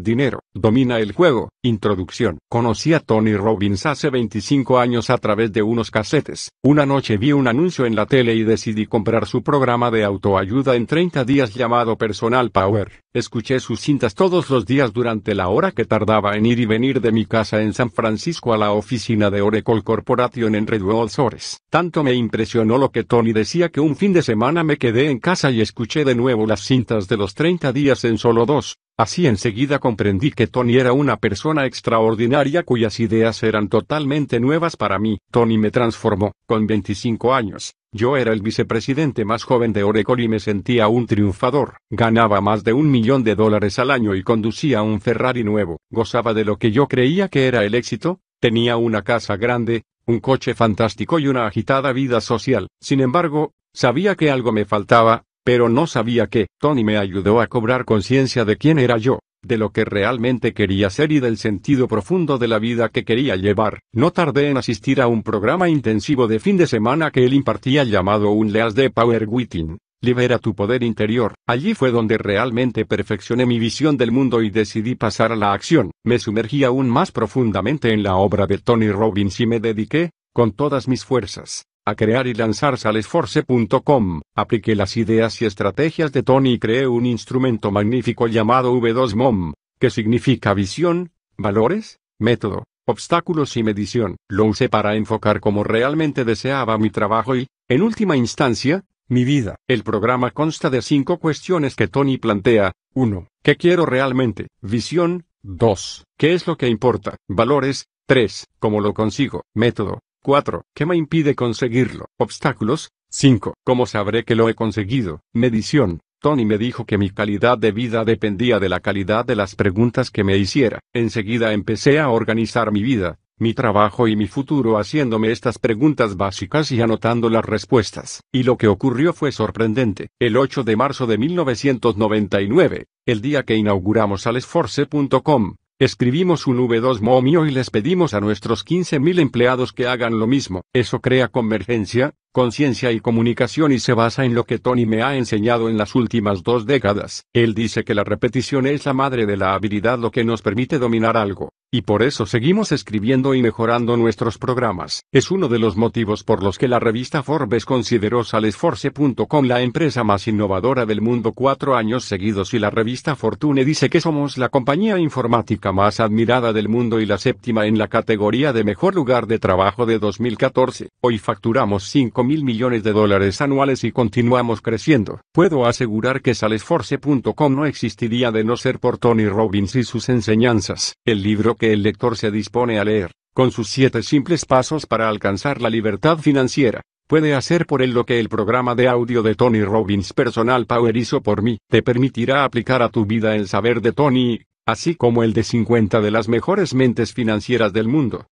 Dinero, domina el juego. Introducción. Conocí a Tony Robbins hace 25 años a través de unos casetes. Una noche vi un anuncio en la tele y decidí comprar su programa de autoayuda en 30 días llamado Personal Power. Escuché sus cintas todos los días durante la hora que tardaba en ir y venir de mi casa en San Francisco a la oficina de Oracle Corporation en Redwood Shores. Tanto me impresionó lo que Tony decía que un fin de semana me quedé en casa y escuché de nuevo las cintas de los 30 días en solo dos. Así enseguida comprendí que Tony era una persona extraordinaria cuyas ideas eran totalmente nuevas para mí. Tony me transformó. Con 25 años, yo era el vicepresidente más joven de Oracle y me sentía un triunfador. Ganaba más de un millón de dólares al año y conducía un Ferrari nuevo. Gozaba de lo que yo creía que era el éxito. Tenía una casa grande, un coche fantástico y una agitada vida social. Sin embargo, sabía que algo me faltaba, pero no sabía que, Tony me ayudó a cobrar conciencia de quién era yo, de lo que realmente quería ser y del sentido profundo de la vida que quería llevar. No tardé en asistir a un programa intensivo de fin de semana que él impartía llamado Un Leas de Power Within. Libera tu poder interior. Allí fue donde realmente perfeccioné mi visión del mundo y decidí pasar a la acción. Me sumergí aún más profundamente en la obra de Tony Robbins y me dediqué, con todas mis fuerzas, a crear y lanzar salesforce.com. Apliqué las ideas y estrategias de Tony y creé un instrumento magnífico llamado V2MOM, que significa visión, valores, método, obstáculos y medición. Lo usé para enfocar como realmente deseaba mi trabajo y, en última instancia, mi vida. El programa consta de cinco cuestiones que Tony plantea. 1. ¿Qué quiero realmente? Visión. 2. ¿Qué es lo que importa? Valores. 3. ¿Cómo lo consigo? Método. 4. ¿Qué me impide conseguirlo? Obstáculos. 5. ¿Cómo sabré que lo he conseguido? Medición. Tony me dijo que mi calidad de vida dependía de la calidad de las preguntas que me hiciera. Enseguida empecé a organizar mi vida, mi trabajo y mi futuro haciéndome estas preguntas básicas y anotando las respuestas. Y lo que ocurrió fue sorprendente. El 8 de marzo de 1999, el día que inauguramos salesforce.com, Escribimos un V2 momio y les pedimos a nuestros 15.000 empleados que hagan lo mismo. Eso crea convergencia, conciencia y comunicación y se basa en lo que Tony me ha enseñado en las últimas dos décadas. Él dice que la repetición es la madre de la habilidad lo que nos permite dominar algo. Y por eso seguimos escribiendo y mejorando nuestros programas. Es uno de los motivos por los que la revista Forbes consideró Salesforce.com la empresa más innovadora del mundo cuatro años seguidos y la revista Fortune dice que somos la compañía informática más admirada del mundo y la séptima en la categoría de mejor lugar de trabajo de 2014. Hoy facturamos 5 mil millones de dólares anuales y continuamos creciendo. Puedo asegurar que Salesforce.com no existiría de no ser por Tony Robbins y sus enseñanzas. El libro que el lector se dispone a leer, con sus siete simples pasos para alcanzar la libertad financiera, puede hacer por él lo que el programa de audio de Tony Robbins Personal Power hizo por mí. Te permitirá aplicar a tu vida el saber de Tony, así como el de 50 de las mejores mentes financieras del mundo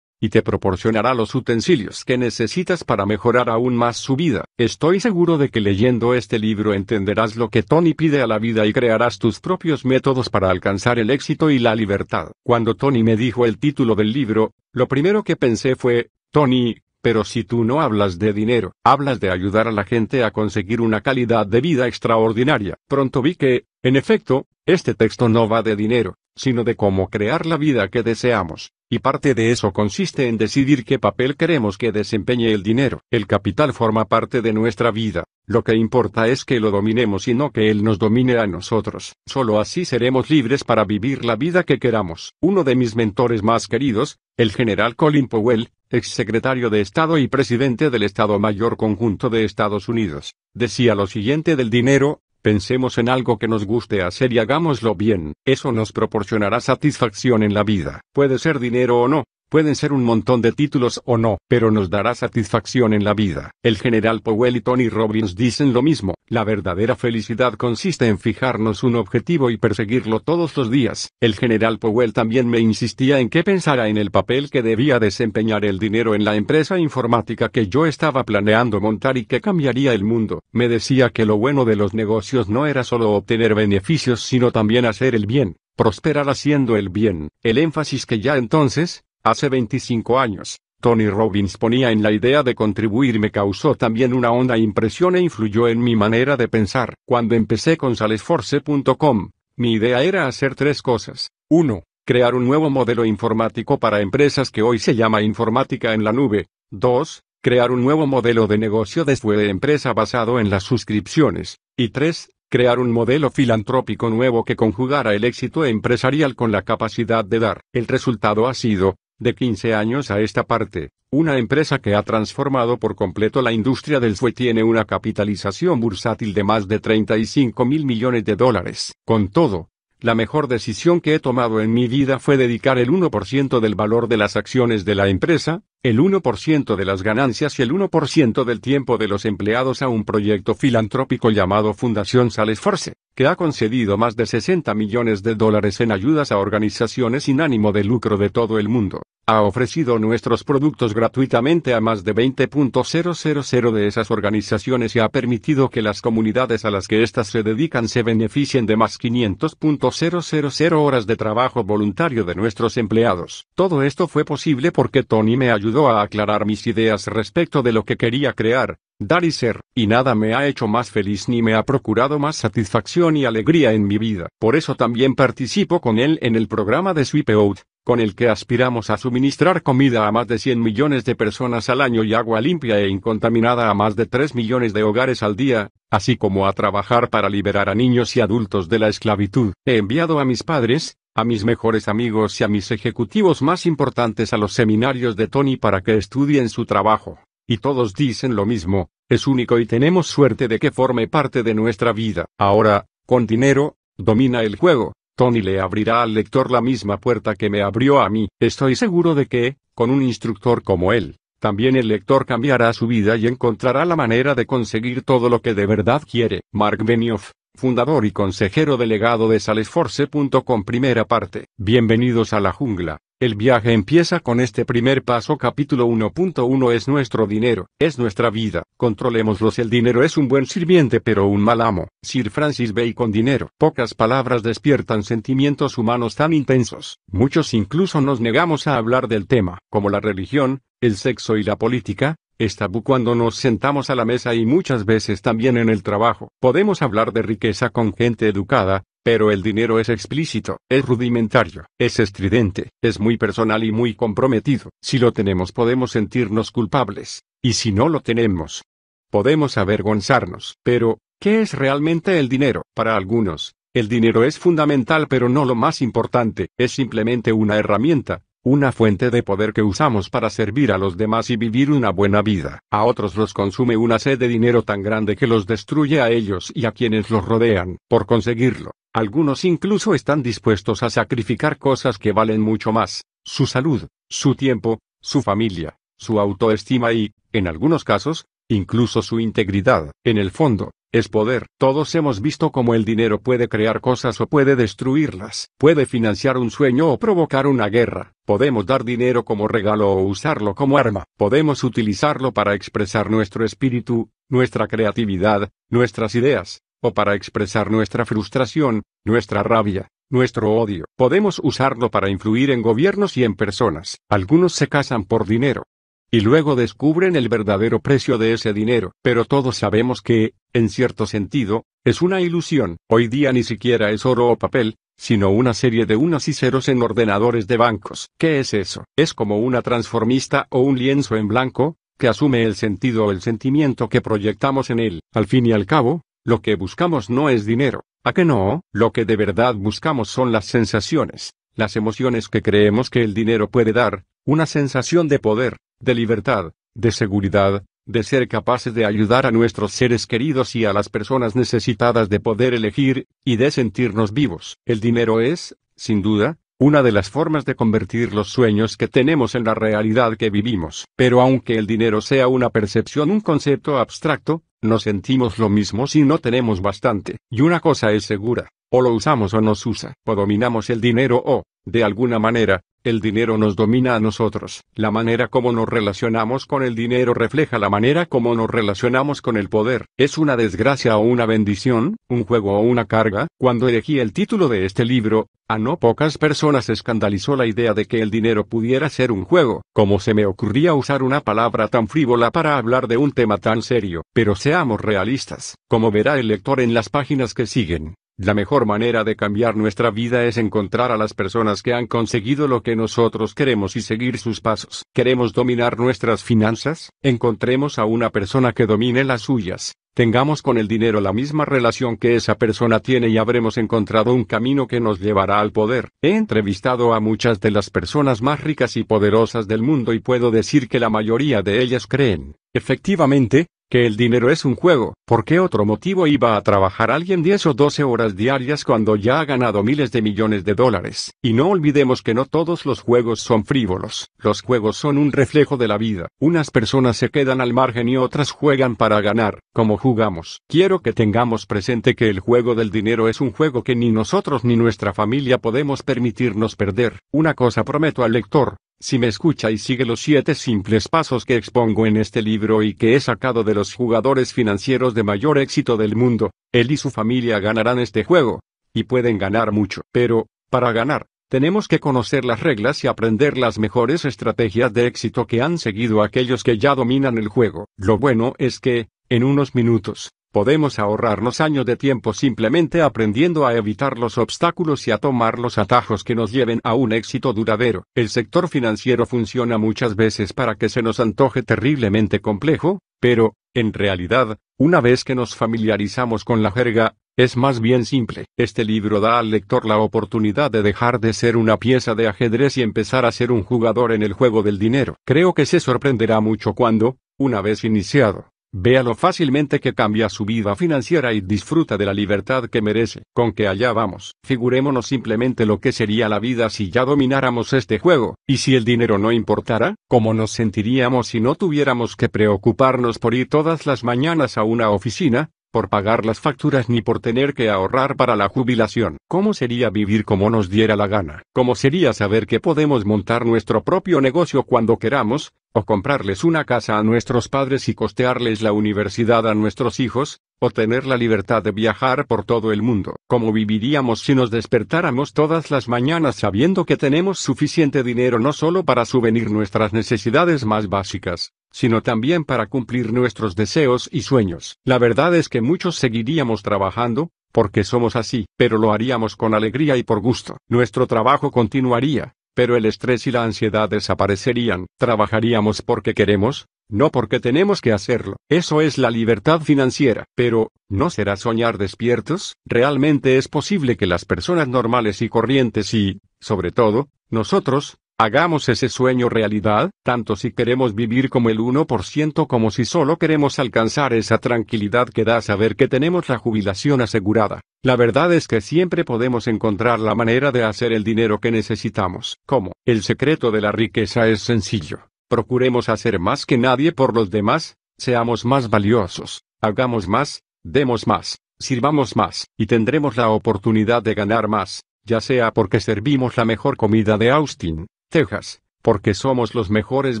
y te proporcionará los utensilios que necesitas para mejorar aún más su vida. Estoy seguro de que leyendo este libro entenderás lo que Tony pide a la vida y crearás tus propios métodos para alcanzar el éxito y la libertad. Cuando Tony me dijo el título del libro, lo primero que pensé fue, Tony, pero si tú no hablas de dinero, hablas de ayudar a la gente a conseguir una calidad de vida extraordinaria. Pronto vi que, en efecto, este texto no va de dinero, sino de cómo crear la vida que deseamos. Y parte de eso consiste en decidir qué papel queremos que desempeñe el dinero. El capital forma parte de nuestra vida. Lo que importa es que lo dominemos y no que él nos domine a nosotros. Solo así seremos libres para vivir la vida que queramos. Uno de mis mentores más queridos, el general Colin Powell, exsecretario de Estado y presidente del Estado Mayor Conjunto de Estados Unidos, decía lo siguiente del dinero, Pensemos en algo que nos guste hacer y hagámoslo bien, eso nos proporcionará satisfacción en la vida. Puede ser dinero o no, Pueden ser un montón de títulos o no, pero nos dará satisfacción en la vida. El general Powell y Tony Robbins dicen lo mismo. La verdadera felicidad consiste en fijarnos un objetivo y perseguirlo todos los días. El general Powell también me insistía en que pensara en el papel que debía desempeñar el dinero en la empresa informática que yo estaba planeando montar y que cambiaría el mundo. Me decía que lo bueno de los negocios no era solo obtener beneficios sino también hacer el bien prosperar haciendo el bien. El énfasis que ya entonces, Hace 25 años, Tony Robbins ponía en la idea de contribuir me causó también una honda impresión e influyó en mi manera de pensar. Cuando empecé con Salesforce.com, Mi idea era hacer tres cosas. 1. Crear un nuevo modelo informático para empresas que hoy se llama informática en la nube. 2. Crear un nuevo modelo de negocio después de empresa basado en las suscripciones. Y 3. Crear un modelo filantrópico nuevo que conjugara el éxito empresarial con la capacidad de dar. El resultado ha sido, de 15 años a esta parte, una empresa que ha transformado por completo la industria del SUE tiene una capitalización bursátil de más de 35 mil millones de dólares. Con todo, la mejor decisión que he tomado en mi vida fue dedicar el 1% del valor de las acciones de la empresa, el 1% de las ganancias y el 1% del tiempo de los empleados a un proyecto filantrópico llamado Fundación Sales Force, que ha concedido más de 60 millones de dólares en ayudas a organizaciones sin ánimo de lucro de todo el mundo ha ofrecido nuestros productos gratuitamente a más de 20.000 de esas organizaciones y ha permitido que las comunidades a las que éstas se dedican se beneficien de más 500.000 horas de trabajo voluntario de nuestros empleados. Todo esto fue posible porque Tony me ayudó a aclarar mis ideas respecto de lo que quería crear, dar y ser, y nada me ha hecho más feliz ni me ha procurado más satisfacción y alegría en mi vida. Por eso también participo con él en el programa de Sweep Out, con el que aspiramos a suministrar comida a más de 100 millones de personas al año y agua limpia e incontaminada a más de 3 millones de hogares al día, así como a trabajar para liberar a niños y adultos de la esclavitud. He enviado a mis padres, a mis mejores amigos y a mis ejecutivos más importantes a los seminarios de Tony para que estudien su trabajo. Y todos dicen lo mismo, es único y tenemos suerte de que forme parte de nuestra vida. Ahora, con dinero, domina el juego, Tony le abrirá al lector la misma puerta que me abrió a mí. Estoy seguro de que, con un instructor como él, también el lector cambiará su vida y encontrará la manera de conseguir todo lo que de verdad quiere. Mark Benioff, fundador y consejero delegado de Salesforce.com Primera parte. Bienvenidos a la jungla. El viaje empieza con este primer paso capítulo 1.1 es nuestro dinero, es nuestra vida, controlémoslos el dinero es un buen sirviente pero un mal amo. Sir Francis Bacon dinero. Pocas palabras despiertan sentimientos humanos tan intensos. Muchos incluso nos negamos a hablar del tema, como la religión, el sexo y la política, es tabú cuando nos sentamos a la mesa y muchas veces también en el trabajo. Podemos hablar de riqueza con gente educada, pero el dinero es explícito, es rudimentario, es estridente, es muy personal y muy comprometido. Si lo tenemos podemos sentirnos culpables, y si no lo tenemos, podemos avergonzarnos. Pero, ¿qué es realmente el dinero? Para algunos, el dinero es fundamental pero no lo más importante, es simplemente una herramienta, una fuente de poder que usamos para servir a los demás y vivir una buena vida. A otros los consume una sed de dinero tan grande que los destruye a ellos y a quienes los rodean. Por conseguirlo, algunos incluso están dispuestos a sacrificar cosas que valen mucho más, su salud, su tiempo, su familia, su autoestima y, en algunos casos, incluso su integridad. En el fondo, es poder. Todos hemos visto cómo el dinero puede crear cosas o puede destruirlas. Puede financiar un sueño o provocar una guerra. Podemos dar dinero como regalo o usarlo como arma. Podemos utilizarlo para expresar nuestro espíritu, nuestra creatividad, nuestras ideas, o para expresar nuestra frustración, nuestra rabia, nuestro odio. Podemos usarlo para influir en gobiernos y en personas. Algunos se casan por dinero, y luego descubren el verdadero precio de ese dinero. Pero todos sabemos que, en cierto sentido, es una ilusión. Hoy día ni siquiera es oro o papel, sino una serie de unos y ceros en ordenadores de bancos. ¿Qué es eso? Es como una transformista o un lienzo en blanco, que asume el sentido o el sentimiento que proyectamos en él. Al fin y al cabo, lo que buscamos no es dinero. ¿A qué no? Lo que de verdad buscamos son las sensaciones, las emociones que creemos que el dinero puede dar, una sensación de poder, de libertad, de seguridad, de ser capaces de ayudar a nuestros seres queridos y a las personas necesitadas de poder elegir, y de sentirnos vivos. El dinero es, sin duda, una de las formas de convertir los sueños que tenemos en la realidad que vivimos. Pero aunque el dinero sea una percepción, un concepto abstracto, no sentimos lo mismo si no tenemos bastante. Y una cosa es segura, o lo usamos o nos usa, o dominamos el dinero o, de alguna manera, el dinero nos domina a nosotros. La manera como nos relacionamos con el dinero refleja la manera como nos relacionamos con el poder. ¿Es una desgracia o una bendición, un juego o una carga? Cuando elegí el título de este libro, a no pocas personas escandalizó la idea de que el dinero pudiera ser un juego. ¿Cómo se me ocurría usar una palabra tan frívola para hablar de un tema tan serio? Pero seamos realistas. Como verá el lector en las páginas que siguen, La mejor manera de cambiar nuestra vida es encontrar a las personas que han conseguido lo que nosotros queremos y seguir sus pasos. ¿Queremos dominar nuestras finanzas? Encontremos a una persona que domine las suyas. Tengamos con el dinero la misma relación que esa persona tiene y habremos encontrado un camino que nos llevará al poder. He entrevistado a muchas de las personas más ricas y poderosas del mundo y puedo decir que la mayoría de ellas creen, efectivamente, que el dinero es un juego. ¿Por qué otro motivo iba a trabajar alguien 10 o 12 horas diarias cuando ya ha ganado miles de millones de dólares? Y no olvidemos que no todos los juegos son frívolos. Los juegos son un reflejo de la vida. Unas personas se quedan al margen y otras juegan para ganar, como jugamos. Quiero que tengamos presente que el juego del dinero es un juego que ni nosotros ni nuestra familia podemos permitirnos perder. Una cosa prometo al lector, si me escucha y sigue los siete simples pasos que expongo en este libro y que he sacado de los jugadores financieros de mayor éxito del mundo, él y su familia ganarán este juego, y pueden ganar mucho. Pero, para ganar, tenemos que conocer las reglas y aprender las mejores estrategias de éxito que han seguido aquellos que ya dominan el juego. Lo bueno es que, en unos minutos, Podemos ahorrarnos años de tiempo simplemente aprendiendo a evitar los obstáculos y a tomar los atajos que nos lleven a un éxito duradero. El sector financiero funciona muchas veces para que se nos antoje terriblemente complejo, pero, en realidad, una vez que nos familiarizamos con la jerga, es más bien simple. Este libro da al lector la oportunidad de dejar de ser una pieza de ajedrez y empezar a ser un jugador en el juego del dinero. Creo que se sorprenderá mucho cuando, una vez iniciado, Vea lo fácilmente que cambia su vida financiera y disfruta de la libertad que merece. Con que allá vamos. Figurémonos simplemente lo que sería la vida si ya domináramos este juego. ¿Y si el dinero no importara? ¿Cómo nos sentiríamos si no tuviéramos que preocuparnos por ir todas las mañanas a una oficina, por pagar las facturas ni por tener que ahorrar para la jubilación. ¿Cómo sería vivir como nos diera la gana? ¿Cómo sería saber que podemos montar nuestro propio negocio cuando queramos, o comprarles una casa a nuestros padres y costearles la universidad a nuestros hijos, o tener la libertad de viajar por todo el mundo. ¿Cómo viviríamos si nos despertáramos todas las mañanas sabiendo que tenemos suficiente dinero no solo para subvenir nuestras necesidades más básicas, sino también para cumplir nuestros deseos y sueños. La verdad es que muchos seguiríamos trabajando, porque somos así, pero lo haríamos con alegría y por gusto. Nuestro trabajo continuaría, pero el estrés y la ansiedad desaparecerían. Trabajaríamos porque queremos, no porque tenemos que hacerlo. Eso es la libertad financiera. Pero, ¿no será soñar despiertos? Realmente es posible que las personas normales y corrientes y, sobre todo, nosotros, Hagamos ese sueño realidad, tanto si queremos vivir como el 1% como si solo queremos alcanzar esa tranquilidad que da saber que tenemos la jubilación asegurada. La verdad es que siempre podemos encontrar la manera de hacer el dinero que necesitamos. ¿Cómo? El secreto de la riqueza es sencillo. Procuremos hacer más que nadie por los demás, seamos más valiosos, hagamos más, demos más, sirvamos más, y tendremos la oportunidad de ganar más, ya sea porque servimos la mejor comida de Austin, Texas, porque somos los mejores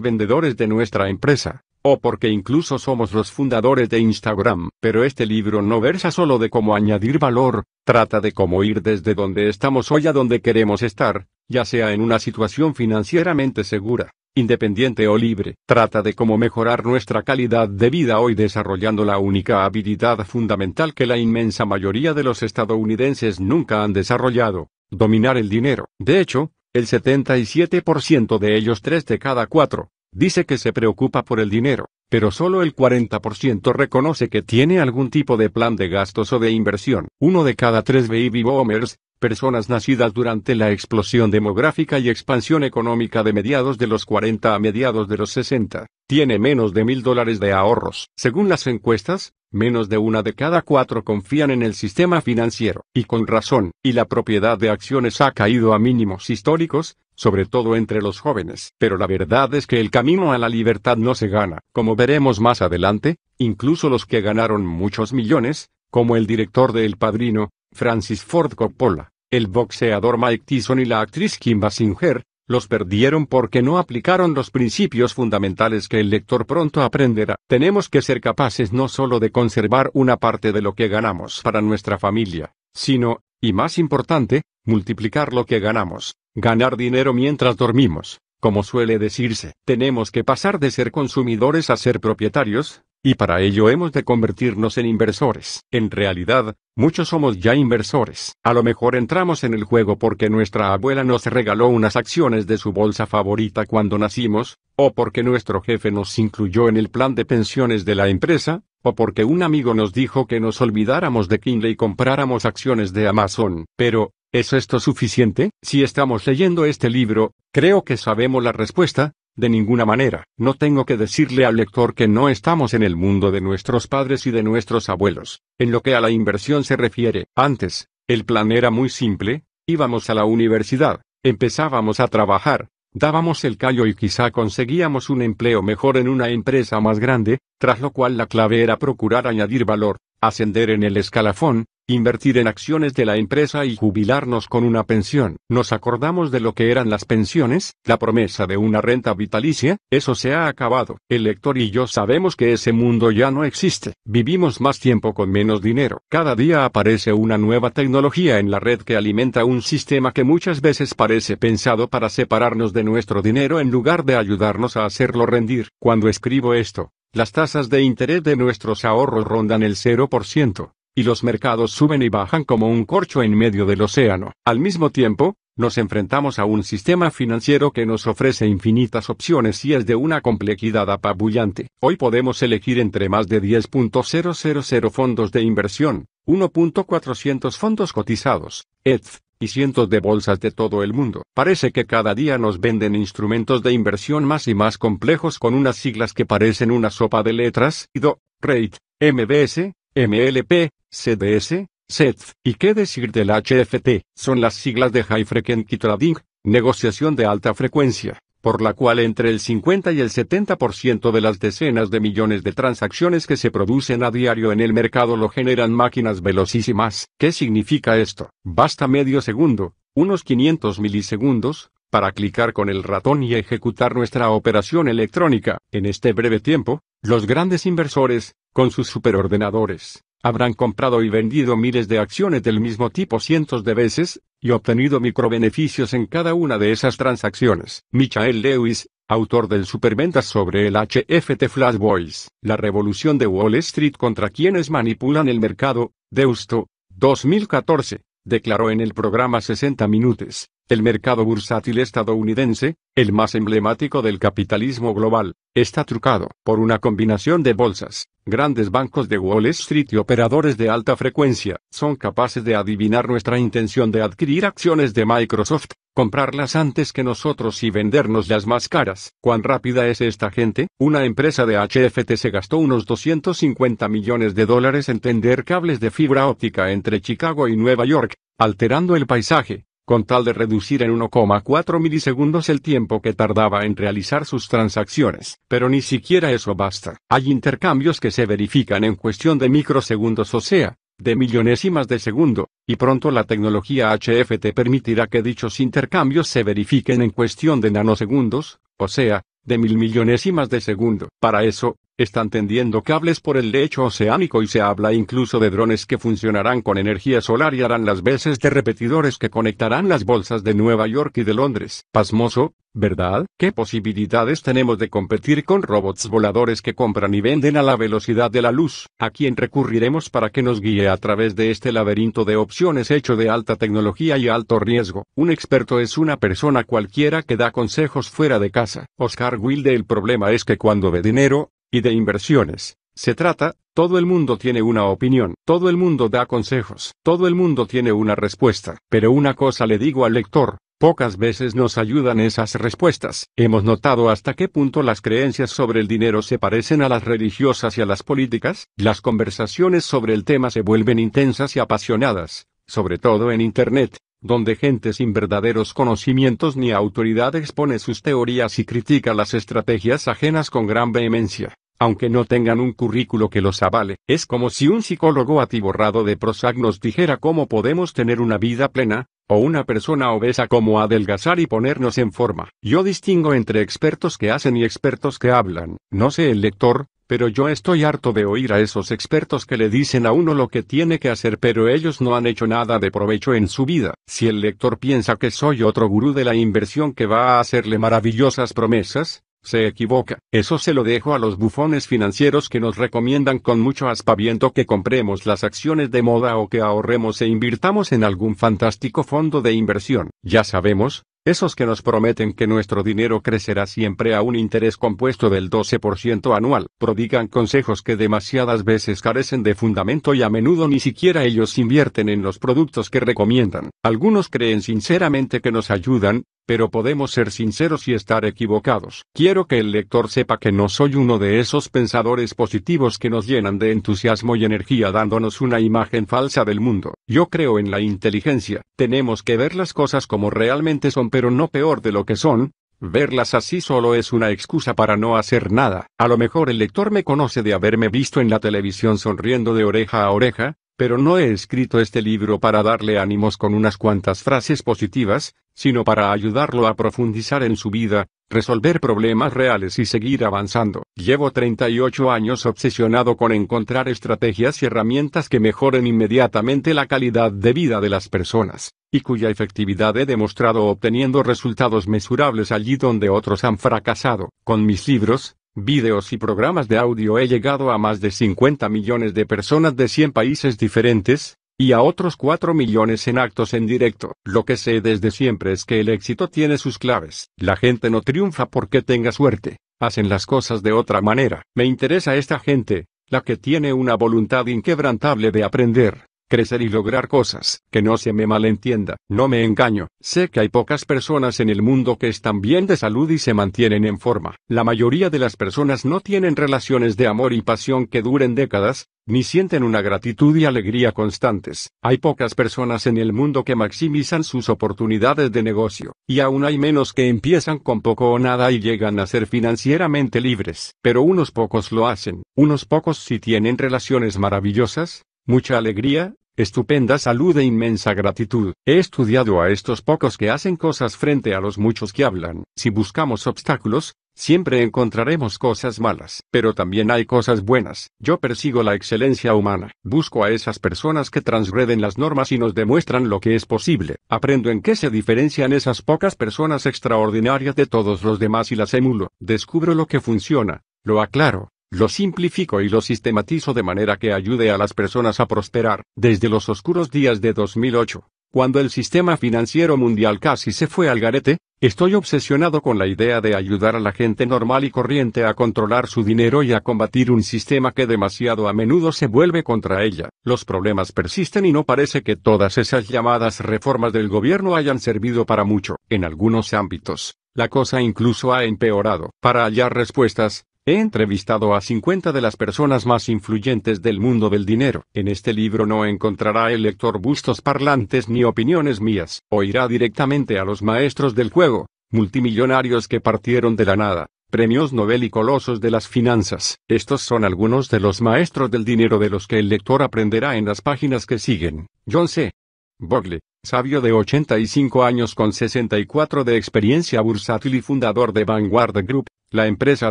vendedores de nuestra empresa, o porque incluso somos los fundadores de Instagram. Pero este libro no versa solo de cómo añadir valor, trata de cómo ir desde donde estamos hoy a donde queremos estar, ya sea en una situación financieramente segura, independiente o libre. Trata de cómo mejorar nuestra calidad de vida hoy desarrollando la única habilidad fundamental que la inmensa mayoría de los estadounidenses nunca han desarrollado, dominar el dinero. De hecho, el 77% de ellos, 3 de cada 4, dice que se preocupa por el dinero, pero solo el 40% reconoce que tiene algún tipo de plan de gastos o de inversión. Uno de cada tres baby boomers, personas nacidas durante la explosión demográfica y expansión económica de mediados de los 40 a mediados de los 60, tiene menos de mil dólares de ahorros. Según las encuestas, menos de una de cada cuatro confían en el sistema financiero, y con razón, y la propiedad de acciones ha caído a mínimos históricos, sobre todo entre los jóvenes. Pero la verdad es que el camino a la libertad no se gana. Como veremos más adelante, incluso los que ganaron muchos millones, como el director de El Padrino, Francis Ford Coppola, el boxeador Mike Tyson y la actriz Kim Basinger, los perdieron porque no aplicaron los principios fundamentales que el lector pronto aprenderá. Tenemos que ser capaces no solo de conservar una parte de lo que ganamos para nuestra familia, sino, y más importante, multiplicar lo que ganamos, ganar dinero mientras dormimos. Como suele decirse, tenemos que pasar de ser consumidores a ser propietarios, y para ello hemos de convertirnos en inversores. En realidad, muchos somos ya inversores. A lo mejor entramos en el juego porque nuestra abuela nos regaló unas acciones de su bolsa favorita cuando nacimos, o porque nuestro jefe nos incluyó en el plan de pensiones de la empresa, o porque un amigo nos dijo que nos olvidáramos de Kindle y compráramos acciones de Amazon. Pero, ¿es esto suficiente? Si estamos leyendo este libro, creo que sabemos la respuesta, de ninguna manera. No tengo que decirle al lector que no estamos en el mundo de nuestros padres y de nuestros abuelos. En lo que a la inversión se refiere, antes, el plan era muy simple, íbamos a la universidad, empezábamos a trabajar, Dábamos el callo y quizá conseguíamos un empleo mejor en una empresa más grande, tras lo cual la clave era procurar añadir valor, ascender en el escalafón, invertir en acciones de la empresa y jubilarnos con una pensión. Nos acordamos de lo que eran las pensiones, la promesa de una renta vitalicia, eso se ha acabado. El lector y yo sabemos que ese mundo ya no existe. Vivimos más tiempo con menos dinero. Cada día aparece una nueva tecnología en la red que alimenta un sistema que muchas veces parece pensado para separarnos de nuestro dinero en lugar de ayudarnos a hacerlo rendir. Cuando escribo esto, las tasas de interés de nuestros ahorros rondan el 0% y los mercados suben y bajan como un corcho en medio del océano. Al mismo tiempo, nos enfrentamos a un sistema financiero que nos ofrece infinitas opciones y es de una complejidad apabullante. Hoy podemos elegir entre más de 10.000 fondos de inversión, 1.400 fondos cotizados, ETH, y cientos de bolsas de todo el mundo. Parece que cada día nos venden instrumentos de inversión más y más complejos con unas siglas que parecen una sopa de letras, IDO, RATE, MBS, MLP, CDS, SET. ¿Y qué decir del HFT? Son las siglas de High Frequency Trading, negociación de alta frecuencia, por la cual entre el 50 y el 70% de las decenas de millones de transacciones que se producen a diario en el mercado lo generan máquinas velocísimas. ¿Qué significa esto? Basta medio segundo, unos 500 milisegundos, para clicar con el ratón y ejecutar nuestra operación electrónica. En este breve tiempo, los grandes inversores, con sus superordenadores, habrán comprado y vendido miles de acciones del mismo tipo cientos de veces, y obtenido microbeneficios en cada una de esas transacciones. Michael Lewis, autor del Superventas sobre el HFT Flash Boys, la revolución de Wall Street contra quienes manipulan el mercado, Deusto, 2014, declaró en el programa 60 Minutos. El mercado bursátil estadounidense, el más emblemático del capitalismo global, está trucado por una combinación de bolsas, grandes bancos de Wall Street y operadores de alta frecuencia. Son capaces de adivinar nuestra intención de adquirir acciones de Microsoft, comprarlas antes que nosotros y vendernos las más caras. ¿Cuán rápida es esta gente? Una empresa de HFT se gastó unos 250 millones de dólares en tender cables de fibra óptica entre Chicago y Nueva York, alterando el paisaje con tal de reducir en 1,4 milisegundos el tiempo que tardaba en realizar sus transacciones. Pero ni siquiera eso basta. Hay intercambios que se verifican en cuestión de microsegundos o sea, de millonésimas de segundo, y pronto la tecnología HFT permitirá que dichos intercambios se verifiquen en cuestión de nanosegundos, o sea, de mil millonésimas de segundo. Para eso, están tendiendo cables por el lecho oceánico y se habla incluso de drones que funcionarán con energía solar y harán las veces de repetidores que conectarán las bolsas de Nueva York y de Londres. Pasmoso, ¿verdad? ¿Qué posibilidades tenemos de competir con robots voladores que compran y venden a la velocidad de la luz? ¿A quién recurriremos para que nos guíe a través de este laberinto de opciones hecho de alta tecnología y alto riesgo? Un experto es una persona cualquiera que da consejos fuera de casa. Oscar Wilde el problema es que cuando ve dinero, y de inversiones. Se trata, todo el mundo tiene una opinión, todo el mundo da consejos, todo el mundo tiene una respuesta. Pero una cosa le digo al lector, pocas veces nos ayudan esas respuestas. Hemos notado hasta qué punto las creencias sobre el dinero se parecen a las religiosas y a las políticas, las conversaciones sobre el tema se vuelven intensas y apasionadas, sobre todo en Internet, donde gente sin verdaderos conocimientos ni autoridad expone sus teorías y critica las estrategias ajenas con gran vehemencia aunque no tengan un currículo que los avale. Es como si un psicólogo atiborrado de Prozac nos dijera cómo podemos tener una vida plena, o una persona obesa cómo adelgazar y ponernos en forma. Yo distingo entre expertos que hacen y expertos que hablan. No sé el lector, pero yo estoy harto de oír a esos expertos que le dicen a uno lo que tiene que hacer pero ellos no han hecho nada de provecho en su vida. Si el lector piensa que soy otro gurú de la inversión que va a hacerle maravillosas promesas, Se equivoca. Eso se lo dejo a los bufones financieros que nos recomiendan con mucho aspaviento que compremos las acciones de moda o que ahorremos e invirtamos en algún fantástico fondo de inversión. Ya sabemos, esos que nos prometen que nuestro dinero crecerá siempre a un interés compuesto del 12% anual, prodigan consejos que demasiadas veces carecen de fundamento y a menudo ni siquiera ellos invierten en los productos que recomiendan. Algunos creen sinceramente que nos ayudan, pero podemos ser sinceros y estar equivocados. Quiero que el lector sepa que no soy uno de esos pensadores positivos que nos llenan de entusiasmo y energía dándonos una imagen falsa del mundo. Yo creo en la inteligencia. Tenemos que ver las cosas como realmente son pero no peor de lo que son, Verlas así solo es una excusa para no hacer nada. A lo mejor el lector me conoce de haberme visto en la televisión sonriendo de oreja a oreja, pero no he escrito este libro para darle ánimos con unas cuantas frases positivas, sino para ayudarlo a profundizar en su vida, resolver problemas reales y seguir avanzando. Llevo 38 años obsesionado con encontrar estrategias y herramientas que mejoren inmediatamente la calidad de vida de las personas, y cuya efectividad he demostrado obteniendo resultados mesurables allí donde otros han fracasado. Con mis libros, Videos y programas de audio he llegado a más de 50 millones de personas de 100 países diferentes, y a otros 4 millones en actos en directo. Lo que sé desde siempre es que el éxito tiene sus claves. La gente no triunfa porque tenga suerte, hacen las cosas de otra manera. Me interesa esta gente, la que tiene una voluntad inquebrantable de aprender, crecer y lograr cosas. Que no se me malentienda, no me engaño. Sé que hay pocas personas en el mundo que están bien de salud y se mantienen en forma. La mayoría de las personas no tienen relaciones de amor y pasión que duren décadas, ni sienten una gratitud y alegría constantes. Hay pocas personas en el mundo que maximizan sus oportunidades de negocio, y aún hay menos que empiezan con poco o nada y llegan a ser financieramente libres. Pero unos pocos lo hacen, unos pocos sí tienen relaciones maravillosas, mucha alegría, Estupenda salud e inmensa gratitud. He estudiado a estos pocos que hacen cosas frente a los muchos que hablan. Si buscamos obstáculos, siempre encontraremos cosas malas. Pero también hay cosas buenas. Yo persigo la excelencia humana. Busco a esas personas que transgreden las normas y nos demuestran lo que es posible. Aprendo en qué se diferencian esas pocas personas extraordinarias de todos los demás y las emulo. Descubro lo que funciona. Lo aclaro lo simplifico y lo sistematizo de manera que ayude a las personas a prosperar. Desde los oscuros días de 2008, cuando el sistema financiero mundial casi se fue al garete, estoy obsesionado con la idea de ayudar a la gente normal y corriente a controlar su dinero y a combatir un sistema que demasiado a menudo se vuelve contra ella. Los problemas persisten y no parece que todas esas llamadas reformas del gobierno hayan servido para mucho. En algunos ámbitos, la cosa incluso ha empeorado. Para hallar respuestas, He entrevistado a 50 de las personas más influyentes del mundo del dinero. En este libro no encontrará el lector bustos parlantes ni opiniones mías. Oirá directamente a los maestros del juego, multimillonarios que partieron de la nada, premios Nobel y colosos de las finanzas. Estos son algunos de los maestros del dinero de los que el lector aprenderá en las páginas que siguen. John C. Bogle, sabio de 85 años con 64 de experiencia bursátil y fundador de Vanguard Group, la empresa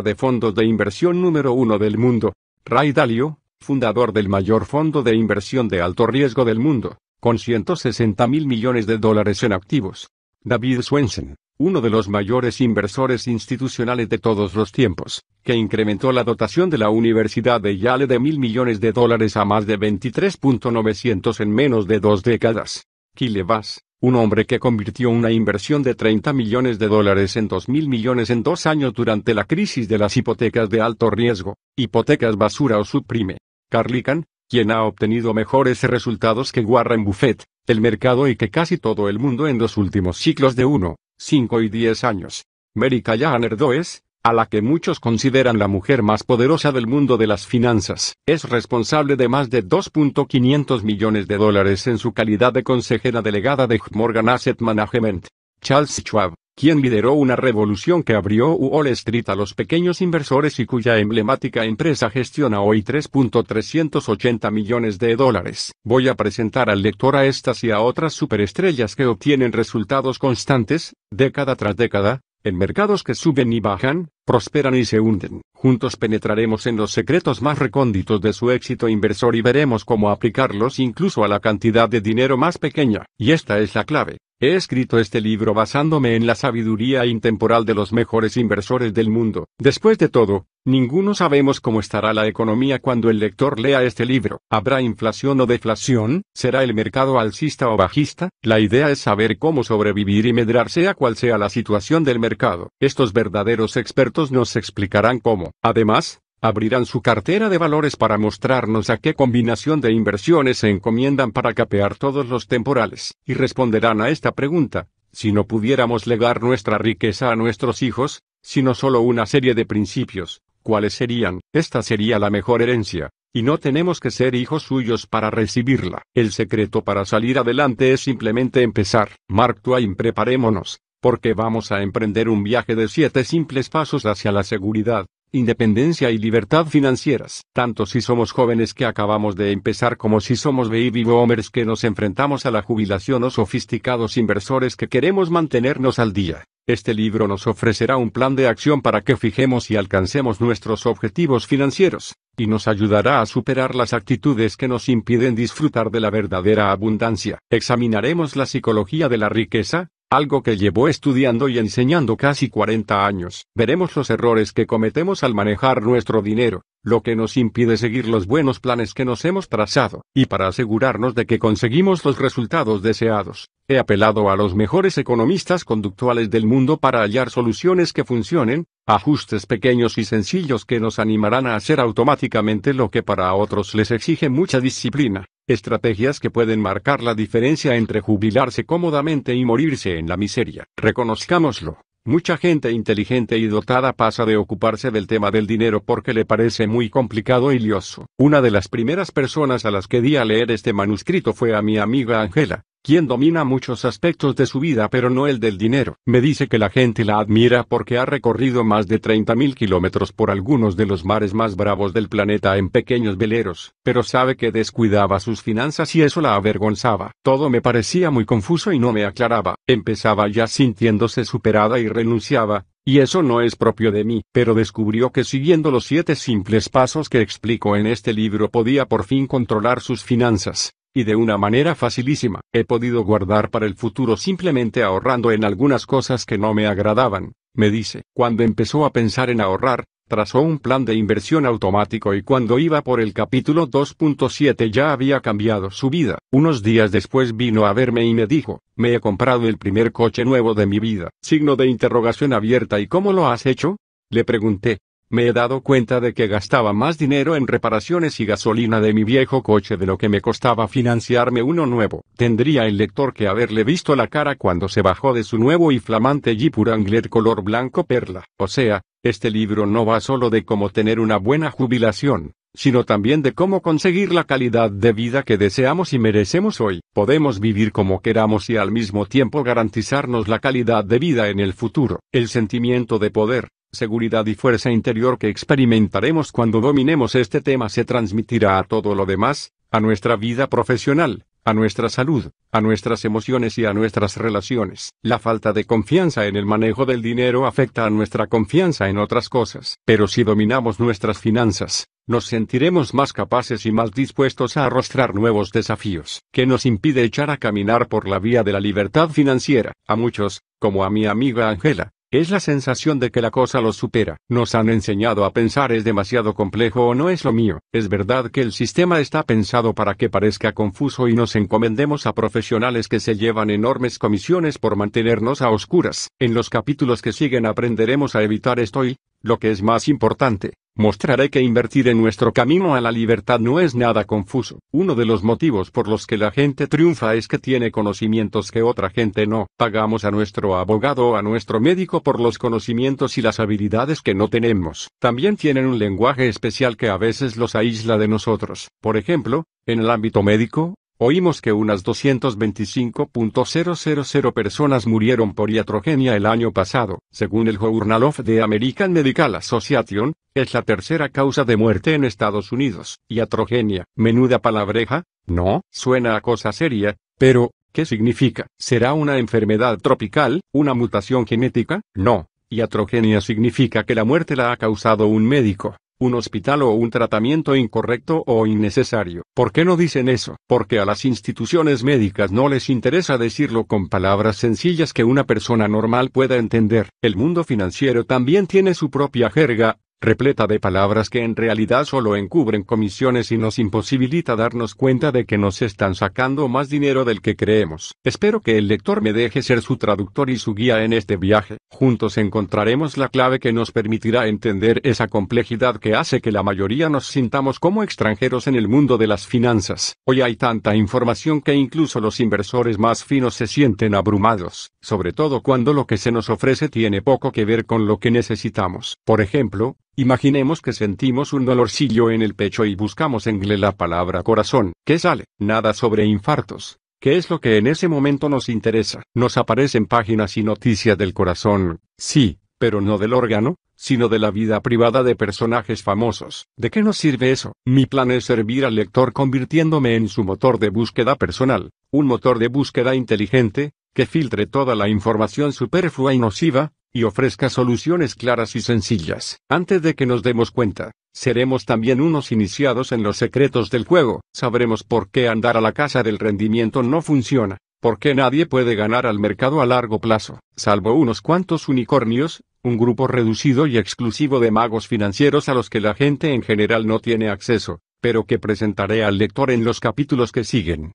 de fondos de inversión número uno del mundo, Ray Dalio, fundador del mayor fondo de inversión de alto riesgo del mundo, con 160 mil millones de dólares en activos. David Swensen, uno de los mayores inversores institucionales de todos los tiempos, que incrementó la dotación de la Universidad de Yale de mil millones de dólares a más de 23.900 en menos de dos décadas. Kile Bass, un hombre que convirtió una inversión de 30 millones de dólares en 2 mil millones en dos años durante la crisis de las hipotecas de alto riesgo, hipotecas basura o subprime. Carlican, quien ha obtenido mejores resultados que Warren Buffett, el mercado y que casi todo el mundo en los últimos ciclos de 1, 5 y 10 años. Mary Callahan Does, a la que muchos consideran la mujer más poderosa del mundo de las finanzas. Es responsable de más de 2.500 millones de dólares en su calidad de consejera delegada de Morgan Asset Management. Charles Schwab, quien lideró una revolución que abrió Wall Street a los pequeños inversores y cuya emblemática empresa gestiona hoy 3.380 millones de dólares. Voy a presentar al lector a estas y a otras superestrellas que obtienen resultados constantes, década tras década, en mercados que suben y bajan, prosperan y se hunden. Juntos penetraremos en los secretos más recónditos de su éxito inversor y veremos cómo aplicarlos incluso a la cantidad de dinero más pequeña. Y esta es la clave. He escrito este libro basándome en la sabiduría intemporal de los mejores inversores del mundo. Después de todo, ninguno sabemos cómo estará la economía cuando el lector lea este libro. ¿Habrá inflación o deflación? ¿Será el mercado alcista o bajista? La idea es saber cómo sobrevivir y medrar sea cual sea la situación del mercado. Estos verdaderos expertos nos explicarán cómo. Además, abrirán su cartera de valores para mostrarnos a qué combinación de inversiones se encomiendan para capear todos los temporales, y responderán a esta pregunta, si no pudiéramos legar nuestra riqueza a nuestros hijos, sino solo una serie de principios, ¿cuáles serían? Esta sería la mejor herencia, y no tenemos que ser hijos suyos para recibirla. El secreto para salir adelante es simplemente empezar. Mark Twain preparémonos, porque vamos a emprender un viaje de siete simples pasos hacia la seguridad independencia y libertad financieras, tanto si somos jóvenes que acabamos de empezar como si somos baby boomers que nos enfrentamos a la jubilación o sofisticados inversores que queremos mantenernos al día. Este libro nos ofrecerá un plan de acción para que fijemos y alcancemos nuestros objetivos financieros, y nos ayudará a superar las actitudes que nos impiden disfrutar de la verdadera abundancia. Examinaremos la psicología de la riqueza, algo que llevó estudiando y enseñando casi 40 años. Veremos los errores que cometemos al manejar nuestro dinero, lo que nos impide seguir los buenos planes que nos hemos trazado, y para asegurarnos de que conseguimos los resultados deseados. He apelado a los mejores economistas conductuales del mundo para hallar soluciones que funcionen, ajustes pequeños y sencillos que nos animarán a hacer automáticamente lo que para otros les exige mucha disciplina. Estrategias que pueden marcar la diferencia entre jubilarse cómodamente y morirse en la miseria. Reconozcámoslo. Mucha gente inteligente y dotada pasa de ocuparse del tema del dinero porque le parece muy complicado y lioso. Una de las primeras personas a las que di a leer este manuscrito fue a mi amiga Angela, quien domina muchos aspectos de su vida pero no el del dinero. Me dice que la gente la admira porque ha recorrido más de 30.000 kilómetros por algunos de los mares más bravos del planeta en pequeños veleros, pero sabe que descuidaba sus finanzas y eso la avergonzaba. Todo me parecía muy confuso y no me aclaraba. Empezaba ya sintiéndose superada y renunciaba, y eso no es propio de mí, pero descubrió que siguiendo los siete simples pasos que explico en este libro podía por fin controlar sus finanzas y de una manera facilísima. He podido guardar para el futuro simplemente ahorrando en algunas cosas que no me agradaban, me dice. Cuando empezó a pensar en ahorrar, trazó un plan de inversión automático y cuando iba por el capítulo 2.7 ya había cambiado su vida. Unos días después vino a verme y me dijo, me he comprado el primer coche nuevo de mi vida. Signo de interrogación abierta ¿y cómo lo has hecho? Le pregunté, me he dado cuenta de que gastaba más dinero en reparaciones y gasolina de mi viejo coche de lo que me costaba financiarme uno nuevo. Tendría el lector que haberle visto la cara cuando se bajó de su nuevo y flamante Jeep Wrangler color blanco perla. O sea, este libro no va solo de cómo tener una buena jubilación, sino también de cómo conseguir la calidad de vida que deseamos y merecemos hoy. Podemos vivir como queramos y al mismo tiempo garantizarnos la calidad de vida en el futuro. El sentimiento de poder, seguridad y fuerza interior que experimentaremos cuando dominemos este tema se transmitirá a todo lo demás, a nuestra vida profesional, a nuestra salud, a nuestras emociones y a nuestras relaciones. La falta de confianza en el manejo del dinero afecta a nuestra confianza en otras cosas. Pero si dominamos nuestras finanzas, nos sentiremos más capaces y más dispuestos a arrostrar nuevos desafíos. ¿Qué nos impide echar a caminar por la vía de la libertad financiera? A muchos, como a mi amiga Angela, es la sensación de que la cosa los supera. Nos han enseñado a pensar es demasiado complejo o no es lo mío. Es verdad que el sistema está pensado para que parezca confuso y nos encomendemos a profesionales que se llevan enormes comisiones por mantenernos a oscuras. En los capítulos que siguen aprenderemos a evitar esto y, lo que es más importante, Mostraré que invertir en nuestro camino a la libertad no es nada confuso. Uno de los motivos por los que la gente triunfa es que tiene conocimientos que otra gente no. Pagamos a nuestro abogado o a nuestro médico por los conocimientos y las habilidades que no tenemos. También tienen un lenguaje especial que a veces los aísla de nosotros. Por ejemplo, en el ámbito médico, Oímos que unas 225.000 personas murieron por iatrogenia el año pasado. Según el Journal of the American Medical Association, es la tercera causa de muerte en Estados Unidos. Iatrogenia, menuda palabreja, no, suena a cosa seria, pero, ¿qué significa? ¿Será una enfermedad tropical, una mutación genética? No. Iatrogenia significa que la muerte la ha causado un médico, un hospital o un tratamiento incorrecto o innecesario. ¿Por qué no dicen eso? Porque a las instituciones médicas no les interesa decirlo con palabras sencillas que una persona normal pueda entender. El mundo financiero también tiene su propia jerga, repleta de palabras que en realidad solo encubren comisiones y nos imposibilita darnos cuenta de que nos están sacando más dinero del que creemos. Espero que el lector me deje ser su traductor y su guía en este viaje. Juntos encontraremos la clave que nos permitirá entender esa complejidad que hace que la mayoría nos sintamos como extranjeros en el mundo de las finanzas. Hoy hay tanta información que incluso los inversores más finos se sienten abrumados, sobre todo cuando lo que se nos ofrece tiene poco que ver con lo que necesitamos. Por ejemplo, Imaginemos que sentimos un dolorcillo en el pecho y buscamos en Google la palabra corazón. ¿Qué sale? Nada sobre infartos. ¿Qué es lo que en ese momento nos interesa? Nos aparecen páginas y noticias del corazón, sí, pero no del órgano, sino de la vida privada de personajes famosos. ¿De qué nos sirve eso? Mi plan es servir al lector convirtiéndome en su motor de búsqueda personal, un motor de búsqueda inteligente, que filtre toda la información superflua y nociva, y ofrezca soluciones claras y sencillas. Antes de que nos demos cuenta, seremos también unos iniciados en los secretos del juego. Sabremos por qué andar a la casa del rendimiento no funciona, por qué nadie puede ganar al mercado a largo plazo, salvo unos cuantos unicornios, un grupo reducido y exclusivo de magos financieros a los que la gente en general no tiene acceso, pero que presentaré al lector en los capítulos que siguen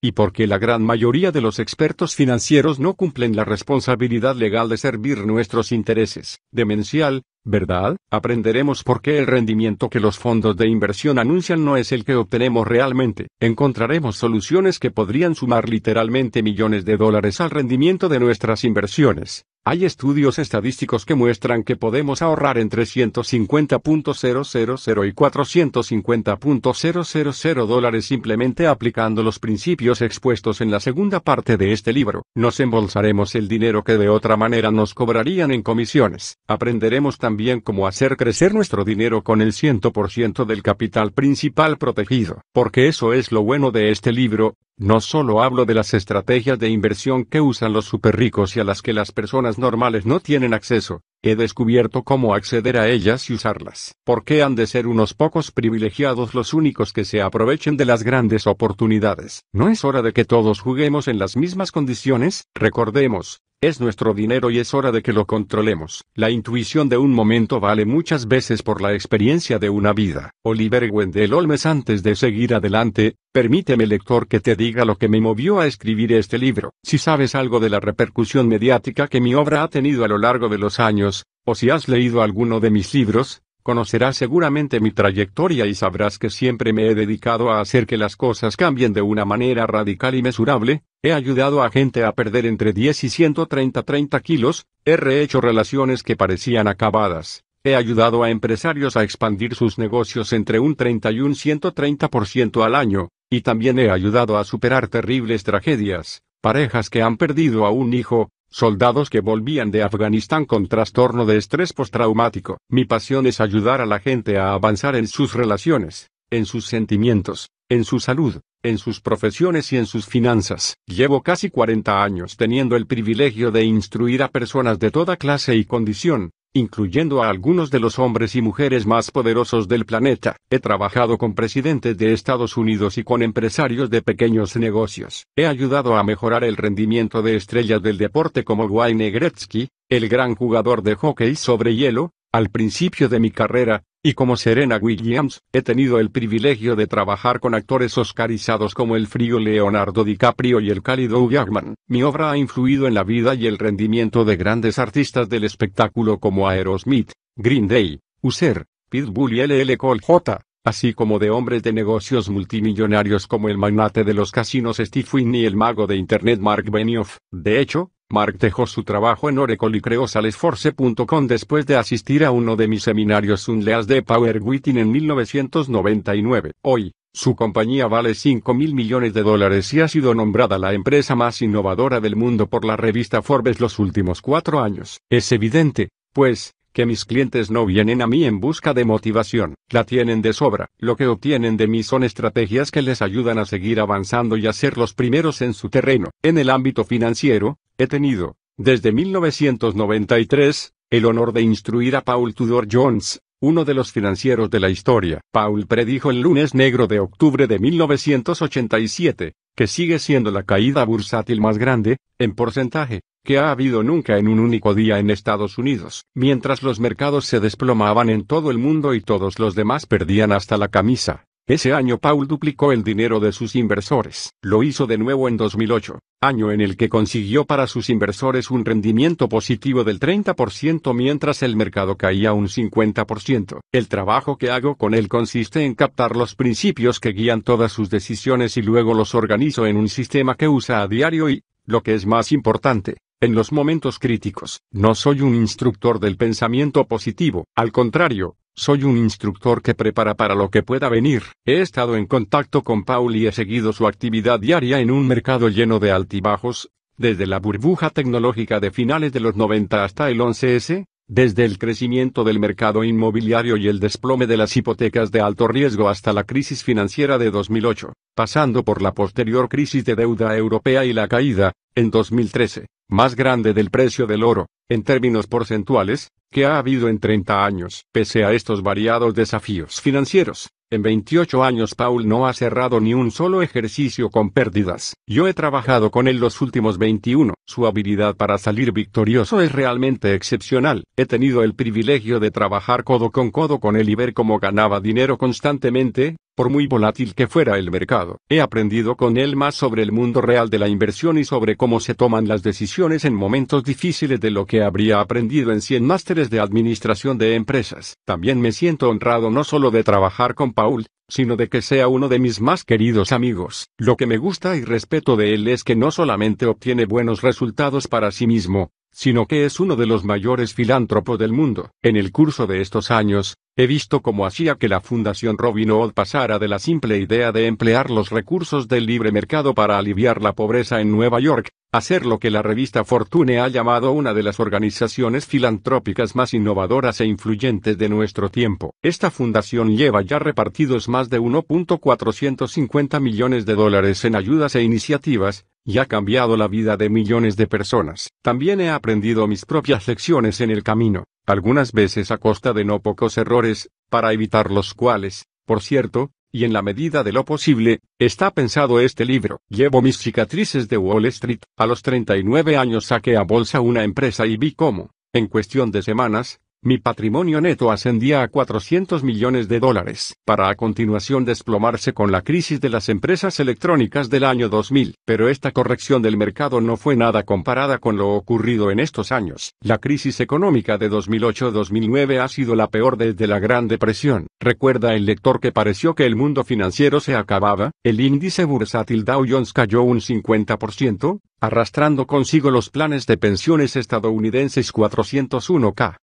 y porque la gran mayoría de los expertos financieros no cumplen la responsabilidad legal de servir nuestros intereses. Demencial, ¿verdad? Aprenderemos por qué el rendimiento que los fondos de inversión anuncian no es el que obtenemos realmente. Encontraremos soluciones que podrían sumar literalmente millones de dólares al rendimiento de nuestras inversiones. Hay estudios estadísticos que muestran que podemos ahorrar entre 150.000 y 450.000 dólares simplemente aplicando los principios expuestos en la segunda parte de este libro. Nos embolsaremos el dinero que de otra manera nos cobrarían en comisiones. Aprenderemos también cómo hacer crecer nuestro dinero con el 100% del capital principal protegido. Porque eso es lo bueno de este libro, no solo hablo de las estrategias de inversión que usan los superricos y a las que las personas normales no tienen acceso, he descubierto cómo acceder a ellas y usarlas. ¿Por qué han de ser unos pocos privilegiados los únicos que se aprovechen de las grandes oportunidades? ¿No es hora de que todos juguemos en las mismas condiciones? Recordemos, es nuestro dinero y es hora de que lo controlemos. La intuición de un momento vale muchas veces por la experiencia de una vida. Oliver Wendell Olmes antes de seguir adelante, permíteme lector que te diga lo que me movió a escribir este libro. Si sabes algo de la repercusión mediática que mi obra ha tenido a lo largo de los años, o si has leído alguno de mis libros, conocerás seguramente mi trayectoria y sabrás que siempre me he dedicado a hacer que las cosas cambien de una manera radical y mesurable, He ayudado a gente a perder entre 10 y 130 30 kilos, he rehecho relaciones que parecían acabadas, he ayudado a empresarios a expandir sus negocios entre un 30 y un 130% al año, y también he ayudado a superar terribles tragedias, parejas que han perdido a un hijo, soldados que volvían de Afganistán con trastorno de estrés postraumático. Mi pasión es ayudar a la gente a avanzar en sus relaciones, en sus sentimientos, en su salud, en sus profesiones y en sus finanzas. Llevo casi 40 años teniendo el privilegio de instruir a personas de toda clase y condición, incluyendo a algunos de los hombres y mujeres más poderosos del planeta. He trabajado con presidentes de Estados Unidos y con empresarios de pequeños negocios. He ayudado a mejorar el rendimiento de estrellas del deporte como Wayne Gretzky, el gran jugador de hockey sobre hielo, al principio de mi carrera, y como Serena Williams, he tenido el privilegio de trabajar con actores oscarizados como el frío Leonardo DiCaprio y el cálido Jackman. Mi obra ha influido en la vida y el rendimiento de grandes artistas del espectáculo como Aerosmith, Green Day, User, Pitbull y LL Cool J, así como de hombres de negocios multimillonarios como el magnate de los casinos Steve Wynn y el mago de Internet Mark Benioff. De hecho, Mark dejó su trabajo en Oracle y creó Salesforce.com después de asistir a uno de mis seminarios Unleas de Power Within en 1999. Hoy, su compañía vale 5 mil millones de dólares y ha sido nombrada la empresa más innovadora del mundo por la revista Forbes los últimos cuatro años. Es evidente, pues, que mis clientes no vienen a mí en busca de motivación, la tienen de sobra. Lo que obtienen de mí son estrategias que les ayudan a seguir avanzando y a ser los primeros en su terreno. En el ámbito financiero, he tenido, desde 1993, el honor de instruir a Paul Tudor Jones, uno de los financieros de la historia. Paul predijo el lunes negro de octubre de 1987, que sigue siendo la caída bursátil más grande, en porcentaje, que ha habido nunca en un único día en Estados Unidos. Mientras los mercados se desplomaban en todo el mundo y todos los demás perdían hasta la camisa. Ese año Paul duplicó el dinero de sus inversores. Lo hizo de nuevo en 2008, año en el que consiguió para sus inversores un rendimiento positivo del 30% mientras el mercado caía un 50%. El trabajo que hago con él consiste en captar los principios que guían todas sus decisiones y luego los organizo en un sistema que usa a diario y, lo que es más importante, en los momentos críticos. No soy un instructor del pensamiento positivo, al contrario, soy un instructor que prepara para lo que pueda venir. He estado en contacto con Paul y he seguido su actividad diaria en un mercado lleno de altibajos, desde la burbuja tecnológica de finales de los 90 hasta el 11S, desde el crecimiento del mercado inmobiliario y el desplome de las hipotecas de alto riesgo hasta la crisis financiera de 2008, pasando por la posterior crisis de deuda europea y la caída, en 2013, más grande del precio del oro, en términos porcentuales, que ha habido en 30 años. Pese a estos variados desafíos financieros, en 28 años Paul no ha cerrado ni un solo ejercicio con pérdidas. Yo he trabajado con él los últimos 21. Su habilidad para salir victorioso es realmente excepcional. He tenido el privilegio de trabajar codo con codo con él y ver cómo ganaba dinero constantemente, por muy volátil que fuera el mercado. He aprendido con él más sobre el mundo real de la inversión y sobre cómo se toman las decisiones en momentos difíciles de lo que habría aprendido en 100 másteres de administración de empresas. También me siento honrado no solo de trabajar con Paul, sino de que sea uno de mis más queridos amigos. Lo que me gusta y respeto de él es que no solamente obtiene buenos resultados para sí mismo, sino que es uno de los mayores filántropos del mundo. En el curso de estos años, he visto cómo hacía que la Fundación Robin Hood pasara de la simple idea de emplear los recursos del libre mercado para aliviar la pobreza en Nueva York, a ser lo que la revista Fortune ha llamado una de las organizaciones filantrópicas más innovadoras e influyentes de nuestro tiempo. Esta fundación lleva ya repartidos más de 1.450 millones de dólares en ayudas e iniciativas, y ha cambiado la vida de millones de personas. También he aprendido mis propias lecciones en el camino, algunas veces a costa de no pocos errores, para evitar los cuales, por cierto, y en la medida de lo posible, está pensado este libro. Llevo mis cicatrices de Wall Street. A los 39 años saqué a bolsa una empresa y vi cómo, en cuestión de semanas, mi patrimonio neto ascendía a 400 millones de dólares, para a continuación desplomarse con la crisis de las empresas electrónicas del año 2000. Pero esta corrección del mercado no fue nada comparada con lo ocurrido en estos años. La crisis económica de 2008-2009 ha sido la peor desde la Gran Depresión. Recuerda el lector que pareció que el mundo financiero se acababa, el índice bursátil Dow Jones cayó un 50%, arrastrando consigo los planes de pensiones estadounidenses 401k.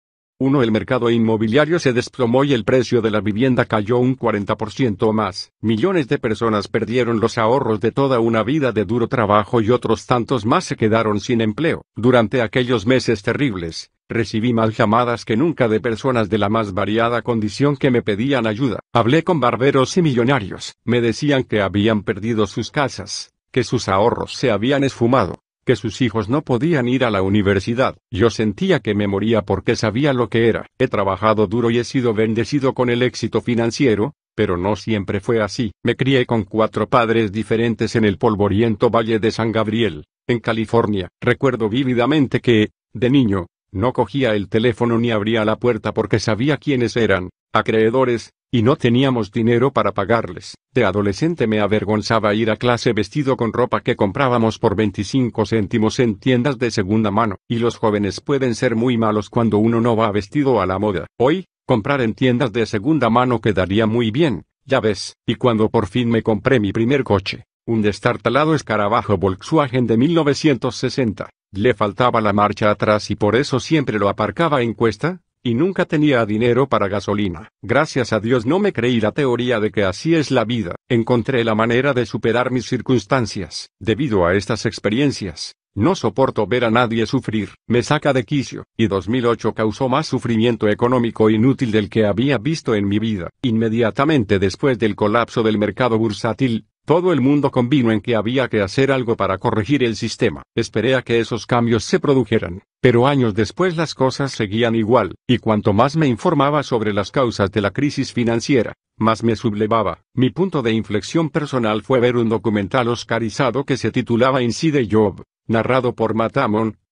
1. El mercado inmobiliario se desplomó y el precio de la vivienda cayó un 40% o más. Millones de personas perdieron los ahorros de toda una vida de duro trabajo y otros tantos más se quedaron sin empleo. Durante aquellos meses terribles, recibí más llamadas que nunca de personas de la más variada condición que me pedían ayuda. Hablé con barberos y millonarios. Me decían que habían perdido sus casas, que sus ahorros se habían esfumado, que sus hijos no podían ir a la universidad. Yo sentía que me moría porque sabía lo que era. He trabajado duro y he sido bendecido con el éxito financiero, pero no siempre fue así. Me crié con cuatro padres diferentes en el polvoriento Valle de San Gabriel, en California. Recuerdo vívidamente que, de niño, no cogía el teléfono ni abría la puerta porque sabía quiénes eran, acreedores, y no teníamos dinero para pagarles. De adolescente me avergonzaba ir a clase vestido con ropa que comprábamos por 25 céntimos en tiendas de segunda mano, y los jóvenes pueden ser muy malos cuando uno no va vestido a la moda. Hoy, comprar en tiendas de segunda mano quedaría muy bien, ya ves, y cuando por fin me compré mi primer coche, un destartalado escarabajo Volkswagen de 1960, le faltaba la marcha atrás y por eso siempre lo aparcaba en cuesta, y nunca tenía dinero para gasolina. Gracias a Dios no me creí la teoría de que así es la vida. Encontré la manera de superar mis circunstancias. Debido a estas experiencias, no soporto ver a nadie sufrir. Me saca de quicio. Y 2008 causó más sufrimiento económico inútil del que había visto en mi vida. Inmediatamente después del colapso del mercado bursátil, Todo el mundo convino en que había que hacer algo para corregir el sistema. Esperé a que esos cambios se produjeran. Pero años después las cosas seguían igual, y cuanto más me informaba sobre las causas de la crisis financiera, más me sublevaba. Mi punto de inflexión personal fue ver un documental oscarizado que se titulaba Inside Job, narrado por Matt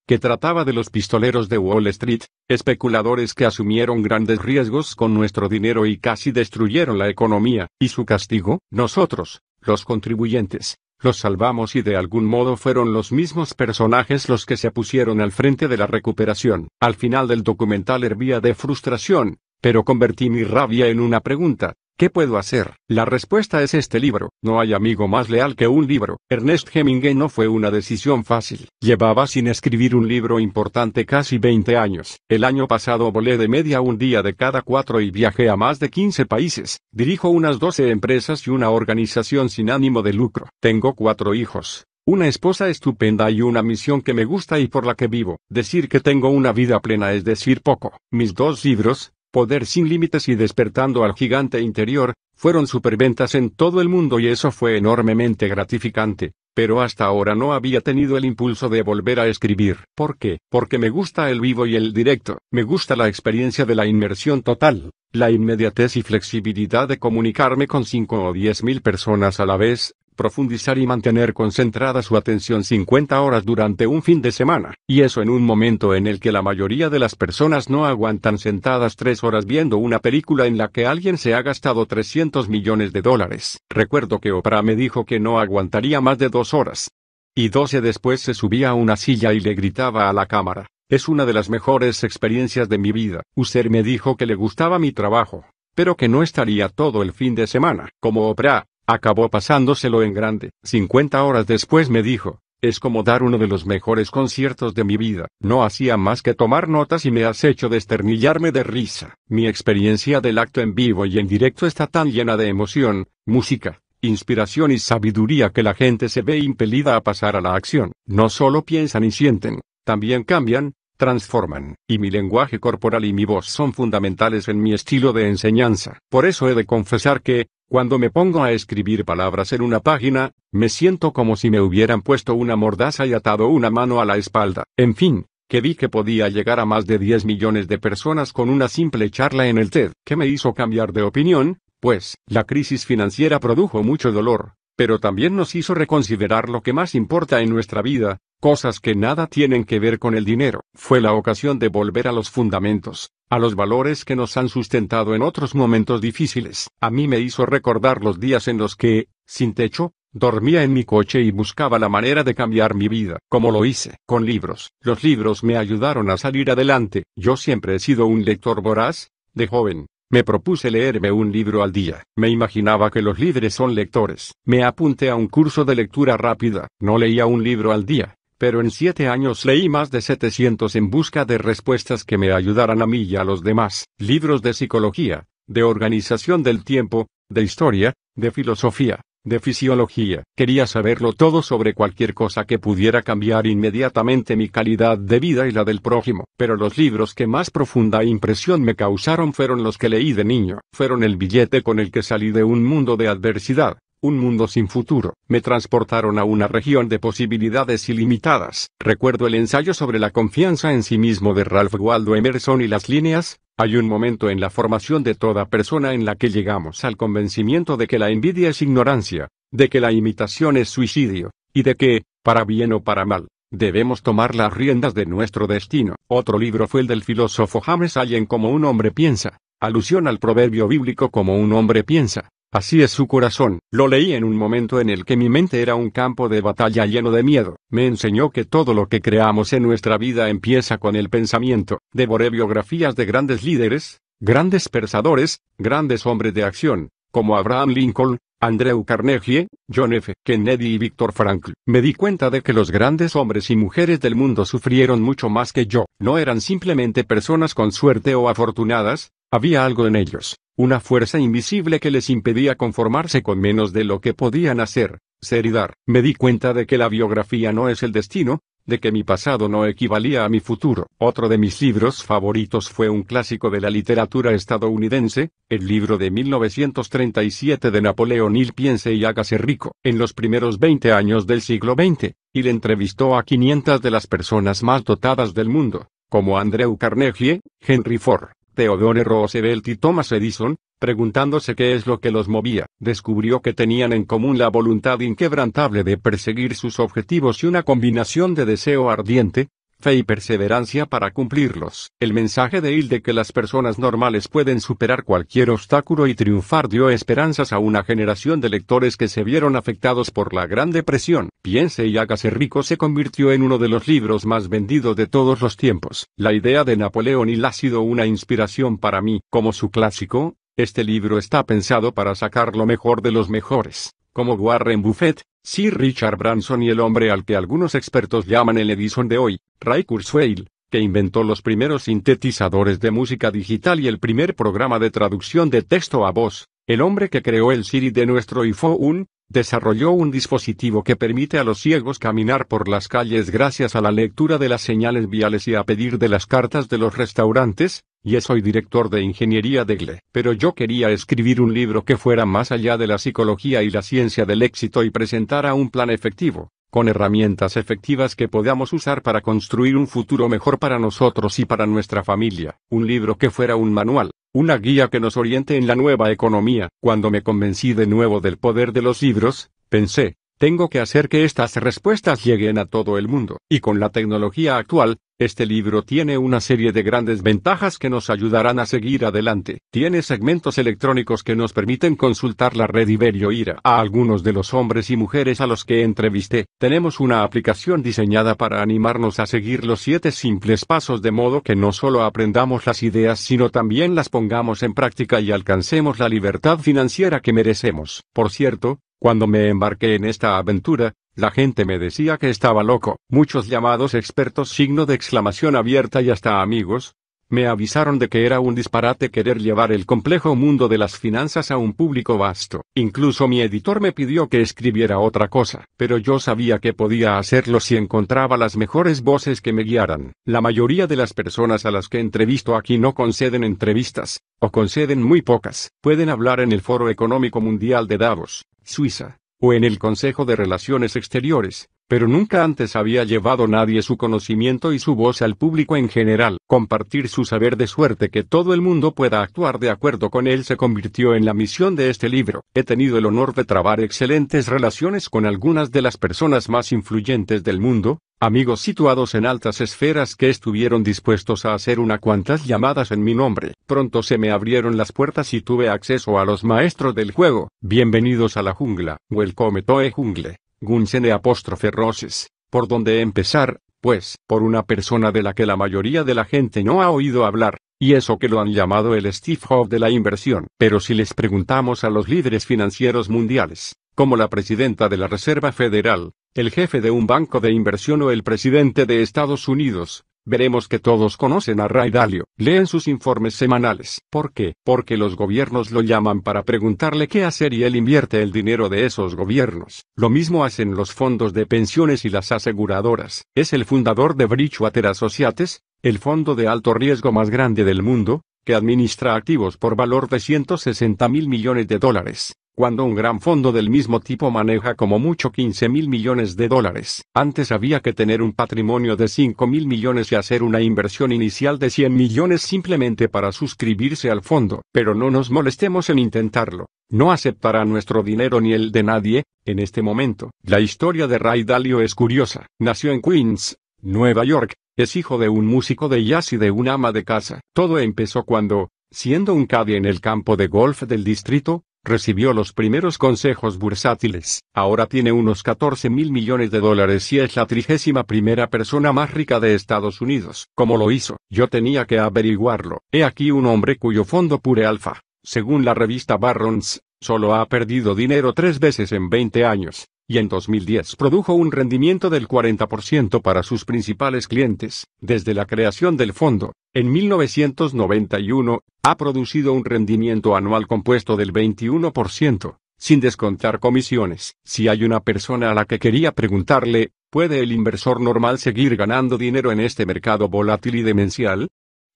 que trataba de los pistoleros de Wall Street, especuladores que asumieron grandes riesgos con nuestro dinero y casi destruyeron la economía, y su castigo, nosotros, los contribuyentes, los salvamos y de algún modo fueron los mismos personajes los que se pusieron al frente de la recuperación. Al final del documental hervía de frustración, pero convertí mi rabia en una pregunta, ¿Qué puedo hacer? La respuesta es este libro. No hay amigo más leal que un libro. Ernest Hemingway no fue una decisión fácil. Llevaba sin escribir un libro importante casi 20 años. El año pasado volé de media un día de cada cuatro y viajé a más de 15 países. Dirijo unas 12 empresas y una organización sin ánimo de lucro. Tengo cuatro hijos. Una esposa estupenda y una misión que me gusta y por la que vivo. Decir que tengo una vida plena es decir poco. Mis dos libros, Poder sin límites y despertando al gigante interior, fueron superventas en todo el mundo y eso fue enormemente gratificante, pero hasta ahora no había tenido el impulso de volver a escribir. ¿Por qué? Porque me gusta el vivo y el directo, me gusta la experiencia de la inmersión total, la inmediatez y flexibilidad de comunicarme con cinco o diez mil personas a la vez, profundizar y mantener concentrada su atención 50 horas durante un fin de semana, y eso en un momento en el que la mayoría de las personas no aguantan sentadas tres horas viendo una película en la que alguien se ha gastado 300 millones de dólares. Recuerdo que Oprah me dijo que no aguantaría más de dos horas. Y 12 después se subía a una silla y le gritaba a la cámara. Es una de las mejores experiencias de mi vida. Usted me dijo que le gustaba mi trabajo, pero que no estaría todo el fin de semana. Como Oprah, Acabó pasándoselo en grande. 50 horas después me dijo, es como dar uno de los mejores conciertos de mi vida. No hacía más que tomar notas y me has hecho desternillarme de risa. Mi experiencia del acto en vivo y en directo está tan llena de emoción, música, inspiración y sabiduría que la gente se ve impelida a pasar a la acción. No solo piensan y sienten, también cambian, transforman, y mi lenguaje corporal y mi voz son fundamentales en mi estilo de enseñanza. Por eso he de confesar que, cuando me pongo a escribir palabras en una página, me siento como si me hubieran puesto una mordaza y atado una mano a la espalda. En fin, que vi que podía llegar a más de 10 millones de personas con una simple charla en el TED. ¿Qué me hizo cambiar de opinión? Pues, la crisis financiera produjo mucho dolor, pero también nos hizo reconsiderar lo que más importa en nuestra vida, cosas que nada tienen que ver con el dinero. Fue la ocasión de volver a los fundamentos, a los valores que nos han sustentado en otros momentos difíciles. A mí me hizo recordar los días en los que, sin techo, dormía en mi coche y buscaba la manera de cambiar mi vida, como lo hice, con libros. Los libros me ayudaron a salir adelante. Yo siempre he sido un lector voraz, de joven. Me propuse leerme un libro al día. Me imaginaba que los líderes son lectores. Me apunté a un curso de lectura rápida. No leía un libro al día, pero en siete años leí más de 700 en busca de respuestas que me ayudaran a mí y a los demás. Libros de psicología, de organización del tiempo, de historia, de filosofía, de fisiología. Quería saberlo todo sobre cualquier cosa que pudiera cambiar inmediatamente mi calidad de vida y la del prójimo. Pero los libros que más profunda impresión me causaron fueron los que leí de niño. Fueron el billete con el que salí de un mundo de adversidad, un mundo sin futuro. Me transportaron a una región de posibilidades ilimitadas. Recuerdo el ensayo sobre la confianza en sí mismo de Ralph Waldo Emerson y las líneas, hay un momento en la formación de toda persona en la que llegamos al convencimiento de que la envidia es ignorancia, de que la imitación es suicidio, y de que, para bien o para mal, debemos tomar las riendas de nuestro destino. Otro libro fue el del filósofo James Allen como un hombre piensa, alusión al proverbio bíblico como un hombre piensa. Así es su corazón. Lo leí en un momento en el que mi mente era un campo de batalla lleno de miedo. Me enseñó que todo lo que creamos en nuestra vida empieza con el pensamiento. Devoré biografías de grandes líderes, grandes pensadores, grandes hombres de acción, como Abraham Lincoln, Andrew Carnegie, John F. Kennedy y Víctor Frankl. Me di cuenta de que los grandes hombres y mujeres del mundo sufrieron mucho más que yo. No eran simplemente personas con suerte o afortunadas, había algo en ellos, una fuerza invisible que les impedía conformarse con menos de lo que podían hacer, ser y dar. Me di cuenta de que la biografía no es el destino, de que mi pasado no equivalía a mi futuro. Otro de mis libros favoritos fue un clásico de la literatura estadounidense, el libro de 1937 de Napoleón Hill Piense y hágase rico. En los primeros 20 años del siglo XX, Hill entrevistó a 500 de las personas más dotadas del mundo, como Andrew Carnegie, Henry Ford, Theodore Roosevelt y Thomas Edison, preguntándose qué es lo que los movía. Descubrió que tenían en común la voluntad inquebrantable de perseguir sus objetivos y una combinación de deseo ardiente, fe y perseverancia para cumplirlos. El mensaje de Hill de que las personas normales pueden superar cualquier obstáculo y triunfar dio esperanzas a una generación de lectores que se vieron afectados por la Gran Depresión. Piense y hágase rico se convirtió en uno de los libros más vendidos de todos los tiempos. La idea de Napoleón Hill ha sido una inspiración para mí, como su clásico, este libro está pensado para sacar lo mejor de los mejores, como Warren Buffett, Sir Richard Branson y el hombre al que algunos expertos llaman el Edison de hoy, Ray Kurzweil, que inventó los primeros sintetizadores de música digital y el primer programa de traducción de texto a voz, el hombre que creó el Siri de nuestro iPhone, desarrolló un dispositivo que permite a los ciegos caminar por las calles gracias a la lectura de las señales viales y a pedir de las cartas de los restaurantes, y soy director de ingeniería de GLE. Pero yo quería escribir un libro que fuera más allá de la psicología y la ciencia del éxito y presentara un plan efectivo, con herramientas efectivas que podamos usar para construir un futuro mejor para nosotros y para nuestra familia. Un libro que fuera un manual, una guía que nos oriente en la nueva economía. Cuando me convencí de nuevo del poder de los libros, pensé, tengo que hacer que estas respuestas lleguen a todo el mundo. Y con la tecnología actual, este libro tiene una serie de grandes ventajas que nos ayudarán a seguir adelante. Tiene segmentos electrónicos que nos permiten consultar la red y oír a algunos de los hombres y mujeres a los que entrevisté. Tenemos una aplicación diseñada para animarnos a seguir los siete simples pasos de modo que no solo aprendamos las ideas sino también las pongamos en práctica y alcancemos la libertad financiera que merecemos. Por cierto, cuando me embarqué en esta aventura, la gente me decía que estaba loco. Muchos llamados expertos signo de exclamación abierta y hasta amigos, me avisaron de que era un disparate querer llevar el complejo mundo de las finanzas a un público vasto. Incluso mi editor me pidió que escribiera otra cosa, pero yo sabía que podía hacerlo si encontraba las mejores voces que me guiaran. La mayoría de las personas a las que entrevisto aquí no conceden entrevistas, o conceden muy pocas. Pueden hablar en el Foro Económico Mundial de Davos, Suiza, o en el Consejo de Relaciones Exteriores, pero nunca antes había llevado nadie su conocimiento y su voz al público en general. Compartir su saber de suerte que todo el mundo pueda actuar de acuerdo con él se convirtió en la misión de este libro. He tenido el honor de trabar excelentes relaciones con algunas de las personas más influyentes del mundo, amigos situados en altas esferas que estuvieron dispuestos a hacer una cuantas llamadas en mi nombre. Pronto se me abrieron las puertas y tuve acceso a los maestros del juego. Bienvenidos a la jungla. Welcome to the jungle. Gunsene apóstrofe Roses. ¿Por dónde empezar? Pues, por una persona de la que la mayoría de la gente no ha oído hablar, y eso que lo han llamado el Steve Jobs de la inversión. Pero si les preguntamos a los líderes financieros mundiales, como la presidenta de la Reserva Federal, el jefe de un banco de inversión o el presidente de Estados Unidos, veremos que todos conocen a Ray Dalio, leen sus informes semanales. ¿Por qué? Porque los gobiernos lo llaman para preguntarle qué hacer y él invierte el dinero de esos gobiernos. Lo mismo hacen los fondos de pensiones y las aseguradoras. Es el fundador de Bridgewater Associates, el fondo de alto riesgo más grande del mundo, que administra activos por valor de 160 mil millones de dólares cuando un gran fondo del mismo tipo maneja como mucho 15 mil millones de dólares. Antes había que tener un patrimonio de 5 mil millones y hacer una inversión inicial de 100 millones simplemente para suscribirse al fondo, pero no nos molestemos en intentarlo. No aceptará nuestro dinero ni el de nadie, en este momento. La historia de Ray Dalio es curiosa. Nació en Queens, Nueva York, es hijo de un músico de jazz y de una ama de casa. Todo empezó cuando, siendo un caddy en el campo de golf del distrito, recibió los primeros consejos bursátiles. Ahora tiene unos 14 mil millones de dólares y es la trigésima primera persona más rica de Estados Unidos. ¿Cómo lo hizo? Yo tenía que averiguarlo. He aquí un hombre cuyo fondo pure alfa, según la revista Barrons, solo ha perdido dinero tres veces en 20 años y en 2010 produjo un rendimiento del 40% para sus principales clientes. Desde la creación del fondo, en 1991, ha producido un rendimiento anual compuesto del 21%, sin descontar comisiones. Si hay una persona a la que quería preguntarle, ¿Puede el inversor normal seguir ganando dinero en este mercado volátil y demencial?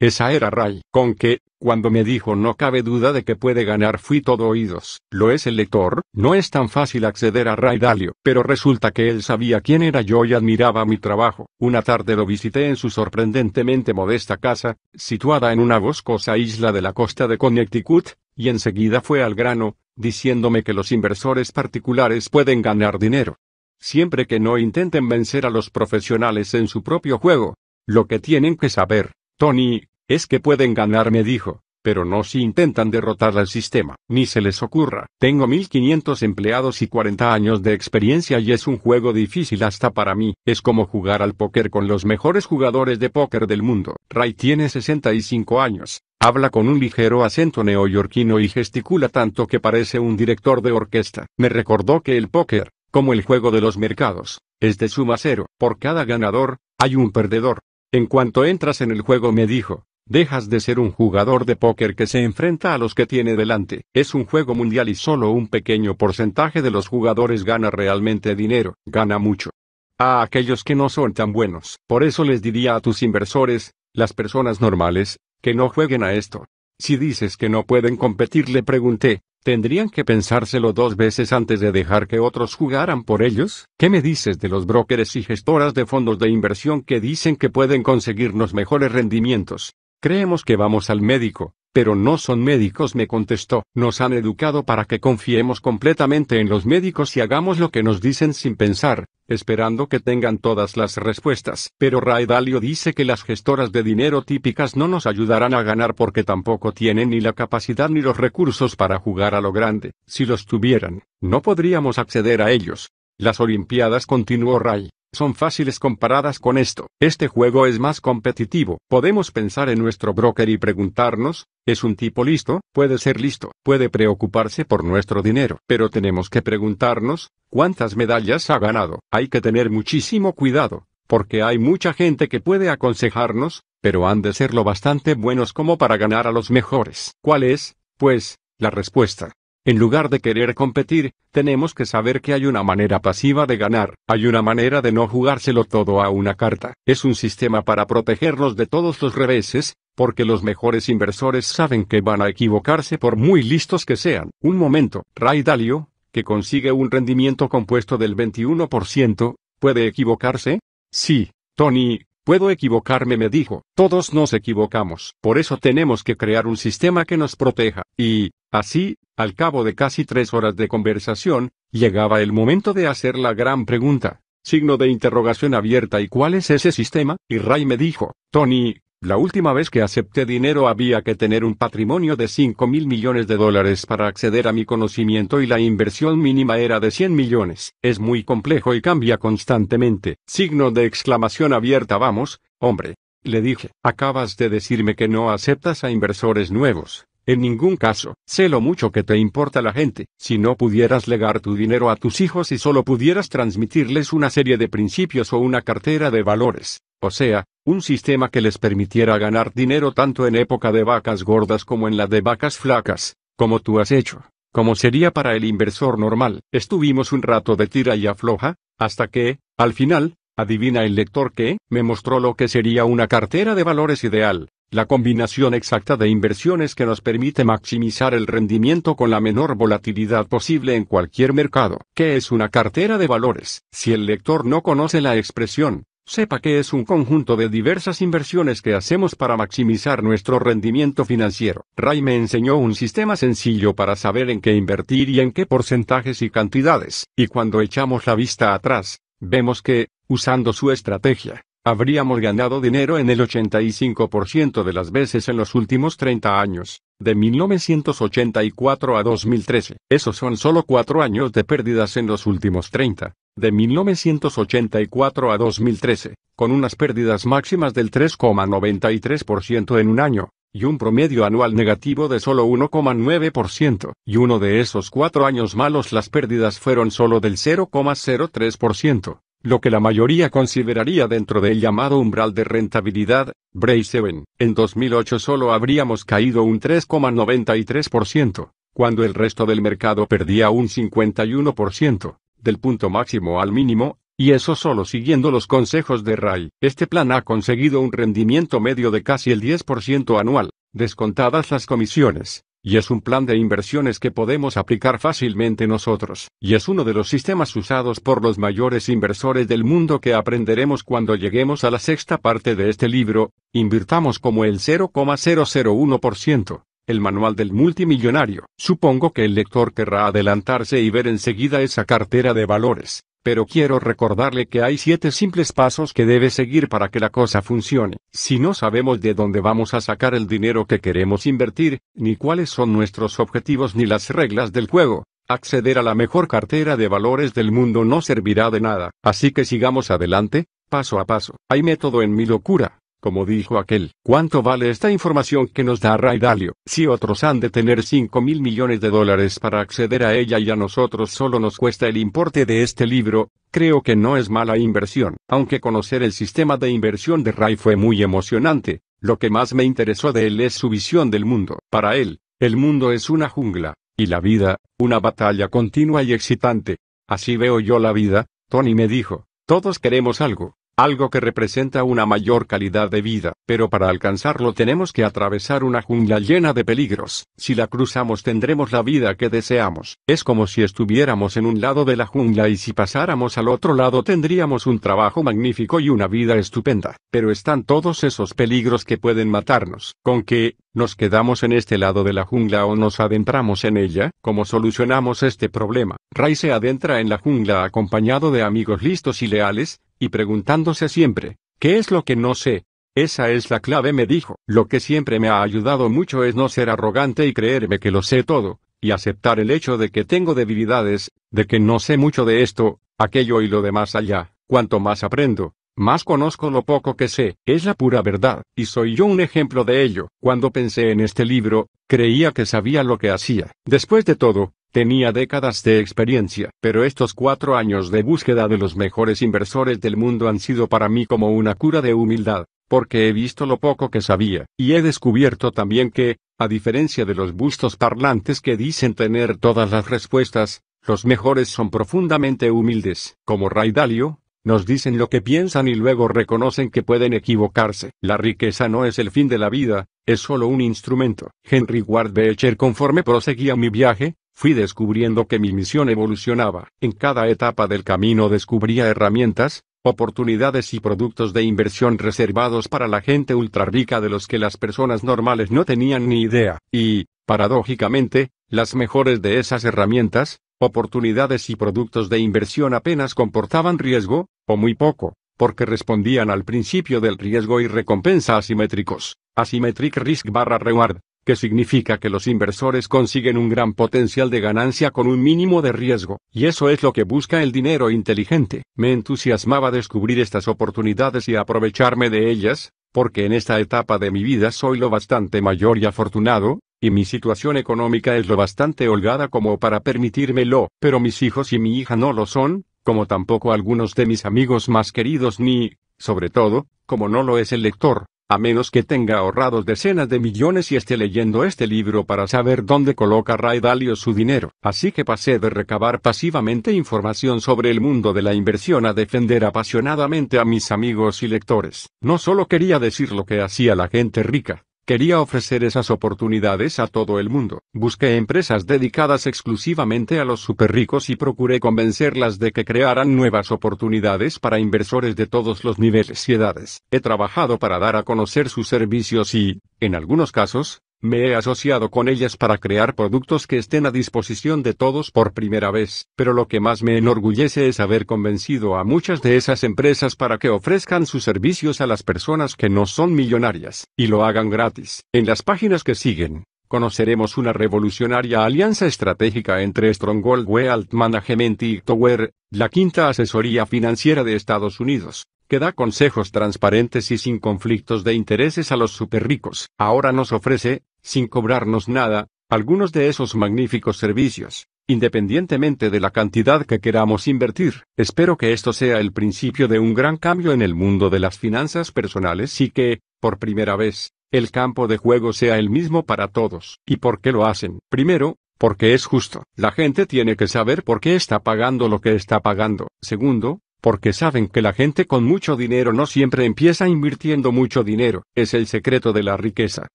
Esa era Ray, con que, cuando me dijo no cabe duda de que puede ganar fui todo oídos. ¿Lo es el lector? No es tan fácil acceder a Ray Dalio, pero resulta que él sabía quién era yo y admiraba mi trabajo. Una tarde lo visité en su sorprendentemente modesta casa, situada en una boscosa isla de la costa de Connecticut, y enseguida fue al grano, diciéndome que los inversores particulares pueden ganar dinero siempre que no intenten vencer a los profesionales en su propio juego. Lo que tienen que saber, Tony, es que pueden ganar, me dijo, pero no si intentan derrotar al sistema, ni se les ocurra. Tengo 1500 empleados y 40 años de experiencia y es un juego difícil hasta para mí, es como jugar al póker con los mejores jugadores de póker del mundo. Ray tiene 65 años, habla con un ligero acento neoyorquino y gesticula tanto que parece un director de orquesta. Me recordó que el póker, como el juego de los mercados, es de suma cero. Por cada ganador, hay un perdedor. En cuanto entras en el juego me dijo, dejas de ser un jugador de póker que se enfrenta a los que tiene delante. Es un juego mundial y solo un pequeño porcentaje de los jugadores gana realmente dinero, gana mucho. A aquellos que no son tan buenos. Por eso les diría a tus inversores, las personas normales, que no jueguen a esto. Si dices que no pueden competir, le pregunté, ¿Tendrían que pensárselo dos veces antes de dejar que otros jugaran por ellos? ¿Qué me dices de los brokers y gestoras de fondos de inversión que dicen que pueden conseguirnos mejores rendimientos? Creemos que vamos al médico, pero no son médicos, me contestó. Nos han educado para que confiemos completamente en los médicos y hagamos lo que nos dicen sin pensar, esperando que tengan todas las respuestas. Pero Ray Dalio dice que las gestoras de dinero típicas no nos ayudarán a ganar porque tampoco tienen ni la capacidad ni los recursos para jugar a lo grande. Si los tuvieran, no podríamos acceder a ellos. Las Olimpiadas continuó Ray son fáciles comparadas con esto. Este juego es más competitivo. Podemos pensar en nuestro broker y preguntarnos, ¿es un tipo listo? Puede ser listo, puede preocuparse por nuestro dinero, pero tenemos que preguntarnos, ¿cuántas medallas ha ganado? Hay que tener muchísimo cuidado, porque hay mucha gente que puede aconsejarnos, pero han de ser lo bastante buenos como para ganar a los mejores. ¿Cuál es, pues, la respuesta? En lugar de querer competir, tenemos que saber que hay una manera pasiva de ganar, hay una manera de no jugárselo todo a una carta. Es un sistema para protegernos de todos los reveses, porque los mejores inversores saben que van a equivocarse por muy listos que sean. Un momento, Ray Dalio, que consigue un rendimiento compuesto del 21%, ¿puede equivocarse? Sí, Tony, Puedo equivocarme, me dijo. Todos nos equivocamos. Por eso tenemos que crear un sistema que nos proteja. Y, así, al cabo de casi tres horas de conversación, llegaba el momento de hacer la gran pregunta. Signo de interrogación abierta. ¿Y cuál es ese sistema? Y Ray me dijo, Tony, la última vez que acepté dinero había que tener un patrimonio de 5 mil millones de dólares para acceder a mi conocimiento y la inversión mínima era de 100 millones. Es muy complejo y cambia constantemente. Signo de exclamación abierta vamos, hombre. Le dije, acabas de decirme que no aceptas a inversores nuevos. En ningún caso, sé lo mucho que te importa la gente. Si no pudieras legar tu dinero a tus hijos y solo pudieras transmitirles una serie de principios o una cartera de valores, o sea, un sistema que les permitiera ganar dinero tanto en época de vacas gordas como en la de vacas flacas, como tú has hecho, como sería para el inversor normal. Estuvimos un rato de tira y afloja, hasta que, al final, adivina el lector que, me mostró lo que sería una cartera de valores ideal, la combinación exacta de inversiones que nos permite maximizar el rendimiento con la menor volatilidad posible en cualquier mercado. ¿Qué es una cartera de valores? Si el lector no conoce la expresión, Sepa que es un conjunto de diversas inversiones que hacemos para maximizar nuestro rendimiento financiero. Ray me enseñó un sistema sencillo para saber en qué invertir y en qué porcentajes y cantidades. Y cuando echamos la vista atrás, vemos que, usando su estrategia, habríamos ganado dinero en el 85% de las veces en los últimos 30 años, de 1984 a 2013. Esos son solo cuatro años de pérdidas en los últimos 30 de 1984 a 2013, con unas pérdidas máximas del 3,93% en un año, y un promedio anual negativo de solo 1,9%, y uno de esos cuatro años malos las pérdidas fueron solo del 0,03%, lo que la mayoría consideraría dentro del llamado umbral de rentabilidad, break-even. En 2008 solo habríamos caído un 3,93%, cuando el resto del mercado perdía un 51% del punto máximo al mínimo, Y eso solo siguiendo los consejos de Ray. Este plan ha conseguido un rendimiento medio de casi el 10% anual, descontadas las comisiones. Y es un plan de inversiones que podemos aplicar fácilmente nosotros. Y es uno de los sistemas usados por los mayores inversores del mundo que aprenderemos cuando lleguemos a la sexta parte de este libro, invirtamos como el 0,001%. El manual del multimillonario. Supongo que el lector querrá adelantarse y ver enseguida esa cartera de valores pero quiero recordarle que hay siete simples pasos que debe seguir para que la cosa funcione. Si no sabemos de dónde vamos a sacar el dinero que queremos invertir, ni cuáles son nuestros objetivos ni las reglas del juego, acceder a la mejor cartera de valores del mundo no servirá de nada. Así que sigamos adelante, paso a paso. Hay método en mi locura. Como dijo aquel, ¿cuánto vale esta información que nos da Ray Dalio? Si otros han de tener 5 mil millones de dólares para acceder a ella y a nosotros solo nos cuesta el importe de este libro, creo que no es mala inversión. Aunque conocer el sistema de inversión de Ray fue muy emocionante, lo que más me interesó de él es su visión del mundo. Para él, el mundo es una jungla, y la vida, una batalla continua y excitante. Así veo yo la vida, Tony me dijo, todos queremos algo, algo que representa una mayor calidad de vida, pero para alcanzarlo tenemos que atravesar una jungla llena de peligros. Si la cruzamos tendremos la vida que deseamos. Es como si estuviéramos en un lado de la jungla y si pasáramos al otro lado tendríamos un trabajo magnífico y una vida estupenda. Pero están todos esos peligros que pueden matarnos. ¿Con qué? ¿Nos quedamos en este lado de la jungla o nos adentramos en ella? ¿Cómo solucionamos este problema? Ray se adentra en la jungla acompañado de amigos listos y leales, y preguntándose siempre, ¿qué es lo que no sé? Esa es la clave, me dijo. Lo que siempre me ha ayudado mucho es no ser arrogante y creerme que lo sé todo, y aceptar el hecho de que tengo debilidades, de que no sé mucho de esto, aquello y lo demás allá. Cuanto más aprendo, más conozco lo poco que sé, es la pura verdad, y soy yo un ejemplo de ello. Cuando pensé en este libro, creía que sabía lo que hacía. Después de todo, tenía décadas de experiencia, pero estos cuatro años de búsqueda de los mejores inversores del mundo han sido para mí como una cura de humildad, porque he visto lo poco que sabía, y he descubierto también que, a diferencia de los bustos parlantes que dicen tener todas las respuestas, los mejores son profundamente humildes, como Ray Dalio, nos dicen lo que piensan y luego reconocen que pueden equivocarse. La riqueza no es el fin de la vida, es solo un instrumento. Henry Ward Beecher conforme proseguía mi viaje, fui descubriendo que mi misión evolucionaba. En cada etapa del camino descubría herramientas, oportunidades y productos de inversión reservados para la gente ultra rica de los que las personas normales no tenían ni idea. Y, paradójicamente, las mejores de esas herramientas, oportunidades y productos de inversión apenas comportaban riesgo, o muy poco, porque respondían al principio del riesgo y recompensa asimétricos, asymmetric risk barra reward, que significa que los inversores consiguen un gran potencial de ganancia con un mínimo de riesgo, y eso es lo que busca el dinero inteligente. Me entusiasmaba descubrir estas oportunidades y aprovecharme de ellas, porque en esta etapa de mi vida soy lo bastante mayor y afortunado, y mi situación económica es lo bastante holgada como para permitírmelo, pero mis hijos y mi hija no lo son, como tampoco algunos de mis amigos más queridos ni, sobre todo, como no lo es el lector, a menos que tenga ahorrados decenas de millones y esté leyendo este libro para saber dónde coloca Ray Dalio su dinero. Así que pasé de recabar pasivamente información sobre el mundo de la inversión a defender apasionadamente a mis amigos y lectores. No solo quería decir lo que hacía la gente rica, Quería ofrecer esas oportunidades a todo el mundo. Busqué empresas dedicadas exclusivamente a los superricos y procuré convencerlas de que crearan nuevas oportunidades para inversores de todos los niveles y edades. He trabajado para dar a conocer sus servicios y, en algunos casos, me he asociado con ellas para crear productos que estén a disposición de todos por primera vez, pero lo que más me enorgullece es haber convencido a muchas de esas empresas para que ofrezcan sus servicios a las personas que no son millonarias, y lo hagan gratis. En las páginas que siguen, conoceremos una revolucionaria alianza estratégica entre Stronghold Wealth Management y Tower, la quinta asesoría financiera de Estados Unidos que da consejos transparentes y sin conflictos de intereses a los superricos. Ahora nos ofrece, sin cobrarnos nada, algunos de esos magníficos servicios, independientemente de la cantidad que queramos invertir. Espero que esto sea el principio de un gran cambio en el mundo de las finanzas personales y que, por primera vez, el campo de juego sea el mismo para todos. ¿Y por qué lo hacen? Primero, porque es justo. La gente tiene que saber por qué está pagando lo que está pagando. Segundo, porque saben que la gente con mucho dinero no siempre empieza invirtiendo mucho dinero, es el secreto de la riqueza.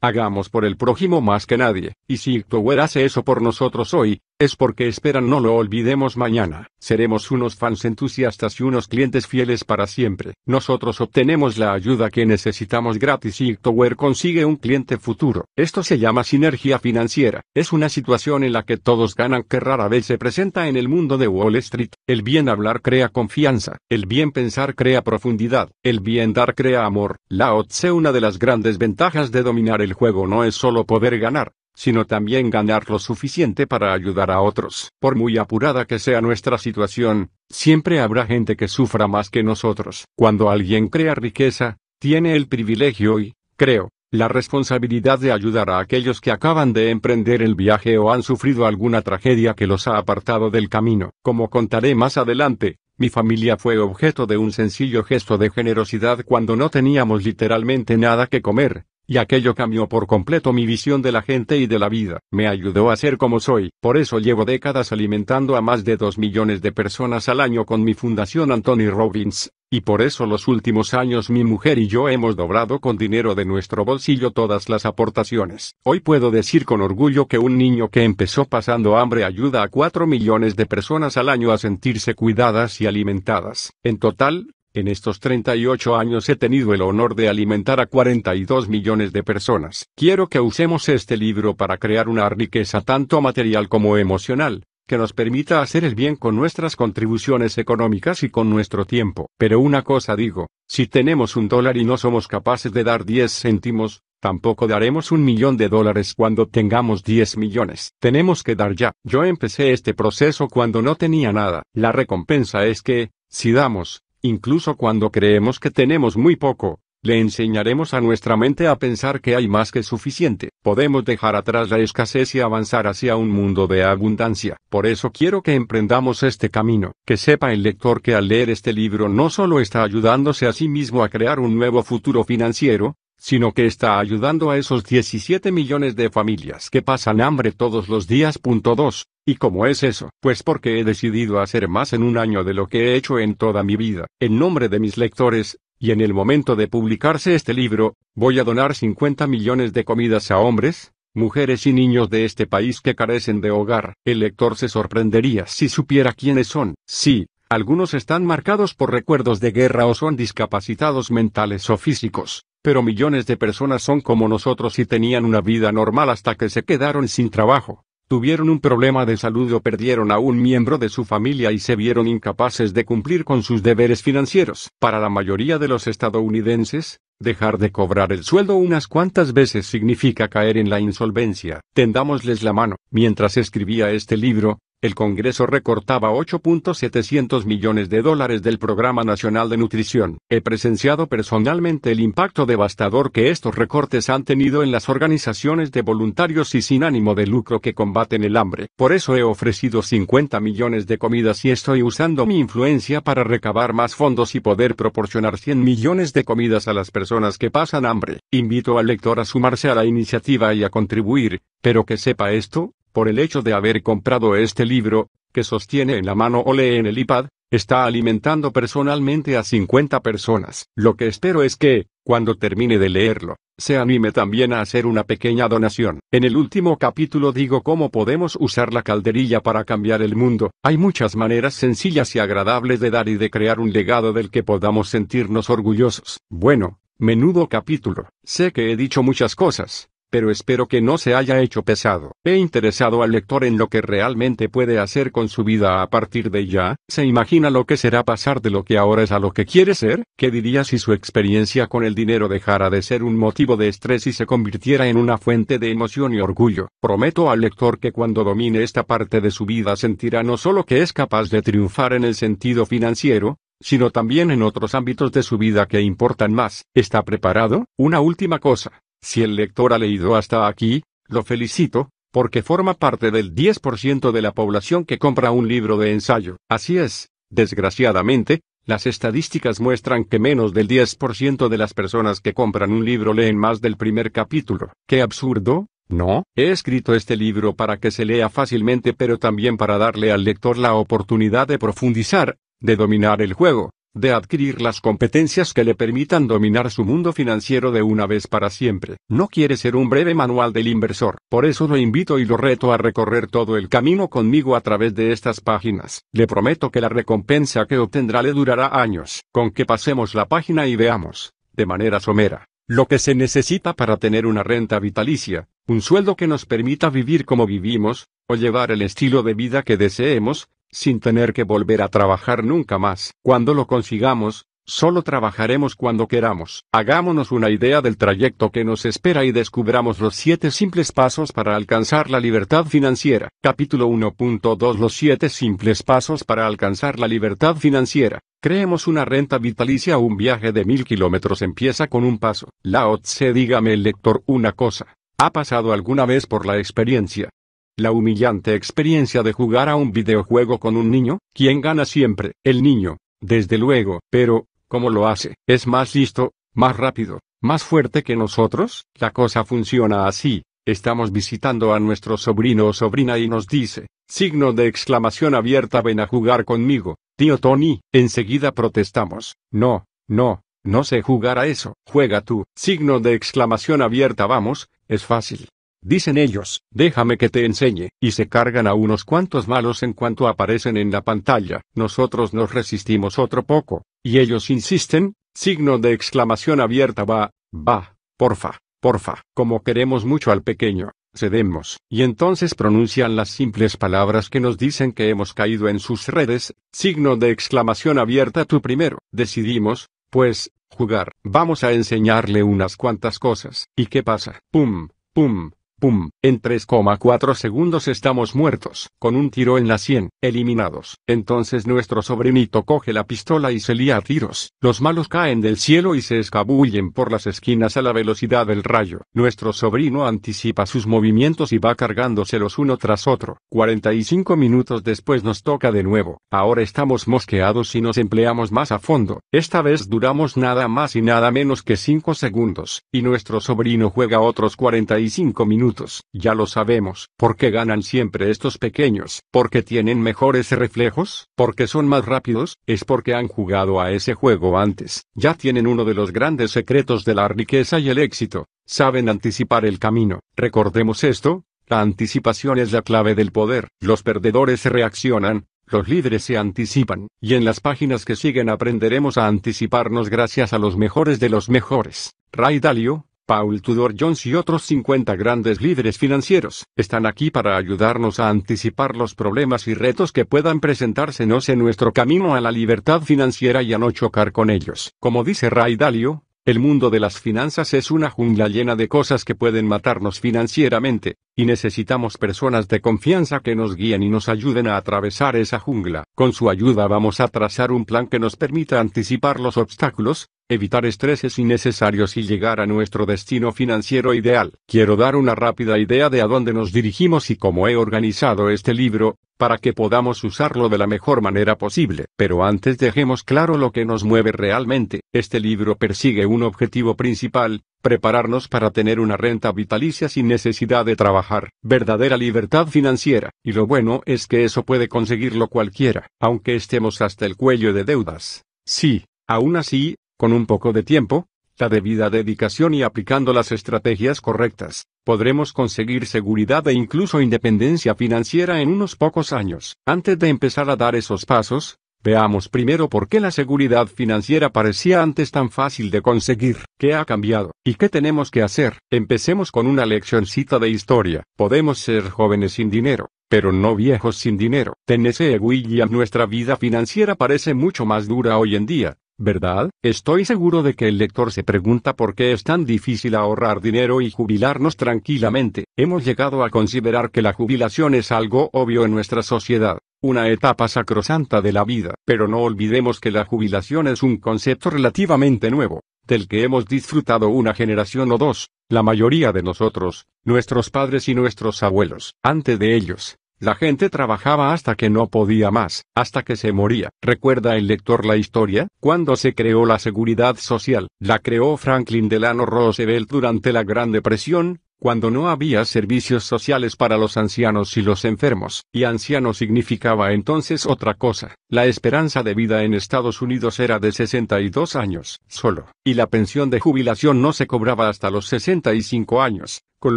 Hagamos por el prójimo más que nadie, y si Ictower hace eso por nosotros hoy, es porque esperan no lo olvidemos mañana. Seremos unos fans entusiastas y unos clientes fieles para siempre. Nosotros obtenemos la ayuda que necesitamos gratis y Ictower consigue un cliente futuro. Esto se llama sinergia financiera. Es una situación en la que todos ganan que rara vez se presenta en el mundo de Wall Street. El bien hablar crea confianza. El bien pensar crea profundidad. El bien dar crea amor. Lao Tse una de las grandes ventajas de dominar el juego no es solo poder ganar, sino también ganar lo suficiente para ayudar a otros. Por muy apurada que sea nuestra situación, siempre habrá gente que sufra más que nosotros. Cuando alguien crea riqueza, tiene el privilegio y, creo, la responsabilidad de ayudar a aquellos que acaban de emprender el viaje o han sufrido alguna tragedia que los ha apartado del camino. Como contaré más adelante, mi familia fue objeto de un sencillo gesto de generosidad cuando no teníamos literalmente nada que comer, y aquello cambió por completo mi visión de la gente y de la vida. Me ayudó a ser como soy. Por eso llevo décadas alimentando a más de dos millones de personas al año con mi fundación Anthony Robbins. Y por eso los últimos años mi mujer y yo hemos dobrado con dinero de nuestro bolsillo todas las aportaciones. Hoy puedo decir con orgullo que un niño que empezó pasando hambre ayuda a cuatro millones de personas al año a sentirse cuidadas y alimentadas. En total, en estos 38 años he tenido el honor de alimentar a 42 millones de personas. Quiero que usemos este libro para crear una riqueza tanto material como emocional, que nos permita hacer el bien con nuestras contribuciones económicas y con nuestro tiempo. Pero una cosa digo, si tenemos un dólar y no somos capaces de dar 10 céntimos, tampoco daremos un millón de dólares cuando tengamos 10 millones. Tenemos que dar ya. Yo empecé este proceso cuando no tenía nada. La recompensa es que, si damos, Incluso cuando creemos que tenemos muy poco, le enseñaremos a nuestra mente a pensar que hay más que suficiente. Podemos dejar atrás la escasez y avanzar hacia un mundo de abundancia. Por eso quiero que emprendamos este camino. Que sepa el lector que al leer este libro no solo está ayudándose a sí mismo a crear un nuevo futuro financiero, sino que está ayudando a esos 17 millones de familias que pasan hambre todos los días. 2. ¿Y cómo es eso? Pues porque he decidido hacer más en un año de lo que he hecho en toda mi vida. En nombre de mis lectores, y en el momento de publicarse este libro, voy a donar 50 millones de comidas a hombres, mujeres y niños de este país que carecen de hogar. El lector se sorprendería si supiera quiénes son. Sí, algunos están marcados por recuerdos de guerra o son discapacitados mentales o físicos. Pero millones de personas son como nosotros y tenían una vida normal hasta que se quedaron sin trabajo, tuvieron un problema de salud o perdieron a un miembro de su familia y se vieron incapaces de cumplir con sus deberes financieros. Para la mayoría de los estadounidenses, dejar de cobrar el sueldo unas cuantas veces significa caer en la insolvencia. Tendámosles la mano. Mientras escribía este libro, el Congreso recortaba 8.700 millones de dólares del Programa Nacional de Nutrición. He presenciado personalmente el impacto devastador que estos recortes han tenido en las organizaciones de voluntarios y sin ánimo de lucro que combaten el hambre. Por eso he ofrecido 50 millones de comidas y estoy usando mi influencia para recabar más fondos y poder proporcionar 100 millones de comidas a las personas que pasan hambre. Invito al lector a sumarse a la iniciativa y a contribuir, pero que sepa esto, por el hecho de haber comprado este libro, que sostiene en la mano o lee en el iPad, está alimentando personalmente a 50 personas. Lo que espero es que, cuando termine de leerlo, se anime también a hacer una pequeña donación. En el último capítulo digo cómo podemos usar la calderilla para cambiar el mundo. Hay muchas maneras sencillas y agradables de dar y de crear un legado del que podamos sentirnos orgullosos. Bueno, menudo capítulo. Sé que he dicho muchas cosas, pero espero que no se haya hecho pesado. He interesado al lector en lo que realmente puede hacer con su vida a partir de ya. ¿Se imagina lo que será pasar de lo que ahora es a lo que quiere ser? ¿Qué diría si su experiencia con el dinero dejara de ser un motivo de estrés y se convirtiera en una fuente de emoción y orgullo? Prometo al lector que cuando domine esta parte de su vida sentirá no solo que es capaz de triunfar en el sentido financiero, sino también en otros ámbitos de su vida que importan más. ¿Está preparado? Una última cosa. Si el lector ha leído hasta aquí, lo felicito, porque forma parte del 10% de la población que compra un libro de ensayo. Así es, desgraciadamente, las estadísticas muestran que menos del 10% de las personas que compran un libro leen más del primer capítulo. ¡Qué absurdo! No, he escrito este libro para que se lea fácilmente pero también para darle al lector la oportunidad de profundizar, de dominar el juego, de adquirir las competencias que le permitan dominar su mundo financiero de una vez para siempre. No quiere ser un breve manual del inversor, por eso lo invito y lo reto a recorrer todo el camino conmigo a través de estas páginas. Le prometo que la recompensa que obtendrá le durará años, con que pasemos la página y veamos, de manera somera, lo que se necesita para tener una renta vitalicia, un sueldo que nos permita vivir como vivimos, o llevar el estilo de vida que deseemos, sin tener que volver a trabajar nunca más. Cuando lo consigamos, solo trabajaremos cuando queramos. Hagámonos una idea del trayecto que nos espera y descubramos los siete simples pasos para alcanzar la libertad financiera. Capítulo 1.2 Los siete simples pasos para alcanzar la libertad financiera. Creemos una renta vitalicia un viaje de mil kilómetros empieza con un paso. Lao Tse dígame el lector una cosa. ¿Ha pasado alguna vez por la experiencia la humillante experiencia de jugar a un videojuego con un niño, ¿quién gana siempre? El niño, desde luego, pero, ¿cómo lo hace? ¿Es más listo, más rápido, más fuerte que nosotros? La cosa funciona así. Estamos visitando a nuestro sobrino o sobrina y nos dice, signo de exclamación abierta ven a jugar conmigo, tío Tony, enseguida protestamos, no, no, no sé jugar a eso, juega tú, signo de exclamación abierta vamos, es fácil, Dicen ellos, déjame que te enseñe, y se cargan a unos cuantos malos en cuanto aparecen en la pantalla. Nosotros nos resistimos otro poco, y ellos insisten, signo de exclamación abierta va, va, porfa, porfa, como queremos mucho al pequeño, cedemos, y entonces pronuncian las simples palabras que nos dicen que hemos caído en sus redes, signo de exclamación abierta tú primero, decidimos, pues, jugar, vamos a enseñarle unas cuantas cosas, ¿y qué pasa? Pum, pum, ¡Pum! En 3,4 segundos estamos muertos, con un tiro en la sien, eliminados. Entonces nuestro sobrinito coge la pistola y se lía a tiros. Los malos caen del cielo y se escabullen por las esquinas a la velocidad del rayo. Nuestro sobrino anticipa sus movimientos y va cargándoselos uno tras otro. 45 minutos después nos toca de nuevo. Ahora estamos mosqueados y nos empleamos más a fondo. Esta vez duramos nada más y nada menos que 5 segundos, y nuestro sobrino juega otros 45 minutos ya lo sabemos. ¿Por qué ganan siempre estos pequeños? ¿Porque tienen mejores reflejos? ¿Porque son más rápidos? Es porque han jugado a ese juego antes. Ya tienen uno de los grandes secretos de la riqueza y el éxito. Saben anticipar el camino. Recordemos esto, la anticipación es la clave del poder. Los perdedores reaccionan, los líderes se anticipan, y en las páginas que siguen aprenderemos a anticiparnos gracias a los mejores de los mejores. Ray Dalio, Paul Tudor Jones y otros 50 grandes líderes financieros están aquí para ayudarnos a anticipar los problemas y retos que puedan presentársenos en nuestro camino a la libertad financiera y a no chocar con ellos. Como dice Ray Dalio, el mundo de las finanzas es una jungla llena de cosas que pueden matarnos financieramente, y necesitamos personas de confianza que nos guíen y nos ayuden a atravesar esa jungla. Con su ayuda vamos a trazar un plan que nos permita anticipar los obstáculos, evitar estreses innecesarios y llegar a nuestro destino financiero ideal. Quiero dar una rápida idea de a dónde nos dirigimos y cómo he organizado este libro, para que podamos usarlo de la mejor manera posible. Pero antes dejemos claro lo que nos mueve realmente. Este libro persigue un objetivo principal, prepararnos para tener una renta vitalicia sin necesidad de trabajar, verdadera libertad financiera, y lo bueno es que eso puede conseguirlo cualquiera, aunque estemos hasta el cuello de deudas. Sí, aún así, con un poco de tiempo, la debida dedicación y aplicando las estrategias correctas, podremos conseguir seguridad e incluso independencia financiera en unos pocos años. Antes de empezar a dar esos pasos, veamos primero por qué la seguridad financiera parecía antes tan fácil de conseguir, qué ha cambiado, y qué tenemos que hacer. Empecemos con una leccioncita de historia. Podemos ser jóvenes sin dinero, pero no viejos sin dinero. Tennessee William nuestra vida financiera parece mucho más dura hoy en día, ¿verdad? Estoy seguro de que el lector se pregunta por qué es tan difícil ahorrar dinero y jubilarnos tranquilamente. Hemos llegado a considerar que la jubilación es algo obvio en nuestra sociedad, una etapa sacrosanta de la vida. Pero no olvidemos que la jubilación es un concepto relativamente nuevo, del que hemos disfrutado una generación o dos, la mayoría de nosotros, nuestros padres y nuestros abuelos. Antes de ellos, la gente trabajaba hasta que no podía más, hasta que se moría. ¿Recuerda el lector la historia? Cuando se creó la seguridad social, la creó Franklin Delano Roosevelt durante la Gran Depresión, cuando no había servicios sociales para los ancianos y los enfermos, y anciano significaba entonces otra cosa. La esperanza de vida en Estados Unidos era de 62 años, solo, y la pensión de jubilación no se cobraba hasta los 65 años, con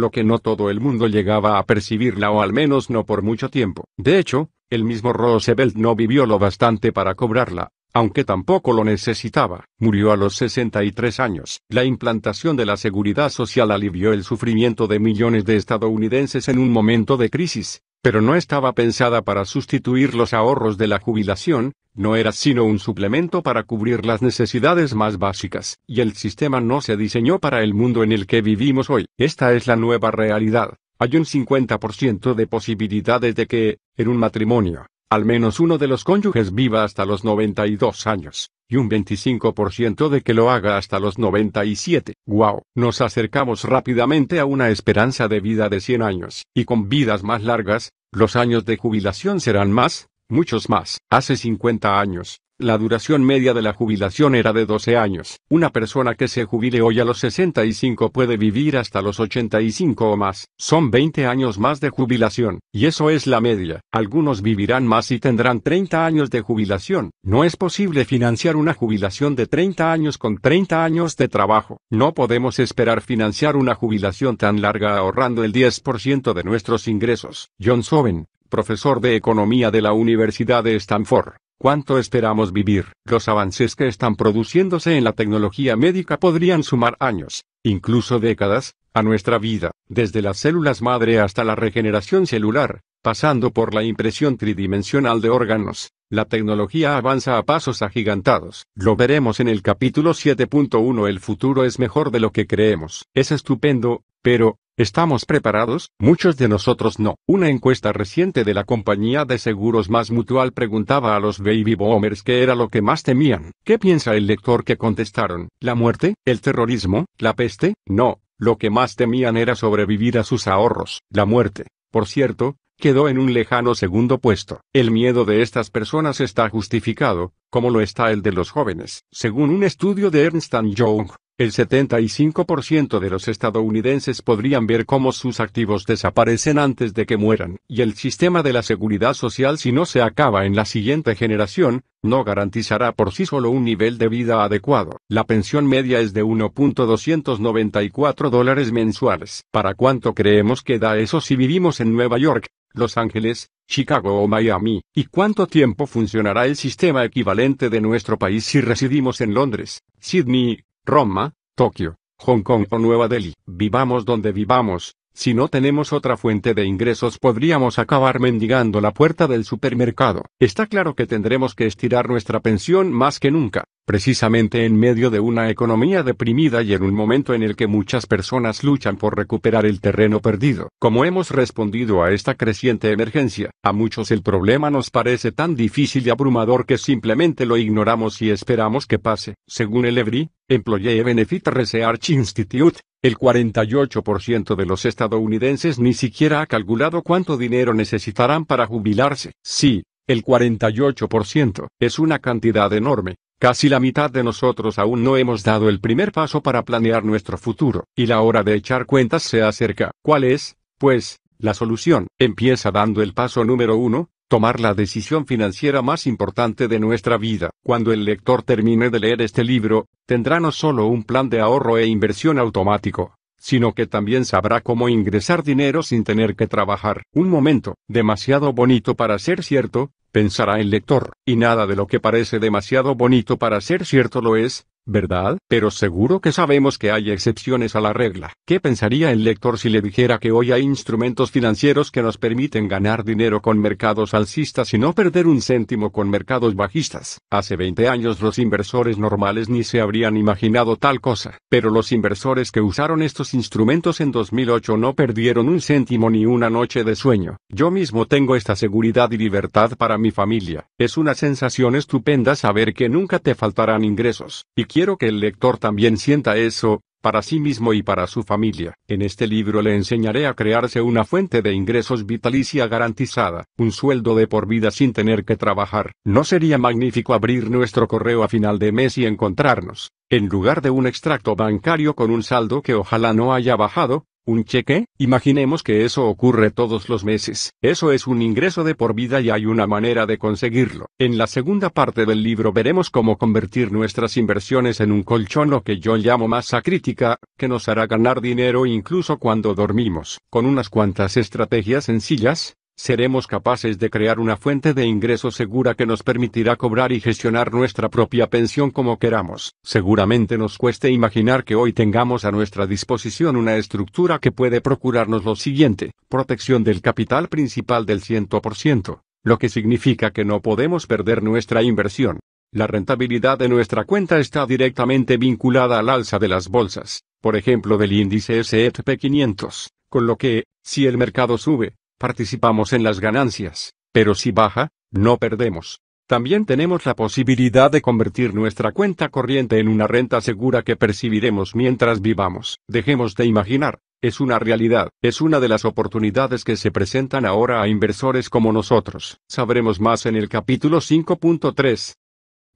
lo que no todo el mundo llegaba a percibirla o al menos no por mucho tiempo. De hecho, el mismo Roosevelt no vivió lo bastante para cobrarla, aunque tampoco lo necesitaba. Murió a los 63 años. La implantación de la seguridad social alivió el sufrimiento de millones de estadounidenses en un momento de crisis, pero no estaba pensada para sustituir los ahorros de la jubilación, no era sino un suplemento para cubrir las necesidades más básicas, y el sistema no se diseñó para el mundo en el que vivimos hoy. Esta es la nueva realidad. Hay un 50% de posibilidades de que, en un matrimonio, al menos uno de los cónyuges viva hasta los 92 años, y un 25% de que lo haga hasta los 97. ¡Wow! Nos acercamos rápidamente a una esperanza de vida de 100 años, y con vidas más largas, los años de jubilación serán más, muchos más. Hace 50 años, la duración media de la jubilación era de 12 años. Una persona que se jubile hoy a los 65 puede vivir hasta los 85 o más. Son 20 años más de jubilación, y eso es la media. Algunos vivirán más y tendrán 30 años de jubilación. No es posible financiar una jubilación de 30 años con 30 años de trabajo. No podemos esperar financiar una jubilación tan larga ahorrando el 10% de nuestros ingresos. John Soben, profesor de economía de la Universidad de Stanford ¿Cuánto esperamos vivir? Los avances que están produciéndose en la tecnología médica podrían sumar años, incluso décadas, a nuestra vida, desde las células madre hasta la regeneración celular, pasando por la impresión tridimensional de órganos. La tecnología avanza a pasos agigantados. Lo veremos en el capítulo 7.1. El futuro es mejor de lo que creemos. Es estupendo, pero, ¿Estamos preparados? Muchos de nosotros no. Una encuesta reciente de la compañía de seguros más mutual preguntaba a los baby boomers qué era lo que más temían. ¿Qué piensa el lector que contestaron? ¿La muerte? ¿El terrorismo? ¿La peste? No. Lo que más temían era sobrevivir a sus ahorros. La muerte, por cierto, quedó en un lejano segundo puesto. El miedo de estas personas está justificado, como lo está el de los jóvenes. Según un estudio de Ernst Young, el 75% de los estadounidenses podrían ver cómo sus activos desaparecen antes de que mueran, y el sistema de la seguridad social si no se acaba en la siguiente generación, no garantizará por sí solo un nivel de vida adecuado. La pensión media es de 1.294 dólares mensuales. ¿Para cuánto creemos que da eso si vivimos en Nueva York, Los Ángeles, Chicago o Miami? ¿Y cuánto tiempo funcionará el sistema equivalente de nuestro país si residimos en Londres, Sydney, Roma, Tokio, Hong Kong o Nueva Delhi. Vivamos donde vivamos, si no tenemos otra fuente de ingresos podríamos acabar mendigando la puerta del supermercado. Está claro que tendremos que estirar nuestra pensión más que nunca precisamente en medio de una economía deprimida y en un momento en el que muchas personas luchan por recuperar el terreno perdido. Como hemos respondido a esta creciente emergencia, a muchos el problema nos parece tan difícil y abrumador que simplemente lo ignoramos y esperamos que pase. Según el EBRI, Employee Benefit Research Institute, el 48% de los estadounidenses ni siquiera ha calculado cuánto dinero necesitarán para jubilarse. Sí, el 48% es una cantidad enorme, Casi la mitad de nosotros aún no hemos dado el primer paso para planear nuestro futuro, y la hora de echar cuentas se acerca. ¿Cuál es, pues, la solución? Empieza dando el paso número uno, tomar la decisión financiera más importante de nuestra vida. Cuando el lector termine de leer este libro, tendrá no solo un plan de ahorro e inversión automático, sino que también sabrá cómo ingresar dinero sin tener que trabajar. Un momento, demasiado bonito para ser cierto, pensará el lector, y nada de lo que parece demasiado bonito para ser cierto lo es, ¿verdad? Pero seguro que sabemos que hay excepciones a la regla. ¿Qué pensaría el lector si le dijera que hoy hay instrumentos financieros que nos permiten ganar dinero con mercados alcistas y no perder un céntimo con mercados bajistas? Hace 20 años los inversores normales ni se habrían imaginado tal cosa, pero los inversores que usaron estos instrumentos en 2008 no perdieron un céntimo ni una noche de sueño. Yo mismo tengo esta seguridad y libertad para mi familia. Es una sensación estupenda saber que nunca te faltarán ingresos. Y Quiero que el lector también sienta eso, para sí mismo y para su familia. En este libro le enseñaré a crearse una fuente de ingresos vitalicia garantizada, un sueldo de por vida sin tener que trabajar. ¿No sería magnífico abrir nuestro correo a final de mes y encontrarnos, en lugar de un extracto bancario con un saldo que ojalá no haya bajado, ¿Un cheque? Imaginemos que eso ocurre todos los meses. Eso es un ingreso de por vida y hay una manera de conseguirlo. En la segunda parte del libro veremos cómo convertir nuestras inversiones en un colchón lo que yo llamo masa crítica, que nos hará ganar dinero incluso cuando dormimos. Con unas cuantas estrategias sencillas, seremos capaces de crear una fuente de ingreso segura que nos permitirá cobrar y gestionar nuestra propia pensión como queramos. Seguramente nos cueste imaginar que hoy tengamos a nuestra disposición una estructura que puede procurarnos lo siguiente, protección del capital principal del 100%, lo que significa que no podemos perder nuestra inversión. La rentabilidad de nuestra cuenta está directamente vinculada al alza de las bolsas, por ejemplo del índice S&P 500, con lo que, si el mercado sube, participamos en las ganancias, pero si baja, no perdemos. También tenemos la posibilidad de convertir nuestra cuenta corriente en una renta segura que percibiremos mientras vivamos. Dejemos de imaginar, es una realidad, es una de las oportunidades que se presentan ahora a inversores como nosotros. Sabremos más en el capítulo 5.3.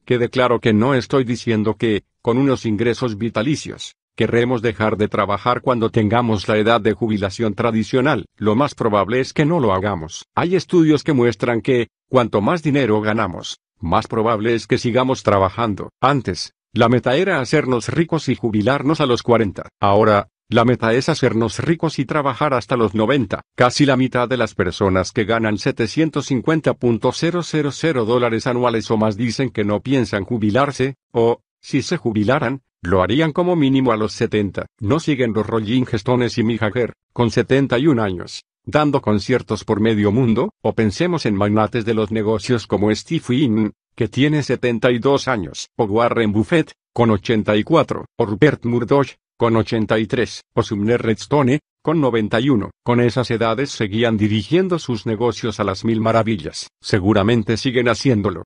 Quede claro que no estoy diciendo que, con unos ingresos vitalicios, querremos dejar de trabajar cuando tengamos la edad de jubilación tradicional. Lo más probable es que no lo hagamos. Hay estudios que muestran que, cuanto más dinero ganamos, más probable es que sigamos trabajando. Antes, la meta era hacernos ricos y jubilarnos a los 40. Ahora, la meta es hacernos ricos y trabajar hasta los 90. Casi la mitad de las personas que ganan 750.000 dólares anuales o más dicen que no piensan jubilarse, o, si se jubilaran, lo harían como mínimo a los 70. No siguen los Rolling Stones y Mick Jagger, con 71 años, dando conciertos por medio mundo, o pensemos en magnates de los negocios como Steve Wynn, que tiene 72 años, o Warren Buffett, con 84, o Rupert Murdoch, con 83, o Sumner Redstone, con 91. Con esas edades seguían dirigiendo sus negocios a las mil maravillas. Seguramente siguen haciéndolo.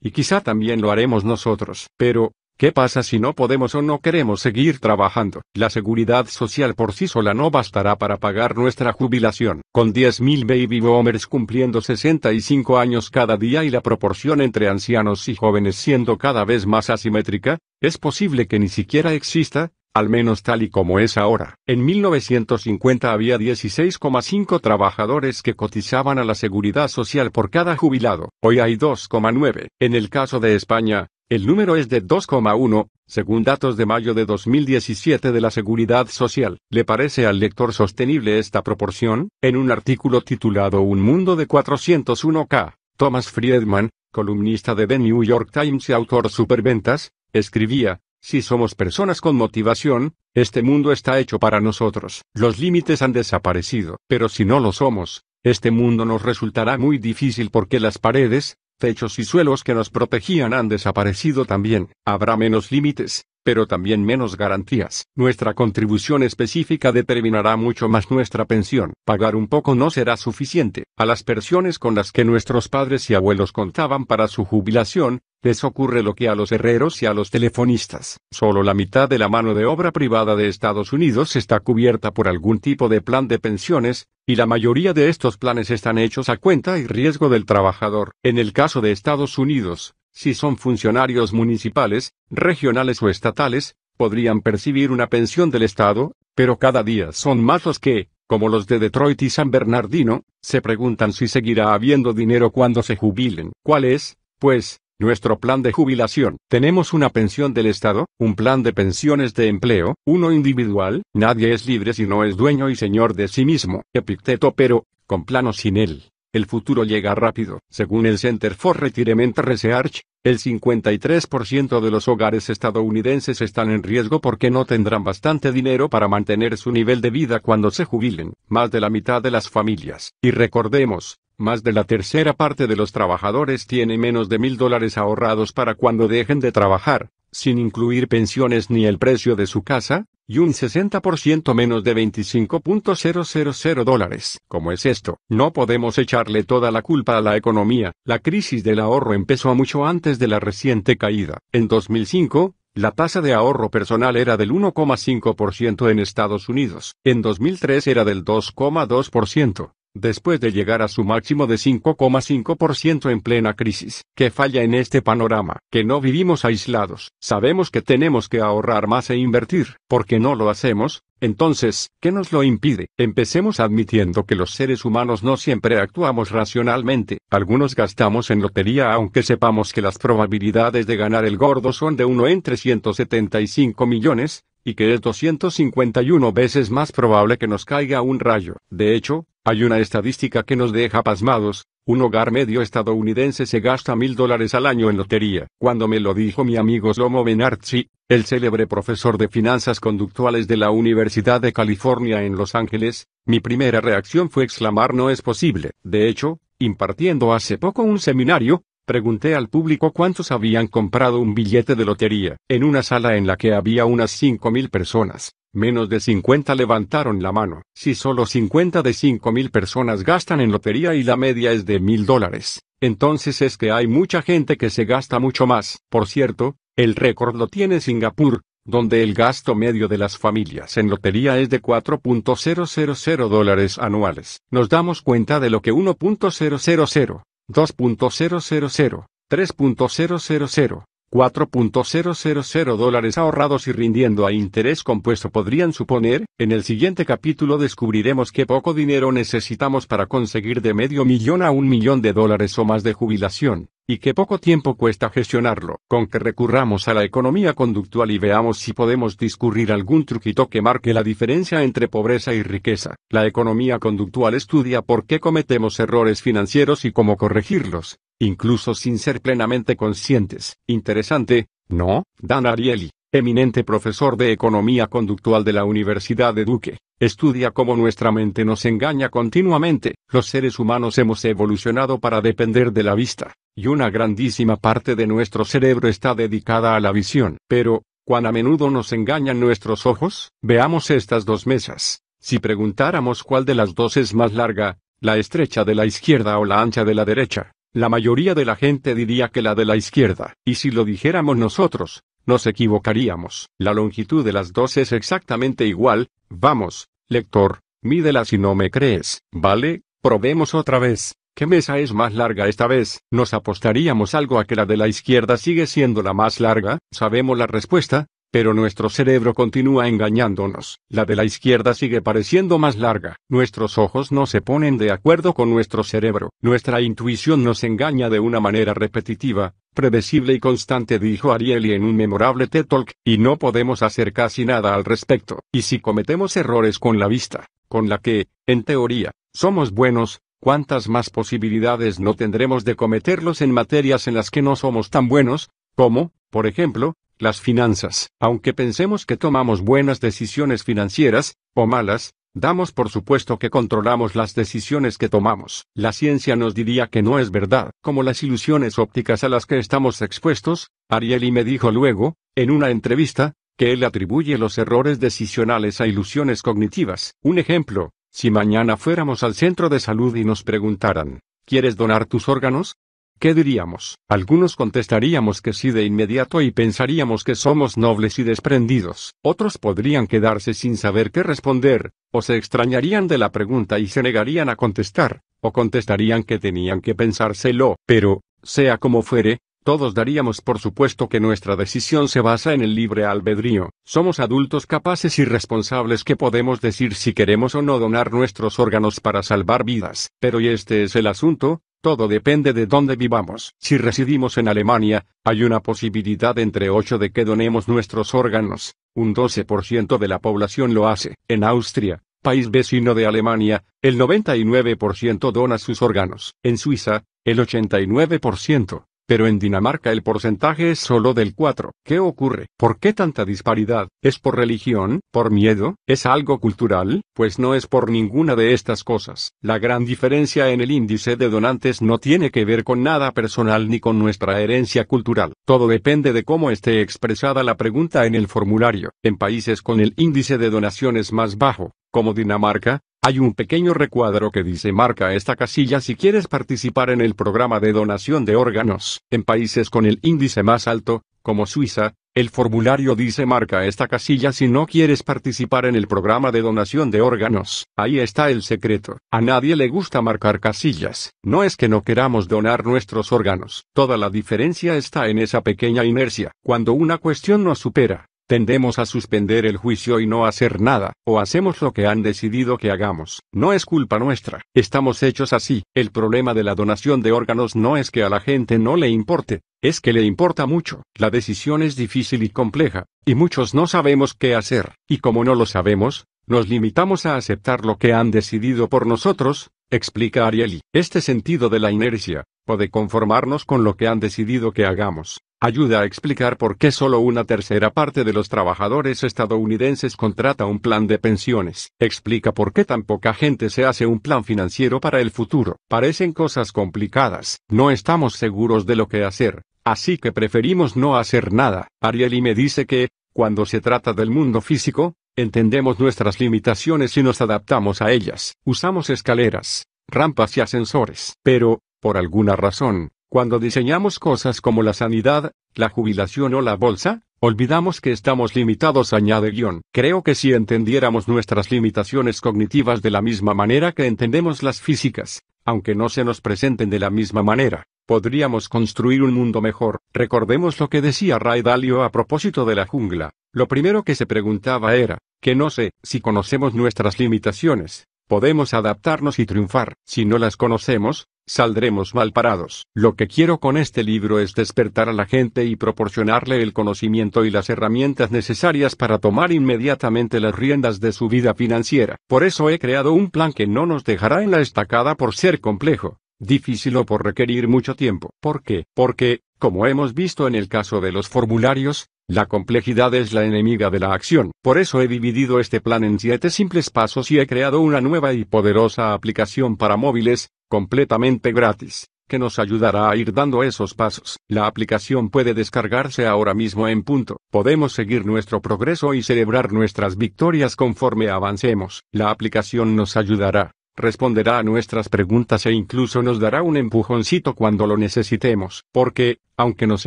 Y quizá también lo haremos nosotros. Pero, ¿Qué pasa si no podemos o no queremos seguir trabajando? La seguridad social por sí sola no bastará para pagar nuestra jubilación. Con 10.000 baby boomers cumpliendo 65 años cada día y la proporción entre ancianos y jóvenes siendo cada vez más asimétrica, es posible que ni siquiera exista, al menos tal y como es ahora. En 1950 había 16,5 trabajadores que cotizaban a la seguridad social por cada jubilado. Hoy hay 2,9. En el caso de España, el número es de 2,1, según datos de mayo de 2017 de la Seguridad Social. ¿Le parece al lector sostenible esta proporción? En un artículo titulado Un mundo de 401k, Thomas Friedman, columnista de The New York Times y autor superventas, escribía, si somos personas con motivación, este mundo está hecho para nosotros. Los límites han desaparecido, pero si no lo somos, este mundo nos resultará muy difícil porque las paredes, techos y suelos que nos protegían han desaparecido también. Habrá menos límites, pero también menos garantías. Nuestra contribución específica determinará mucho más nuestra pensión. Pagar un poco no será suficiente. A las pensiones con las que nuestros padres y abuelos contaban para su jubilación, les ocurre lo que a los herreros y a los telefonistas. Solo la mitad de la mano de obra privada de Estados Unidos está cubierta por algún tipo de plan de pensiones, y la mayoría de estos planes están hechos a cuenta y riesgo del trabajador. En el caso de Estados Unidos, si son funcionarios municipales, regionales o estatales, podrían percibir una pensión del Estado, pero cada día son más los que, como los de Detroit y San Bernardino, se preguntan si seguirá habiendo dinero cuando se jubilen. ¿Cuál es, pues, nuestro plan de jubilación? Tenemos una pensión del Estado, un plan de pensiones de empleo, uno individual, nadie es libre si no es dueño y señor de sí mismo, Epicteto pero, con plano sin él. El futuro llega rápido. Según el Center for Retirement Research, el 53% de los hogares estadounidenses están en riesgo porque no tendrán bastante dinero para mantener su nivel de vida cuando se jubilen. Más de la mitad de las familias. Y recordemos, más de la tercera parte de los trabajadores tiene menos de mil dólares ahorrados para cuando dejen de trabajar, sin incluir pensiones ni el precio de su casa, y un 60% menos de 25.000 dólares. ¿Cómo es esto? No podemos echarle toda la culpa a la economía. La crisis del ahorro empezó mucho antes de la reciente caída. En 2005, la tasa de ahorro personal era del 1,5% en Estados Unidos. En 2003 era del 2,2%. Después de llegar a su máximo de 5,5% en plena crisis. ¿Qué falla en este panorama? Que no vivimos aislados. Sabemos que tenemos que ahorrar más e invertir. ¿Por qué no lo hacemos? Entonces, ¿qué nos lo impide? Empecemos admitiendo que los seres humanos no siempre actuamos racionalmente. Algunos gastamos en lotería aunque sepamos que las probabilidades de ganar el gordo son de 1 en 375 millones, y que es 251 veces más probable que nos caiga un rayo. De hecho, hay una estadística que nos deja pasmados, un hogar medio estadounidense se gasta mil dólares al año en lotería. Cuando me lo dijo mi amigo Slomo Benartzi, el célebre profesor de finanzas conductuales de la Universidad de California en Los Ángeles, mi primera reacción fue exclamar no es posible. De hecho, impartiendo hace poco un seminario, Pregunté al público cuántos habían comprado un billete de lotería. En una sala en la que había unas 5.000 personas, menos de 50 levantaron la mano. Si solo 50 de 5.000 personas gastan en lotería y la media es de mil dólares, entonces es que hay mucha gente que se gasta mucho más. Por cierto, el récord lo tiene Singapur, donde el gasto medio de las familias en lotería es de 4.000 dólares anuales. Nos damos cuenta de lo que 1.000 2.000, 3.000, 4.000 dólares ahorrados y rindiendo a interés compuesto podrían suponer, en el siguiente capítulo descubriremos qué poco dinero necesitamos para conseguir de medio millón a un millón de dólares o más de jubilación, y qué poco tiempo cuesta gestionarlo, con que recurramos a la economía conductual y veamos si podemos discurrir algún truquito que marque la diferencia entre pobreza y riqueza. La economía conductual estudia por qué cometemos errores financieros y cómo corregirlos, incluso sin ser plenamente conscientes. Interesante, ¿no? Dan Ariely, eminente profesor de economía conductual de la Universidad de Duque, estudia cómo nuestra mente nos engaña continuamente. Los seres humanos hemos evolucionado para depender de la vista, y una grandísima parte de nuestro cerebro está dedicada a la visión. Pero, ¿cuán a menudo nos engañan nuestros ojos? Veamos estas dos mesas. Si preguntáramos cuál de las dos es más larga, la estrecha de la izquierda o la ancha de la derecha, la mayoría de la gente diría que la de la izquierda, y si lo dijéramos nosotros, nos equivocaríamos. La longitud de las dos es exactamente igual, vamos, lector, mídela si no me crees, ¿vale? Probemos otra vez. ¿Qué mesa es más larga esta vez? ¿Nos apostaríamos algo a que la de la izquierda sigue siendo la más larga? Sabemos la respuesta, pero nuestro cerebro continúa engañándonos. La de la izquierda sigue pareciendo más larga. Nuestros ojos no se ponen de acuerdo con nuestro cerebro. Nuestra intuición nos engaña de una manera repetitiva, predecible y constante, dijo Ariely en un memorable TED Talk, y no podemos hacer casi nada al respecto. Y si cometemos errores con la vista, con la que, en teoría, somos buenos, ¿cuántas más posibilidades no tendremos de cometerlos en materias en las que no somos tan buenos, como, por ejemplo, las finanzas. Aunque pensemos que tomamos buenas decisiones financieras, o malas, damos por supuesto que controlamos las decisiones que tomamos. La ciencia nos diría que no es verdad. Como las ilusiones ópticas a las que estamos expuestos, Ariely me dijo luego, en una entrevista, que él atribuye los errores decisionales a ilusiones cognitivas. Un ejemplo, si mañana fuéramos al centro de salud y nos preguntaran, ¿quieres donar tus órganos? ¿Qué diríamos? Algunos contestaríamos que sí de inmediato y pensaríamos que somos nobles y desprendidos. Otros podrían quedarse sin saber qué responder, o se extrañarían de la pregunta y se negarían a contestar, o contestarían que tenían que pensárselo. Pero, sea como fuere, todos daríamos por supuesto que nuestra decisión se basa en el libre albedrío. Somos adultos capaces y responsables que podemos decir si queremos o no donar nuestros órganos para salvar vidas. Pero y este es el asunto, todo depende de dónde vivamos. Si residimos en Alemania, hay una posibilidad entre 8 de que donemos nuestros órganos. Un 12% de la población lo hace. En Austria, país vecino de Alemania, el 99% dona sus órganos. En Suiza, el 89% pero en Dinamarca el porcentaje es solo del 4. ¿Qué ocurre? ¿Por qué tanta disparidad? ¿Es por religión? ¿Por miedo? ¿Es algo cultural? Pues no es por ninguna de estas cosas. La gran diferencia en el índice de donantes no tiene que ver con nada personal ni con nuestra herencia cultural. Todo depende de cómo esté expresada la pregunta en el formulario. En países con el índice de donaciones más bajo, como Dinamarca, hay un pequeño recuadro que dice marca esta casilla si quieres participar en el programa de donación de órganos. En países con el índice más alto, como Suiza, El formulario dice marca esta casilla si no quieres participar en el programa de donación de órganos. Ahí está el secreto. A nadie le gusta marcar casillas. No es que no queramos donar nuestros órganos. Toda la diferencia está en esa pequeña inercia. Cuando una cuestión nos supera, Tendemos a suspender el juicio y no hacer nada, o hacemos lo que han decidido que hagamos. No es culpa nuestra, estamos hechos así. El problema de la donación de órganos no es que a la gente no le importe, es que le importa mucho. La decisión es difícil y compleja, y muchos no sabemos qué hacer, y como no lo sabemos, nos limitamos a aceptar lo que han decidido por nosotros, explica Ariely. Este sentido de la inercia, o de conformarnos con lo que han decidido que hagamos, ayuda a explicar por qué solo una tercera parte de los trabajadores estadounidenses contrata un plan de pensiones. Explica por qué tan poca gente se hace un plan financiero para el futuro. Parecen cosas complicadas. No estamos seguros de lo que hacer. Así que preferimos no hacer nada. Ariely me dice que, cuando se trata del mundo físico, entendemos nuestras limitaciones y nos adaptamos a ellas. Usamos escaleras, rampas y ascensores. Pero, por alguna razón, cuando diseñamos cosas como la sanidad, la jubilación o la bolsa, olvidamos que estamos limitados, añade guion. Creo que si entendiéramos nuestras limitaciones cognitivas de la misma manera que entendemos las físicas, aunque no se nos presenten de la misma manera, podríamos construir un mundo mejor. Recordemos lo que decía Ray Dalio a propósito de la jungla. Lo primero que se preguntaba era, que no sé, si conocemos nuestras limitaciones, podemos adaptarnos y triunfar. Si no las conocemos, saldremos mal parados. Lo que quiero con este libro es despertar a la gente y proporcionarle el conocimiento y las herramientas necesarias para tomar inmediatamente las riendas de su vida financiera. Por eso he creado un plan que no nos dejará en la estacada por ser complejo, difícil o por requerir mucho tiempo. ¿Por qué? Porque, como hemos visto en el caso de los formularios, la complejidad es la enemiga de la acción. Por eso he dividido este plan en siete simples pasos y he creado una nueva y poderosa aplicación para móviles, completamente gratis, que nos ayudará a ir dando esos pasos. La aplicación puede descargarse ahora mismo en punto. Podemos seguir nuestro progreso y celebrar nuestras victorias conforme avancemos. La aplicación nos ayudará responderá a nuestras preguntas e incluso nos dará un empujoncito cuando lo necesitemos, porque, aunque nos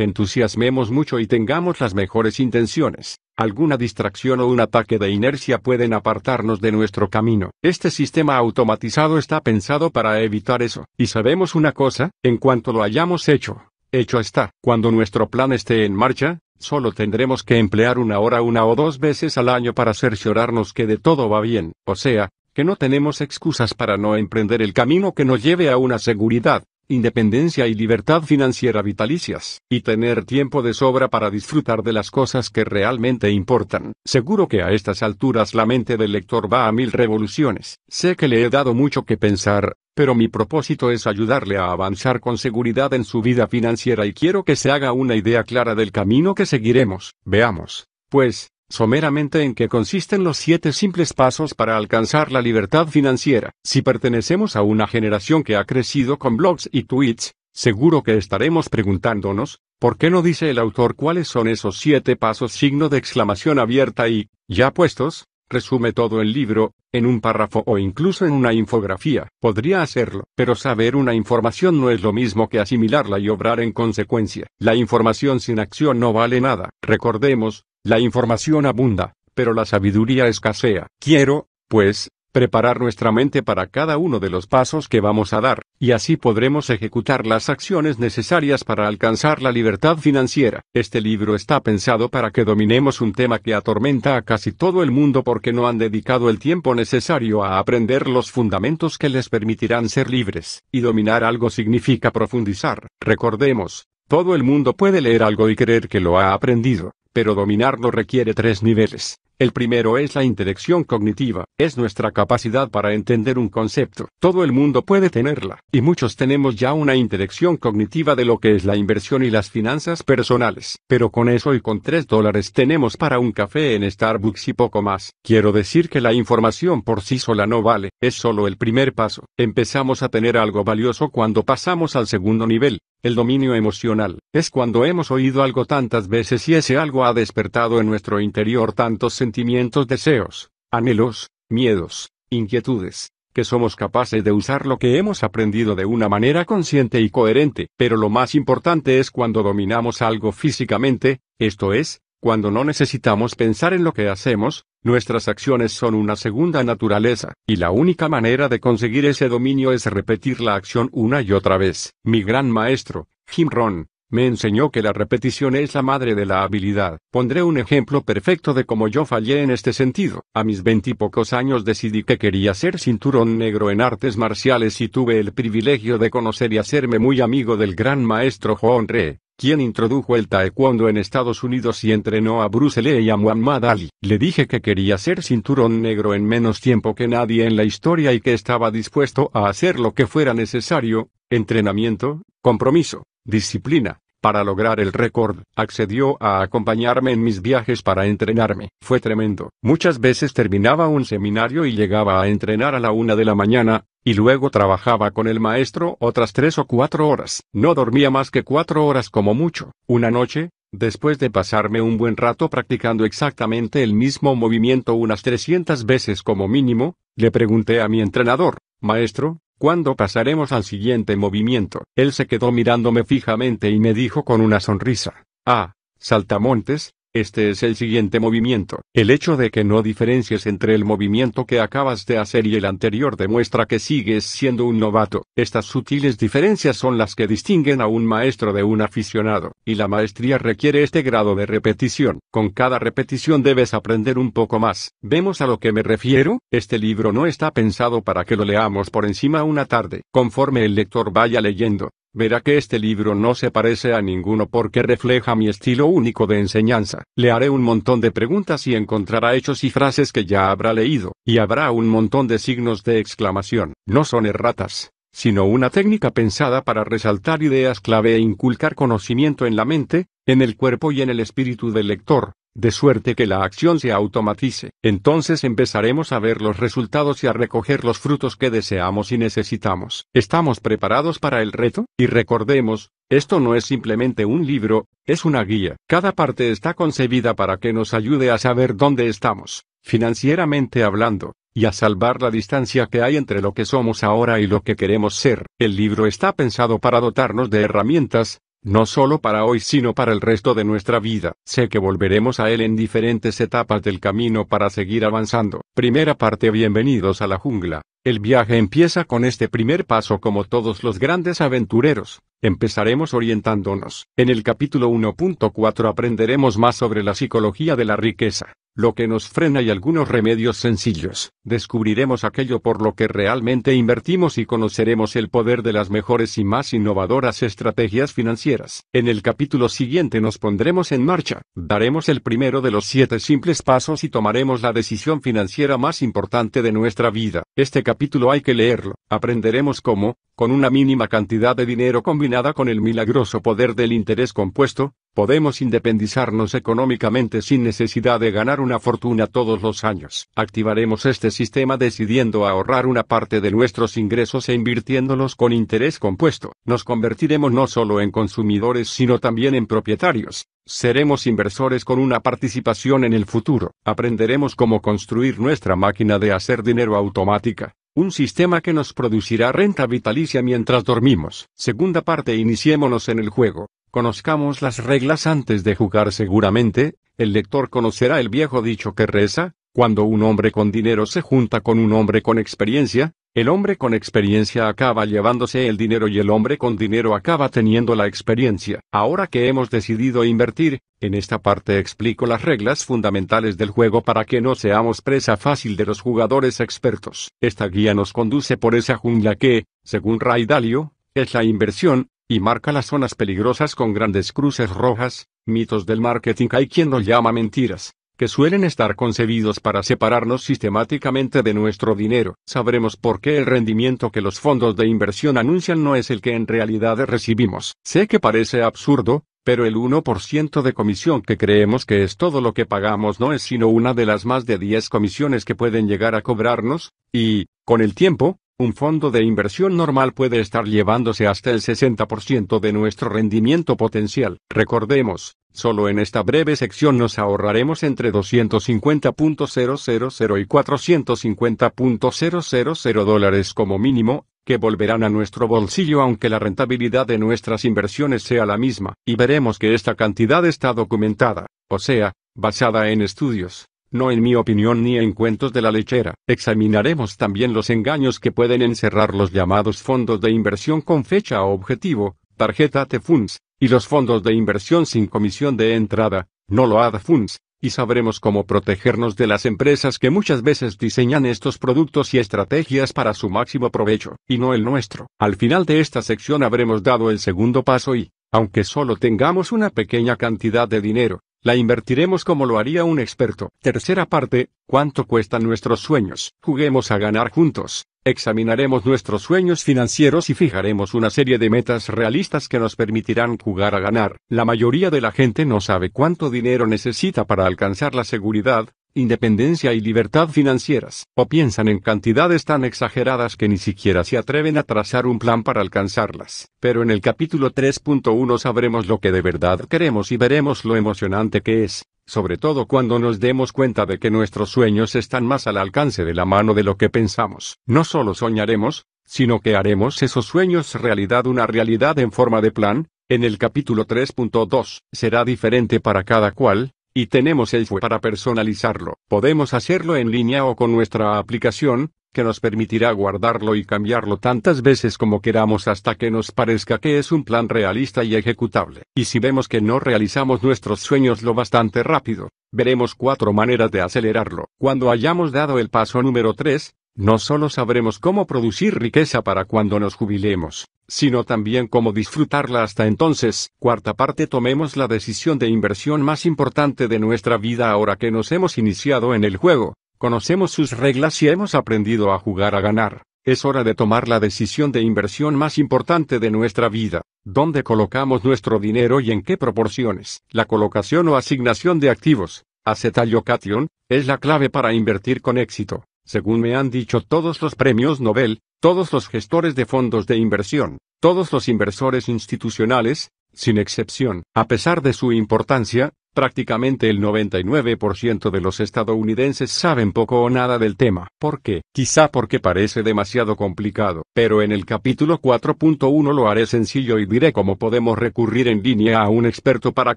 entusiasmemos mucho y tengamos las mejores intenciones, alguna distracción o un ataque de inercia pueden apartarnos de nuestro camino. Este sistema automatizado está pensado para evitar eso. Y sabemos una cosa, en cuanto lo hayamos hecho, hecho está. Cuando nuestro plan esté en marcha, Solo tendremos que emplear una hora una o dos veces al año para cerciorarnos que de todo va bien, o sea, que no tenemos excusas para no emprender el camino que nos lleve a una seguridad, independencia y libertad financiera vitalicias, y tener tiempo de sobra para disfrutar de las cosas que realmente importan. Seguro que a estas alturas la mente del lector va a mil revoluciones. Sé que le he dado mucho que pensar, pero mi propósito es ayudarle a avanzar con seguridad en su vida financiera y quiero que se haga una idea clara del camino que seguiremos. Veamos, pues, someramente en qué consisten los siete simples pasos para alcanzar la libertad financiera. Si pertenecemos a una generación que ha crecido con blogs y tweets, seguro que estaremos preguntándonos, ¿por qué no dice el autor cuáles son esos siete pasos signo de exclamación abierta y, ya puestos? Resume todo el libro, en un párrafo o incluso en una infografía. Podría hacerlo, pero saber una información no es lo mismo que asimilarla y obrar en consecuencia. La información sin acción no vale nada. Recordemos, la información abunda, pero la sabiduría escasea. Quiero, pues, preparar nuestra mente para cada uno de los pasos que vamos a dar, y así podremos ejecutar las acciones necesarias para alcanzar la libertad financiera. Este libro está pensado para que dominemos un tema que atormenta a casi todo el mundo porque no han dedicado el tiempo necesario a aprender los fundamentos que les permitirán ser libres. Y dominar algo significa profundizar. Recordemos, todo el mundo puede leer algo y creer que lo ha aprendido, pero dominarlo requiere tres niveles. El primero es la intelección cognitiva, es nuestra capacidad para entender un concepto. Todo el mundo puede tenerla, y muchos tenemos ya una intelección cognitiva de lo que es la inversión y las finanzas personales. Pero con eso y con tres dólares tenemos para un café en Starbucks y poco más. Quiero decir que la información por sí sola no vale, es solo el primer paso. Empezamos a tener algo valioso cuando pasamos al segundo nivel, el dominio emocional es cuando hemos oído algo tantas veces y ese algo ha despertado en nuestro interior tantos sentimientos, deseos, anhelos, miedos, inquietudes, que somos capaces de usar lo que hemos aprendido de una manera consciente y coherente. Pero lo más importante es cuando dominamos algo físicamente, esto es, Cuando no necesitamos pensar en lo que hacemos, nuestras acciones son una segunda naturaleza, y la única manera de conseguir ese dominio es repetir la acción una y otra vez. Mi gran maestro, Jim Ron, me enseñó que la repetición es la madre de la habilidad. Pondré un ejemplo perfecto de cómo yo fallé en este sentido. A mis veintipocos años decidí que quería ser cinturón negro en artes marciales y tuve el privilegio de conocer y hacerme muy amigo del gran maestro Joon Re quien introdujo el taekwondo en Estados Unidos y entrenó a Bruce Lee y a Muhammad Ali. Le dije que quería ser cinturón negro en menos tiempo que nadie en la historia y que estaba dispuesto a hacer lo que fuera necesario, entrenamiento, compromiso, disciplina, para lograr el récord, accedió a acompañarme en mis viajes para entrenarme. Fue tremendo. Muchas veces terminaba un seminario y llegaba a entrenar a la una de la mañana, y luego trabajaba con el maestro otras tres o cuatro horas. No dormía más que cuatro horas como mucho. Una noche, después de pasarme un buen rato practicando exactamente el mismo movimiento unas 300 veces como mínimo, le pregunté a mi entrenador, Maestro, ¿Cuándo pasaremos al siguiente movimiento? Él se quedó mirándome fijamente y me dijo con una sonrisa. Ah, saltamontes, este es el siguiente movimiento. El hecho de que no diferencies entre el movimiento que acabas de hacer y el anterior demuestra que sigues siendo un novato. Estas sutiles diferencias son las que distinguen a un maestro de un aficionado, y la maestría requiere este grado de repetición. Con cada repetición debes aprender un poco más. ¿Vemos a lo que me refiero? Este libro no está pensado para que lo leamos por encima una tarde. Conforme el lector vaya leyendo, verá que este libro no se parece a ninguno porque refleja mi estilo único de enseñanza. Le haré un montón de preguntas y encontrará hechos y frases que ya habrá leído, y habrá un montón de signos de exclamación. No son erratas, sino una técnica pensada para resaltar ideas clave e inculcar conocimiento en la mente, en el cuerpo y en el espíritu del lector, de suerte que la acción se automatice. Entonces empezaremos a ver los resultados y a recoger los frutos que deseamos y necesitamos. ¿Estamos preparados para el reto? Y recordemos, esto no es simplemente un libro, es una guía. Cada parte está concebida para que nos ayude a saber dónde estamos, financieramente hablando, y a salvar la distancia que hay entre lo que somos ahora y lo que queremos ser. El libro está pensado para dotarnos de herramientas, no solo para hoy sino para el resto de nuestra vida. Sé que volveremos a él en diferentes etapas del camino para seguir avanzando. Primera parte Bienvenidos a la jungla. El viaje empieza con este primer paso como todos los grandes aventureros. Empezaremos orientándonos. En el capítulo 1.4 aprenderemos más sobre la psicología de la riqueza, lo que nos frena y algunos remedios sencillos. Descubriremos aquello por lo que realmente invertimos y conoceremos el poder de las mejores y más innovadoras estrategias financieras. En el capítulo siguiente nos pondremos en marcha, daremos el primero de los siete simples pasos y tomaremos la decisión financiera más importante de nuestra vida. Este capítulo hay que leerlo. Aprenderemos cómo, con una mínima cantidad de dinero combinada con el milagroso poder del interés compuesto, podemos independizarnos económicamente sin necesidad de ganar una fortuna todos los años. Activaremos este sistema decidiendo ahorrar una parte de nuestros ingresos e invirtiéndolos con interés compuesto. Nos convertiremos no solo en consumidores sino también en propietarios. Seremos inversores con una participación en el futuro. Aprenderemos cómo construir nuestra máquina de hacer dinero automática. Un sistema que nos producirá renta vitalicia mientras dormimos. Segunda parte Iniciémonos en el juego. Conozcamos las reglas antes de jugar seguramente, el lector conocerá el viejo dicho que reza, cuando un hombre con dinero se junta con un hombre con experiencia, el hombre con experiencia acaba llevándose el dinero y el hombre con dinero acaba teniendo la experiencia. Ahora que hemos decidido invertir, en esta parte explico las reglas fundamentales del juego para que no seamos presa fácil de los jugadores expertos. Esta guía nos conduce por esa jungla que, según Ray Dalio, es la inversión, y marca las zonas peligrosas con grandes cruces rojas, mitos del marketing hay quien los llama mentiras que suelen estar concebidos para separarnos sistemáticamente de nuestro dinero. Sabremos por qué el rendimiento que los fondos de inversión anuncian no es el que en realidad recibimos. Sé que parece absurdo, pero el 1% de comisión que creemos que es todo lo que pagamos no es sino una de las más de 10 comisiones que pueden llegar a cobrarnos, y, con el tiempo, un fondo de inversión normal puede estar llevándose hasta el 60% de nuestro rendimiento potencial. Recordemos, solo en esta breve sección nos ahorraremos entre 250.000 y 450.000 dólares como mínimo, que volverán a nuestro bolsillo aunque la rentabilidad de nuestras inversiones sea la misma, y veremos que esta cantidad está documentada, o sea, basada en estudios, no en mi opinión ni en cuentos de la lechera. Examinaremos también los engaños que pueden encerrar los llamados fondos de inversión con fecha o objetivo, tarjeta de funds, y los fondos de inversión sin comisión de entrada, no lo ad funds, y sabremos cómo protegernos de las empresas que muchas veces diseñan estos productos y estrategias para su máximo provecho, y no el nuestro. Al final de esta sección habremos dado el segundo paso y, aunque solo tengamos una pequeña cantidad de dinero, la invertiremos como lo haría un experto. Tercera parte, ¿cuánto cuestan nuestros sueños? Juguemos a ganar juntos. Examinaremos nuestros sueños financieros y fijaremos una serie de metas realistas que nos permitirán jugar a ganar. La mayoría de la gente no sabe cuánto dinero necesita para alcanzar la seguridad, independencia y libertad financieras, o piensan en cantidades tan exageradas que ni siquiera se atreven a trazar un plan para alcanzarlas. Pero en el capítulo 3.1 sabremos lo que de verdad queremos y veremos lo emocionante que es, sobre todo cuando nos demos cuenta de que nuestros sueños están más al alcance de la mano de lo que pensamos. No solo soñaremos, sino que haremos esos sueños realidad una realidad en forma de plan, en el capítulo 3.2 será diferente para cada cual, y tenemos el FUE para personalizarlo. Podemos hacerlo en línea o con nuestra aplicación, que nos permitirá guardarlo y cambiarlo tantas veces como queramos hasta que nos parezca que es un plan realista y ejecutable. Y si vemos que no realizamos nuestros sueños lo bastante rápido, veremos cuatro maneras de acelerarlo. Cuando hayamos dado el paso número 3, no solo sabremos cómo producir riqueza para cuando nos jubilemos, sino también cómo disfrutarla hasta entonces. Cuarta parte tomemos la decisión de inversión más importante de nuestra vida ahora que nos hemos iniciado en el juego, conocemos sus reglas y hemos aprendido a jugar a ganar. Es hora de tomar la decisión de inversión más importante de nuestra vida. ¿Dónde colocamos nuestro dinero y en qué proporciones? La colocación o asignación de activos, asset allocation, es la clave para invertir con éxito. Según me han dicho todos los premios Nobel, todos los gestores de fondos de inversión, todos los inversores institucionales, sin excepción, a pesar de su importancia, Prácticamente el 99% de los estadounidenses saben poco o nada del tema. ¿Por qué? Quizá porque parece demasiado complicado. Pero en el capítulo 4.1 lo haré sencillo y diré cómo podemos recurrir en línea a un experto para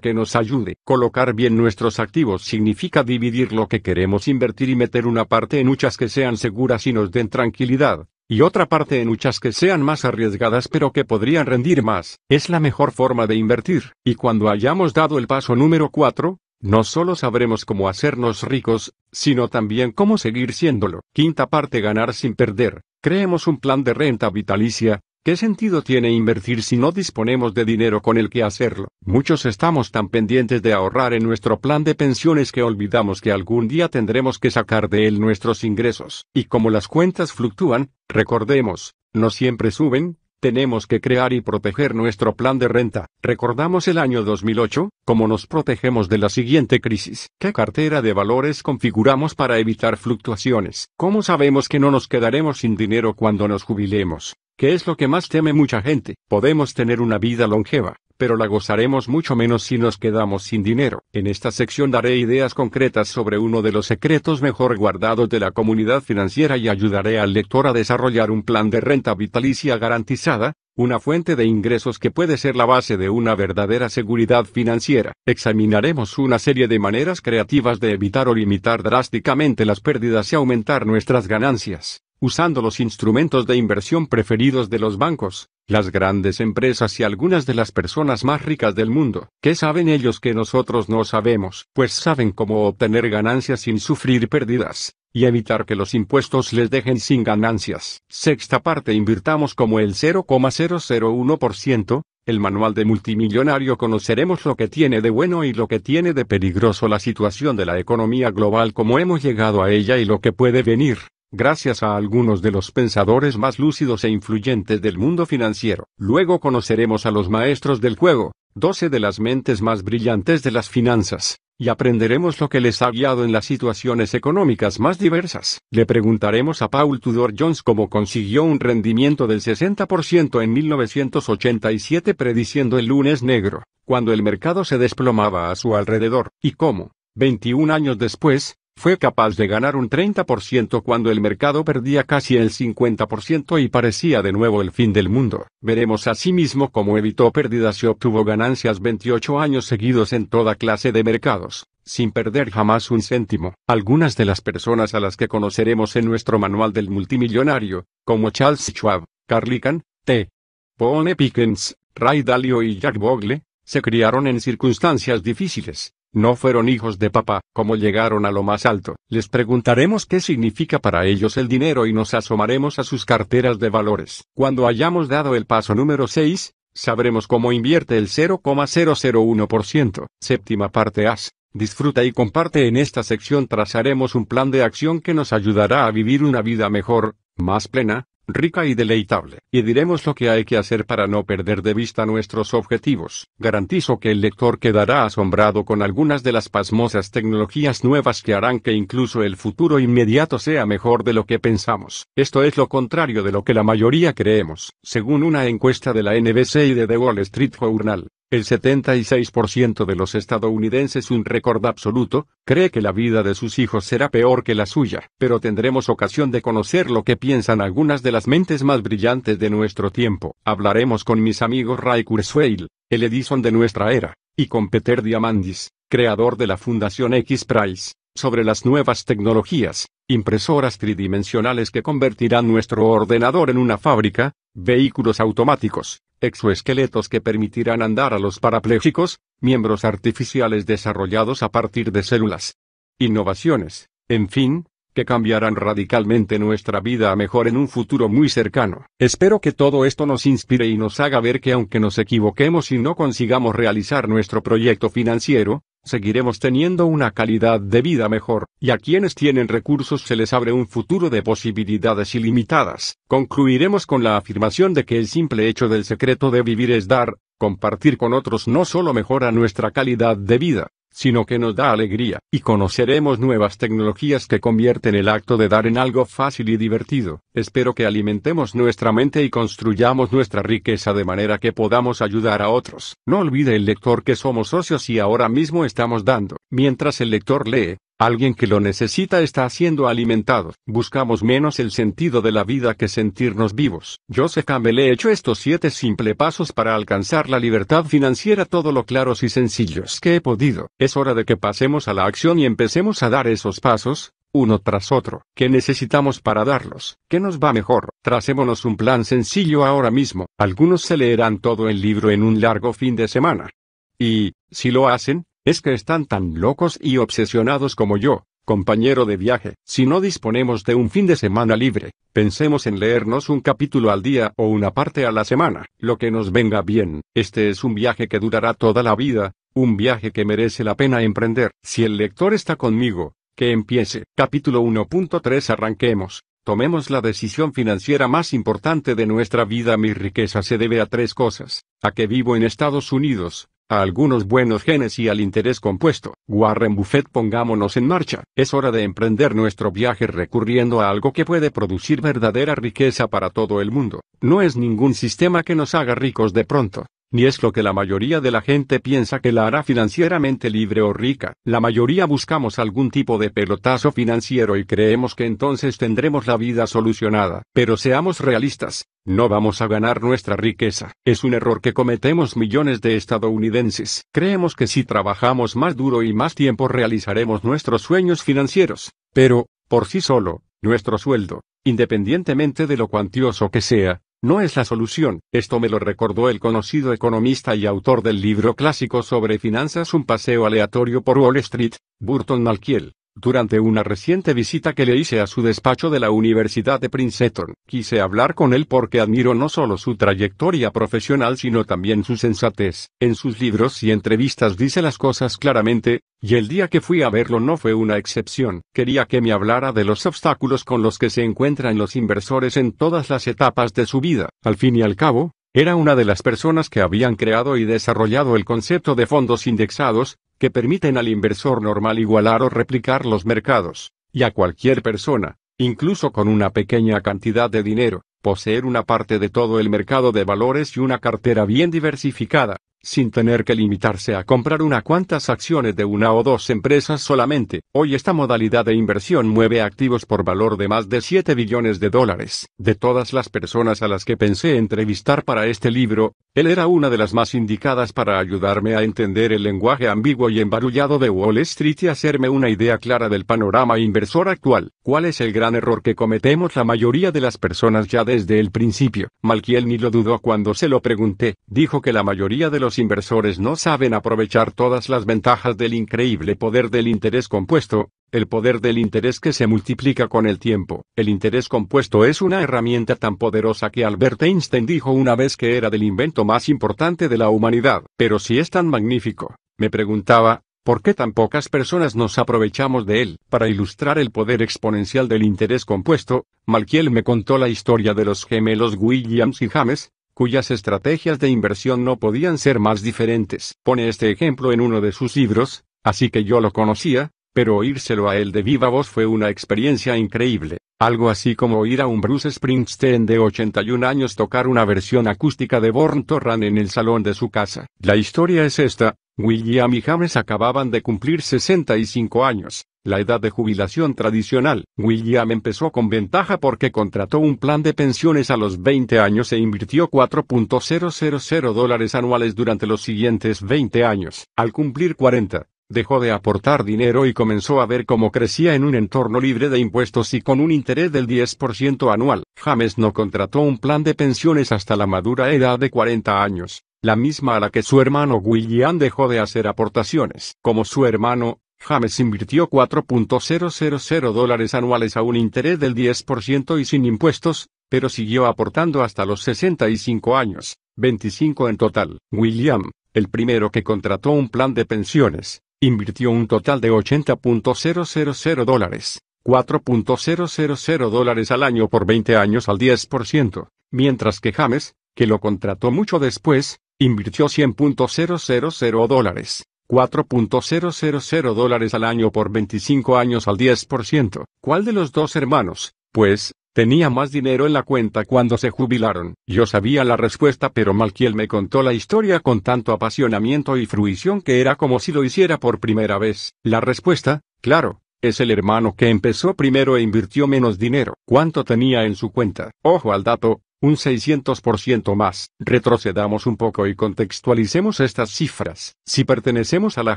que nos ayude. Colocar bien nuestros activos significa dividir lo que queremos invertir y meter una parte en muchas que sean seguras y nos den tranquilidad y otra parte en muchas que sean más arriesgadas pero que podrían rendir más. Es la mejor forma de invertir. Y cuando hayamos dado el paso número 4, no solo sabremos cómo hacernos ricos, sino también cómo seguir siéndolo. Quinta parte ganar sin perder. Creemos un plan de renta vitalicia, ¿Qué sentido tiene invertir si no disponemos de dinero con el que hacerlo? Muchos estamos tan pendientes de ahorrar en nuestro plan de pensiones que olvidamos que algún día tendremos que sacar de él nuestros ingresos. Y como las cuentas fluctúan, recordemos, no siempre suben, tenemos que crear y proteger nuestro plan de renta. ¿Recordamos el año 2008? ¿Cómo nos protegemos de la siguiente crisis? ¿Qué cartera de valores configuramos para evitar fluctuaciones? ¿Cómo sabemos que no nos quedaremos sin dinero cuando nos jubilemos? ¿Qué es lo que más teme mucha gente? Podemos tener una vida longeva, pero la gozaremos mucho menos si nos quedamos sin dinero. En esta sección daré ideas concretas sobre uno de los secretos mejor guardados de la comunidad financiera y ayudaré al lector a desarrollar un plan de renta vitalicia garantizada, una fuente de ingresos que puede ser la base de una verdadera seguridad financiera. Examinaremos una serie de maneras creativas de evitar o limitar drásticamente las pérdidas y aumentar nuestras ganancias usando los instrumentos de inversión preferidos de los bancos, las grandes empresas y algunas de las personas más ricas del mundo. ¿Qué saben ellos que nosotros no sabemos? Pues saben cómo obtener ganancias sin sufrir pérdidas, y evitar que los impuestos les dejen sin ganancias. Sexta parte invirtamos como el 0,001%, el manual de multimillonario conoceremos lo que tiene de bueno y lo que tiene de peligroso la situación de la economía global como hemos llegado a ella y lo que puede venir gracias a algunos de los pensadores más lúcidos e influyentes del mundo financiero. Luego conoceremos a los maestros del juego, doce de las mentes más brillantes de las finanzas, y aprenderemos lo que les ha guiado en las situaciones económicas más diversas. Le preguntaremos a Paul Tudor Jones cómo consiguió un rendimiento del 60% en 1987 prediciendo el lunes negro, cuando el mercado se desplomaba a su alrededor, y cómo, 21 años después, Fue capaz de ganar un 30% cuando el mercado perdía casi el 50% y parecía de nuevo el fin del mundo. Veremos asimismo cómo evitó pérdidas y obtuvo ganancias 28 años seguidos en toda clase de mercados, sin perder jamás un céntimo. Algunas de las personas a las que conoceremos en nuestro manual del multimillonario, como Charles Schwab, Carl Icahn, T. Paul Pickens, Ray Dalio y Jack Bogle, se criaron en circunstancias difíciles. No fueron hijos de papá, como llegaron a lo más alto. Les preguntaremos qué significa para ellos el dinero y nos asomaremos a sus carteras de valores. Cuando hayamos dado el paso número 6, sabremos cómo invierte el 0,001%. Séptima parte As. Disfruta y comparte en esta sección trazaremos un plan de acción que nos ayudará a vivir una vida mejor, más plena, rica y deleitable. Y diremos lo que hay que hacer para no perder de vista nuestros objetivos. Garantizo que el lector quedará asombrado con algunas de las pasmosas tecnologías nuevas que harán que incluso el futuro inmediato sea mejor de lo que pensamos. Esto es lo contrario de lo que la mayoría creemos. Según una encuesta de la NBC y de The Wall Street Journal, el 76% de los estadounidenses, un récord absoluto, cree que la vida de sus hijos será peor que la suya, pero tendremos ocasión de conocer lo que piensan algunas de las mentes más brillantes de nuestro tiempo. Hablaremos con mis amigos Ray Kurzweil, el Edison de nuestra era, y con Peter Diamandis, creador de la Fundación X-Prize, sobre las nuevas tecnologías, impresoras tridimensionales que convertirán nuestro ordenador en una fábrica, vehículos automáticos, exoesqueletos que permitirán andar a los parapléjicos, miembros artificiales desarrollados a partir de células. Innovaciones, en fin, que cambiarán radicalmente nuestra vida a mejor en un futuro muy cercano. Espero que todo esto nos inspire y nos haga ver que aunque nos equivoquemos y no consigamos realizar nuestro proyecto financiero, seguiremos teniendo una calidad de vida mejor, y a quienes tienen recursos se les abre un futuro de posibilidades ilimitadas. Concluiremos con la afirmación de que el simple hecho del secreto de vivir es dar, compartir con otros no solo mejora nuestra calidad de vida, sino que nos da alegría, y conoceremos nuevas tecnologías que convierten el acto de dar en algo fácil y divertido. Espero que alimentemos nuestra mente y construyamos nuestra riqueza de manera que podamos ayudar a otros. No olvide el lector que somos socios y ahora mismo estamos dando. Mientras el lector lee, Alguien que lo necesita está siendo alimentado. Buscamos menos el sentido de la vida que sentirnos vivos. Joseph Campbell he hecho estos siete simples pasos para alcanzar la libertad financiera todo lo claros y sencillos que he podido. Es hora de que pasemos a la acción y empecemos a dar esos pasos, uno tras otro. ¿Qué necesitamos para darlos? ¿Qué nos va mejor? Tracémonos un plan sencillo ahora mismo. Algunos se leerán todo el libro en un largo fin de semana. Y, si lo hacen, es que están tan locos y obsesionados como yo, compañero de viaje. Si no disponemos de un fin de semana libre, pensemos en leernos un capítulo al día o una parte a la semana, lo que nos venga bien. Este es un viaje que durará toda la vida, un viaje que merece la pena emprender. Si el lector está conmigo, que empiece. Capítulo 1.3 Arranquemos. Tomemos la decisión financiera más importante de nuestra vida. Mi riqueza se debe a tres cosas. A que vivo en Estados Unidos, a algunos buenos genes y al interés compuesto. Warren Buffett pongámonos en marcha. Es hora de emprender nuestro viaje recurriendo a algo que puede producir verdadera riqueza para todo el mundo. No es ningún sistema que nos haga ricos de pronto ni es lo que la mayoría de la gente piensa que la hará financieramente libre o rica. La mayoría buscamos algún tipo de pelotazo financiero y creemos que entonces tendremos la vida solucionada. Pero seamos realistas, no vamos a ganar nuestra riqueza. Es un error que cometemos millones de estadounidenses. Creemos que si trabajamos más duro y más tiempo realizaremos nuestros sueños financieros. Pero, por sí solo, nuestro sueldo, independientemente de lo cuantioso que sea, no es la solución. Esto me lo recordó el conocido economista y autor del libro clásico sobre finanzas Un paseo aleatorio por Wall Street, Burton Malkiel. Durante una reciente visita que le hice a su despacho de la Universidad de Princeton, quise hablar con él porque admiro no solo su trayectoria profesional sino también su sensatez. En sus libros y entrevistas dice las cosas claramente, y el día que fui a verlo no fue una excepción. Quería que me hablara de los obstáculos con los que se encuentran los inversores en todas las etapas de su vida. Al fin y al cabo, era una de las personas que habían creado y desarrollado el concepto de fondos indexados, que permiten al inversor normal igualar o replicar los mercados, y a cualquier persona, incluso con una pequeña cantidad de dinero, poseer una parte de todo el mercado de valores y una cartera bien diversificada. Sin tener que limitarse a comprar una cuantas acciones de una o dos empresas solamente. Hoy esta modalidad de inversión mueve activos por valor de más de 7 billones de dólares. De todas las personas a las que pensé entrevistar para este libro, él era una de las más indicadas para ayudarme a entender el lenguaje ambiguo y embarullado de Wall Street y hacerme una idea clara del panorama inversor actual. ¿Cuál es el gran error que cometemos la mayoría de las personas ya desde el principio? Malkiel ni lo dudó cuando se lo pregunté. Dijo que la mayoría de los inversores no saben aprovechar todas las ventajas del increíble poder del interés compuesto, el poder del interés que se multiplica con el tiempo. El interés compuesto es una herramienta tan poderosa que Albert Einstein dijo una vez que era del invento más importante de la humanidad. Pero si es tan magnífico, me preguntaba, ¿por qué tan pocas personas nos aprovechamos de él? Para ilustrar el poder exponencial del interés compuesto, Malkiel me contó la historia de los gemelos Williams y James, cuyas estrategias de inversión no podían ser más diferentes. Pone este ejemplo en uno de sus libros, así que yo lo conocía, pero oírselo a él de viva voz fue una experiencia increíble, algo así como oír a un Bruce Springsteen de 81 años tocar una versión acústica de Born to Run en el salón de su casa. La historia es esta, William y James acababan de cumplir 65 años, la edad de jubilación tradicional. William empezó con ventaja porque contrató un plan de pensiones a los 20 años e invirtió 4.000 dólares anuales durante los siguientes 20 años. Al cumplir 40, dejó de aportar dinero y comenzó a ver cómo crecía en un entorno libre de impuestos y con un interés del 10% anual. James no contrató un plan de pensiones hasta la madura edad de 40 años, la misma a la que su hermano William dejó de hacer aportaciones. Como su hermano, James invirtió 4.000 dólares anuales a un interés del 10% y sin impuestos, pero siguió aportando hasta los 65 años, 25 en total. William, el primero que contrató un plan de pensiones, Invirtió un total de 80.000 dólares, 4.000 dólares al año por 20 años al 10%, mientras que James, que lo contrató mucho después, invirtió 100.000 dólares, 4.000 dólares al año por 25 años al 10%. ¿Cuál de los dos hermanos, pues, Tenía más dinero en la cuenta cuando se jubilaron. Yo sabía la respuesta pero Malkiel me contó la historia con tanto apasionamiento y fruición que era como si lo hiciera por primera vez. La respuesta, claro, es el hermano que empezó primero e invirtió menos dinero. ¿Cuánto tenía en su cuenta? Ojo al dato, un 600% más. Retrocedamos un poco y contextualicemos estas cifras. Si pertenecemos a la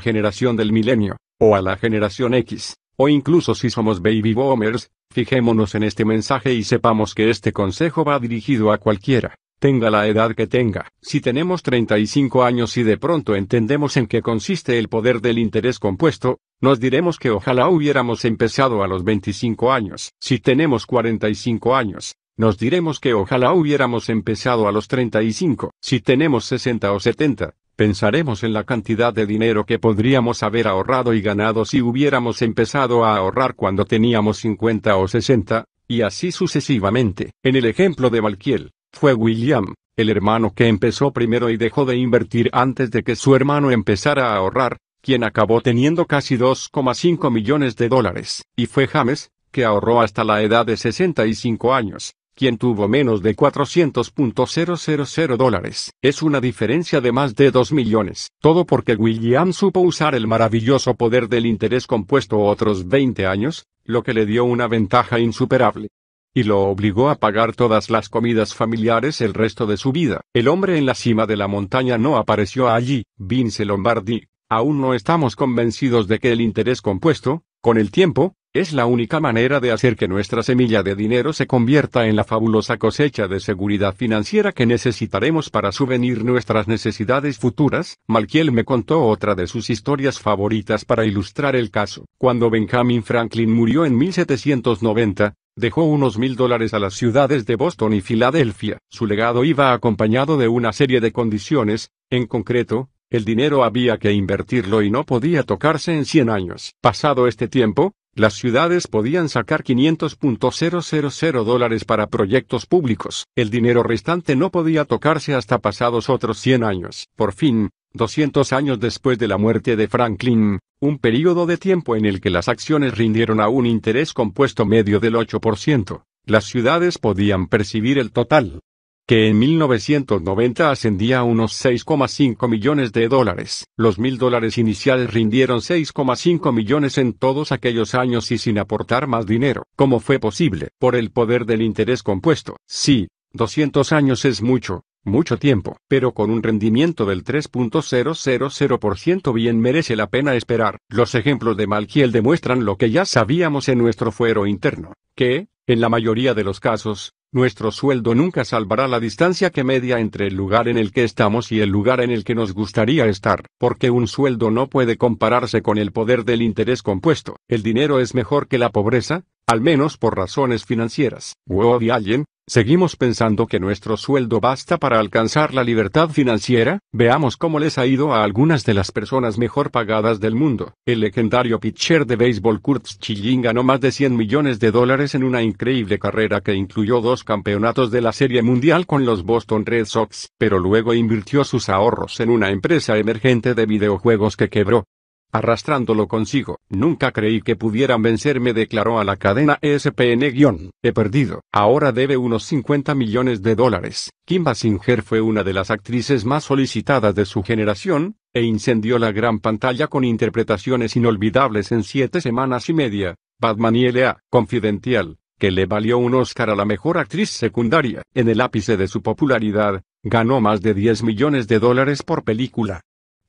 generación del milenio, o a la generación X, o incluso si somos baby boomers, Fijémonos en este mensaje y sepamos que este consejo va dirigido a cualquiera, tenga la edad que tenga. Si tenemos 35 años y de pronto entendemos en qué consiste el poder del interés compuesto, nos diremos que ojalá hubiéramos empezado a los 25 años. Si tenemos 45 años, nos diremos que ojalá hubiéramos empezado a los 35. Si tenemos 60 o 70, Pensaremos en la cantidad de dinero que podríamos haber ahorrado y ganado si hubiéramos empezado a ahorrar cuando teníamos 50 o 60, y así sucesivamente. En el ejemplo de Malkiel, fue William, el hermano que empezó primero y dejó de invertir antes de que su hermano empezara a ahorrar, quien acabó teniendo casi 2,5 millones de dólares. Y fue James, que ahorró hasta la edad de 65 años, quien tuvo menos de 400.000 dólares. Es una diferencia de más de 2 millones. Todo porque William supo usar el maravilloso poder del interés compuesto otros 20 años, lo que le dio una ventaja insuperable. Y lo obligó a pagar todas las comidas familiares el resto de su vida. El hombre en la cima de la montaña no apareció allí, Vince Lombardi. Aún no estamos convencidos de que el interés compuesto, con el tiempo, es la única manera de hacer que nuestra semilla de dinero se convierta en la fabulosa cosecha de seguridad financiera que necesitaremos para subvenir nuestras necesidades futuras. Malkiel me contó otra de sus historias favoritas para ilustrar el caso. Cuando Benjamin Franklin murió en 1790, dejó unos mil dólares a las ciudades de Boston y Filadelfia. Su legado iba acompañado de una serie de condiciones, en concreto, el dinero había que invertirlo y no podía tocarse en 100 años. Pasado este tiempo, las ciudades podían sacar 500.000 dólares para proyectos públicos. El dinero restante no podía tocarse hasta pasados otros 100 años. Por fin, 200 años después de la muerte de Franklin, un período de tiempo en el que las acciones rindieron a un interés compuesto medio del 8%, las ciudades podían percibir el total que en 1990 ascendía a unos 6,5 millones de dólares. Los mil dólares iniciales rindieron 6,5 millones en todos aquellos años y sin aportar más dinero. ¿Cómo fue posible? Por el poder del interés compuesto. Sí, 200 años es mucho, mucho tiempo, pero con un rendimiento del 3.000% bien merece la pena esperar. Los ejemplos de Malkiel demuestran lo que ya sabíamos en nuestro fuero interno, que, en la mayoría de los casos, nuestro sueldo nunca salvará la distancia que media entre el lugar en el que estamos y el lugar en el que nos gustaría estar, porque un sueldo no puede compararse con el poder del interés compuesto. El dinero es mejor que la pobreza, al menos por razones financieras. Woody Allen, ¿Seguimos pensando que nuestro sueldo basta para alcanzar la libertad financiera? Veamos cómo les ha ido a algunas de las personas mejor pagadas del mundo. El legendario pitcher de béisbol Kurt Schilling ganó más de 100 millones de dólares en una increíble carrera que incluyó dos campeonatos de la Serie Mundial con los Boston Red Sox, pero luego invirtió sus ahorros en una empresa emergente de videojuegos que quebró arrastrándolo consigo. Nunca creí que pudieran vencerme, declaró a la cadena ESPN- He perdido. Ahora debe unos 50 millones de dólares. Kim Basinger fue una de las actrices más solicitadas de su generación, e incendió la gran pantalla con interpretaciones inolvidables en siete semanas y media. Batman y L.A. Confidencial, que le valió un Oscar a la mejor actriz secundaria. En el ápice de su popularidad, ganó más de 10 millones de dólares por película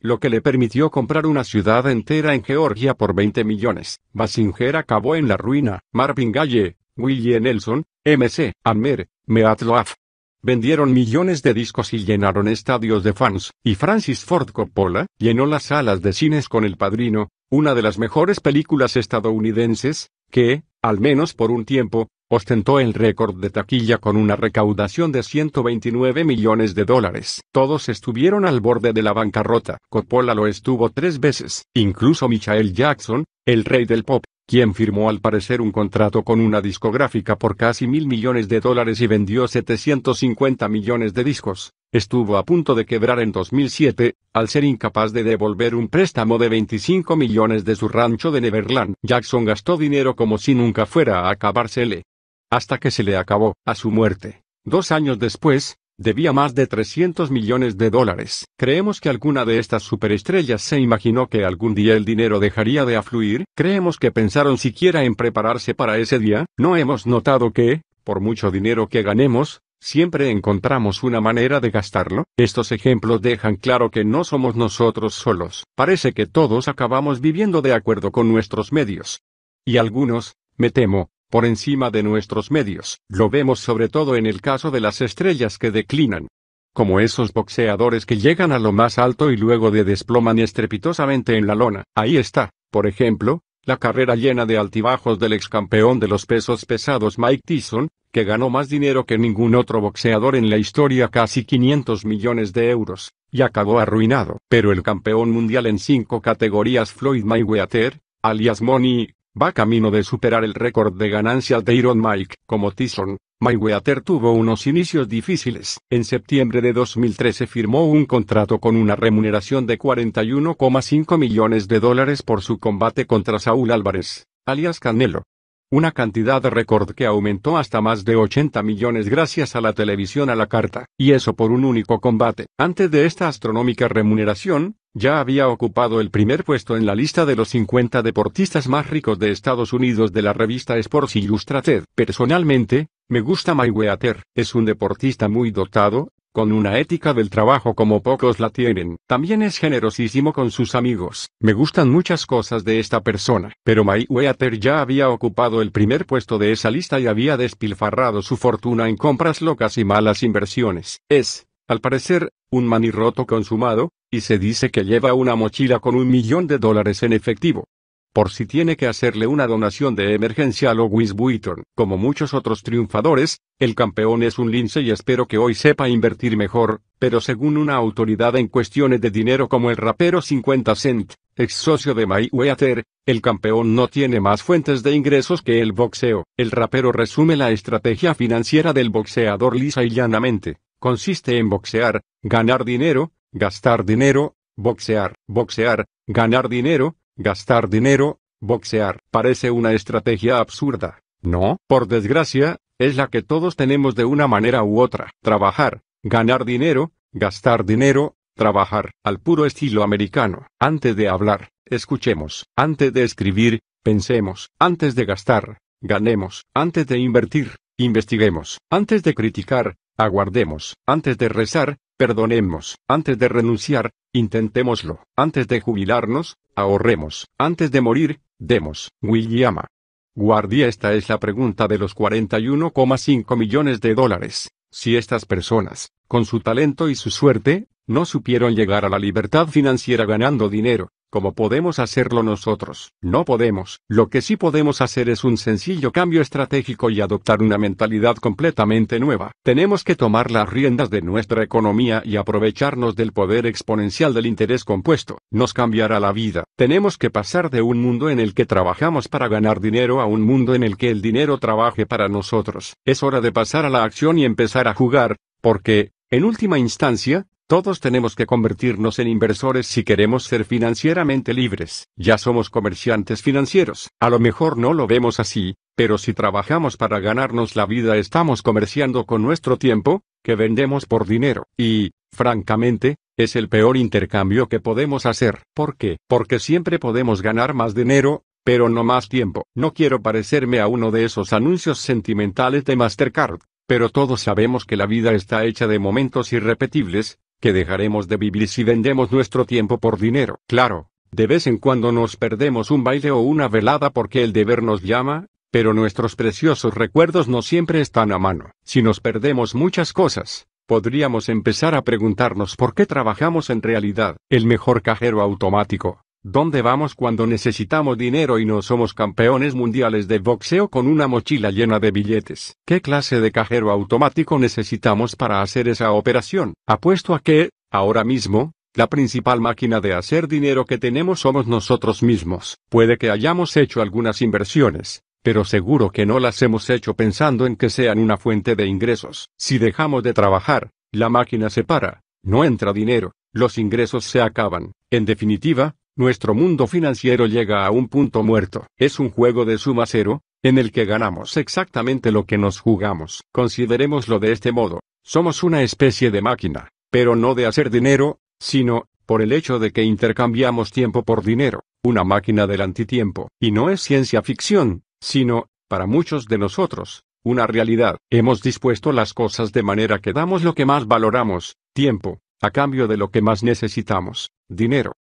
lo que le permitió comprar una ciudad entera en Georgia por 20 millones. Basinger acabó en la ruina. Marvin Gaye, Willie Nelson, MC, Amer, Meatloaf. Vendieron millones de discos y llenaron estadios de fans, y Francis Ford Coppola llenó las salas de cines con El Padrino, una de las mejores películas estadounidenses, que, al menos por un tiempo, ostentó el récord de taquilla con una recaudación de 129 millones de dólares. Todos estuvieron al borde de la bancarrota. Coppola lo estuvo tres veces. Incluso Michael Jackson, el rey del pop, quien firmó al parecer un contrato con una discográfica por casi mil millones de dólares y vendió 750 millones de discos, estuvo a punto de quebrar en 2007, al ser incapaz de devolver un préstamo de 25 millones de su rancho de Neverland. Jackson gastó dinero como si nunca fuera a acabársele hasta que se le acabó, a su muerte. Dos años después, debía más de 300 millones de dólares. ¿Creemos que alguna de estas superestrellas se imaginó que algún día el dinero dejaría de afluir? ¿Creemos que pensaron siquiera en prepararse para ese día? ¿No hemos notado que, por mucho dinero que ganemos, siempre encontramos una manera de gastarlo? Estos ejemplos dejan claro que no somos nosotros solos. Parece que todos acabamos viviendo de acuerdo con nuestros medios. Y algunos, me temo, por encima de nuestros medios. Lo vemos sobre todo en el caso de las estrellas que declinan. Como esos boxeadores que llegan a lo más alto y luego de desploman estrepitosamente en la lona. Ahí está, por ejemplo, la carrera llena de altibajos del ex campeón de los pesos pesados Mike Tyson, que ganó más dinero que ningún otro boxeador en la historia, casi 500 millones de euros, y acabó arruinado. Pero el campeón mundial en cinco categorías Floyd Mayweather, alias Money, va camino de superar el récord de ganancias de Iron Mike. Como Tyson, Mayweather tuvo unos inicios difíciles. En septiembre de 2013 firmó un contrato con una remuneración de 41,5 millones de dólares por su combate contra Saúl Álvarez, alias Canelo. Una cantidad de récord que aumentó hasta más de 80 millones gracias a la televisión a la carta, y eso por un único combate. Antes de esta astronómica remuneración, ya había ocupado el primer puesto en la lista de los 50 deportistas más ricos de Estados Unidos de la revista Sports Illustrated. Personalmente, me gusta Mayweather, es un deportista muy dotado, con una ética del trabajo como pocos la tienen. También es generosísimo con sus amigos. Me gustan muchas cosas de esta persona, pero Mayweather ya había ocupado el primer puesto de esa lista y había despilfarrado su fortuna en compras locas y malas inversiones. Es, al parecer, un manirroto consumado, y se dice que lleva una mochila con un millón de dólares en efectivo por si tiene que hacerle una donación de emergencia a Louis Vuitton. Como muchos otros triunfadores, el campeón es un lince y espero que hoy sepa invertir mejor, pero según una autoridad en cuestiones de dinero como el rapero 50 Cent, ex socio de Mayweather, el campeón no tiene más fuentes de ingresos que el boxeo. El rapero resume la estrategia financiera del boxeador lisa y llanamente. Consiste en boxear, ganar dinero, gastar dinero, boxear, boxear, ganar dinero, Gastar dinero, boxear, parece una estrategia absurda. No, por desgracia, es la que todos tenemos de una manera u otra. Trabajar, ganar dinero, gastar dinero, trabajar, al puro estilo americano. Antes de hablar, escuchemos. Antes de escribir, pensemos. Antes de gastar, ganemos. Antes de invertir, investiguemos. Antes de criticar, aguardemos. Antes de rezar, perdonemos. Antes de renunciar, intentémoslo. Antes de jubilarnos, ahorremos. Antes de morir, demos. Williama. Guardia esta es la pregunta de los 41,5 millones de dólares. Si estas personas, con su talento y su suerte, no supieron llegar a la libertad financiera ganando dinero, como podemos hacerlo nosotros. No podemos. Lo que sí podemos hacer es un sencillo cambio estratégico y adoptar una mentalidad completamente nueva. Tenemos que tomar las riendas de nuestra economía y aprovecharnos del poder exponencial del interés compuesto. Nos cambiará la vida. Tenemos que pasar de un mundo en el que trabajamos para ganar dinero a un mundo en el que el dinero trabaje para nosotros. Es hora de pasar a la acción y empezar a jugar, porque, en última instancia, todos tenemos que convertirnos en inversores si queremos ser financieramente libres. Ya somos comerciantes financieros. A lo mejor no lo vemos así, pero si trabajamos para ganarnos la vida estamos comerciando con nuestro tiempo, que vendemos por dinero. Y, francamente, es el peor intercambio que podemos hacer. ¿Por qué? Porque siempre podemos ganar más dinero, pero no más tiempo. No quiero parecerme a uno de esos anuncios sentimentales de Mastercard, pero todos sabemos que la vida está hecha de momentos irrepetibles, que dejaremos de vivir si vendemos nuestro tiempo por dinero. Claro, de vez en cuando nos perdemos un baile o una velada porque el deber nos llama, pero nuestros preciosos recuerdos no siempre están a mano. Si nos perdemos muchas cosas, podríamos empezar a preguntarnos por qué trabajamos en realidad. El mejor cajero automático, ¿Dónde vamos cuando necesitamos dinero y no somos campeones mundiales de boxeo con una mochila llena de billetes? ¿Qué clase de cajero automático necesitamos para hacer esa operación? Apuesto a que, ahora mismo, la principal máquina de hacer dinero que tenemos somos nosotros mismos. Puede que hayamos hecho algunas inversiones, pero seguro que no las hemos hecho pensando en que sean una fuente de ingresos. Si dejamos de trabajar, la máquina se para, no entra dinero, los ingresos se acaban. En definitiva, nuestro mundo financiero llega a un punto muerto. Es un juego de suma cero, en el que ganamos exactamente lo que nos jugamos. Considerémoslo de este modo. Somos una especie de máquina, pero no de hacer dinero, sino, por el hecho de que intercambiamos tiempo por dinero, una máquina del antitiempo. Y no es ciencia ficción, sino, para muchos de nosotros, una realidad. Hemos dispuesto las cosas de manera que damos lo que más valoramos, tiempo, a cambio de lo que más necesitamos, dinero.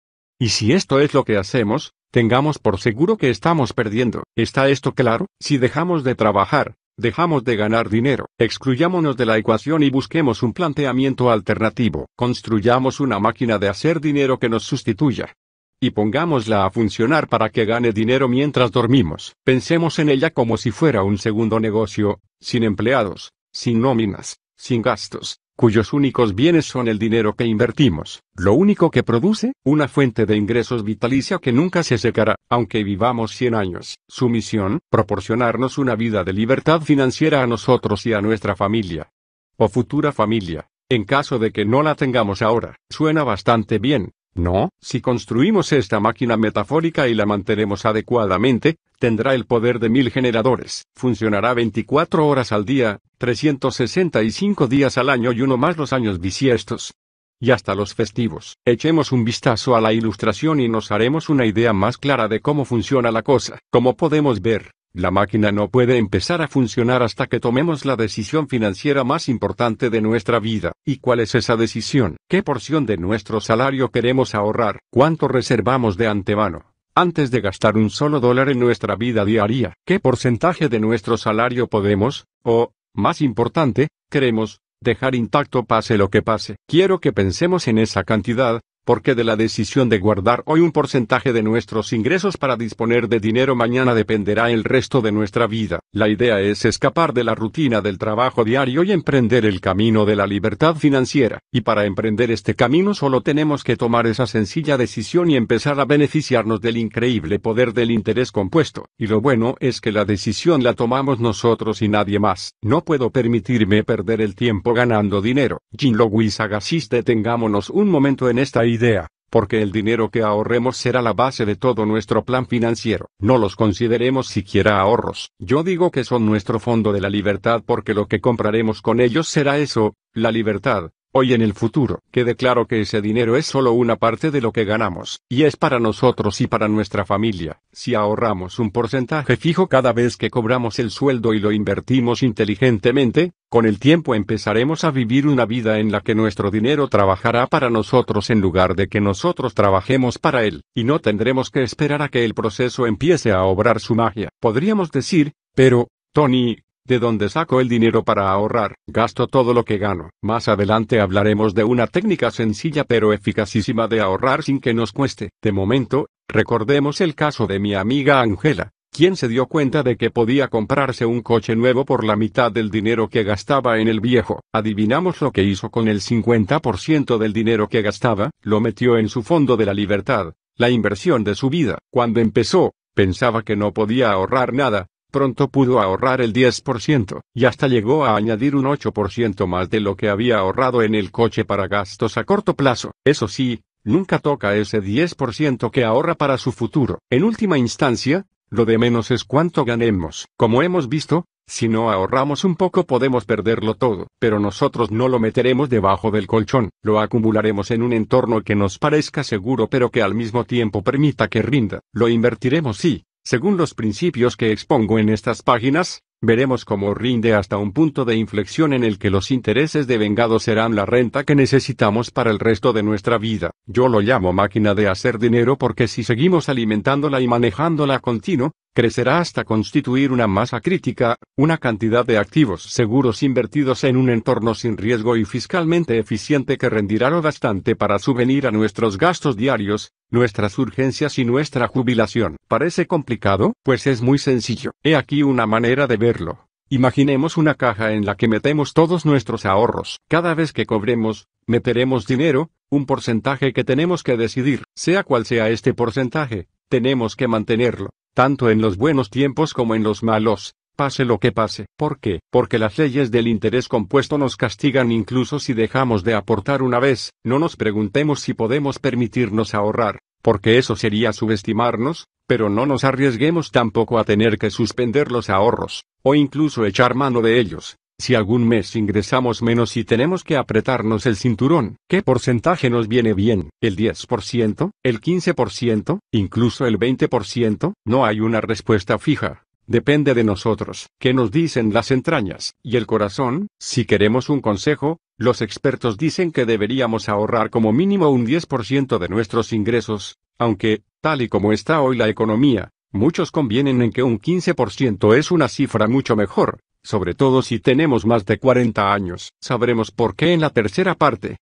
Y si esto es lo que hacemos, tengamos por seguro que estamos perdiendo. ¿Está esto claro? Si dejamos de trabajar, dejamos de ganar dinero. Excluyámonos de la ecuación y busquemos un planteamiento alternativo. Construyamos una máquina de hacer dinero que nos sustituya. Y pongámosla a funcionar para que gane dinero mientras dormimos. Pensemos en ella como si fuera un segundo negocio, sin empleados, sin nóminas, sin gastos, cuyos únicos bienes son el dinero que invertimos, lo único que produce, una fuente de ingresos vitalicia que nunca se secará, aunque vivamos 100 años. Su misión, proporcionarnos una vida de libertad financiera a nosotros y a nuestra familia. O futura familia, en caso de que no la tengamos ahora. Suena bastante bien, no, si construimos esta máquina metafórica y la mantenemos adecuadamente, tendrá el poder de mil generadores. Funcionará 24 horas al día, 365 días al año y uno más los años bisiestos. Y hasta los festivos. Echemos un vistazo a la ilustración y nos haremos una idea más clara de cómo funciona la cosa. Como podemos ver, la máquina no puede empezar a funcionar hasta que tomemos la decisión financiera más importante de nuestra vida. ¿Y cuál es esa decisión? ¿Qué porción de nuestro salario queremos ahorrar? ¿Cuánto reservamos de antemano? Antes de gastar un solo dólar en nuestra vida diaria, ¿qué porcentaje de nuestro salario podemos, o, más importante, queremos, dejar intacto pase lo que pase? Quiero que pensemos en esa cantidad, porque de la decisión de guardar hoy un porcentaje de nuestros ingresos para disponer de dinero mañana dependerá el resto de nuestra vida. La idea es escapar de la rutina del trabajo diario y emprender el camino de la libertad financiera. Y para emprender este camino solo tenemos que tomar esa sencilla decisión y empezar a beneficiarnos del increíble poder del interés compuesto. Y lo bueno es que la decisión la tomamos nosotros y nadie más. No puedo permitirme perder el tiempo ganando dinero. Jin Louis Agassiz detengámonos un momento en esta idea. porque el dinero que ahorremos será la base de todo nuestro plan financiero. No los consideremos siquiera ahorros. Yo digo que son nuestro fondo de la libertad porque lo que compraremos con ellos será eso, la libertad hoy en el futuro. Quede claro que ese dinero es solo una parte de lo que ganamos, y es para nosotros y para nuestra familia. Si ahorramos un porcentaje fijo cada vez que cobramos el sueldo y lo invertimos inteligentemente, con el tiempo empezaremos a vivir una vida en la que nuestro dinero trabajará para nosotros en lugar de que nosotros trabajemos para él, y no tendremos que esperar a que el proceso empiece a obrar su magia. Podríamos decir, pero, Tony, ¿De dónde saco el dinero para ahorrar? Gasto todo lo que gano. Más adelante hablaremos de una técnica sencilla pero eficacísima de ahorrar sin que nos cueste. De momento, recordemos el caso de mi amiga Angela, quien se dio cuenta de que podía comprarse un coche nuevo por la mitad del dinero que gastaba en el viejo. Adivinamos lo que hizo con el 50% del dinero que gastaba, lo metió en su fondo de la libertad, la inversión de su vida. Cuando empezó, pensaba que no podía ahorrar nada, pronto pudo ahorrar el 10%, y hasta llegó a añadir un 8% más de lo que había ahorrado en el coche para gastos a corto plazo. Eso sí, nunca toca ese 10% que ahorra para su futuro. En última instancia, lo de menos es cuánto ganemos. Como hemos visto, si no ahorramos un poco podemos perderlo todo, pero nosotros no lo meteremos debajo del colchón, lo acumularemos en un entorno que nos parezca seguro pero que al mismo tiempo permita que rinda. Lo invertiremos sí, según los principios que expongo en estas páginas, veremos cómo rinde hasta un punto de inflexión en el que los intereses de vengado serán la renta que necesitamos para el resto de nuestra vida. Yo lo llamo máquina de hacer dinero porque si seguimos alimentándola y manejándola continuo, crecerá hasta constituir una masa crítica, una cantidad de activos seguros invertidos en un entorno sin riesgo y fiscalmente eficiente que rendirá lo bastante para subvenir a nuestros gastos diarios, nuestras urgencias y nuestra jubilación. ¿Parece complicado? Pues es muy sencillo. He aquí una manera de verlo. Imaginemos una caja en la que metemos todos nuestros ahorros. Cada vez que cobremos, meteremos dinero, un porcentaje que tenemos que decidir. Sea cual sea este porcentaje, tenemos que mantenerlo tanto en los buenos tiempos como en los malos, pase lo que pase. ¿Por qué? Porque las leyes del interés compuesto nos castigan incluso si dejamos de aportar una vez. No nos preguntemos si podemos permitirnos ahorrar, porque eso sería subestimarnos, pero no nos arriesguemos tampoco a tener que suspender los ahorros, o incluso echar mano de ellos. Si algún mes ingresamos menos y tenemos que apretarnos el cinturón, ¿qué porcentaje nos viene bien? ¿El 10%? ¿El 15%? ¿Incluso el 20%? No hay una respuesta fija. Depende de nosotros. ¿Qué nos dicen las entrañas? ¿Y el corazón? Si queremos un consejo, los expertos dicen que deberíamos ahorrar como mínimo un 10% de nuestros ingresos, aunque, tal y como está hoy la economía, muchos convienen en que un 15% es una cifra mucho mejor, sobre todo si tenemos más de 40 años. Sabremos por qué en la tercera parte.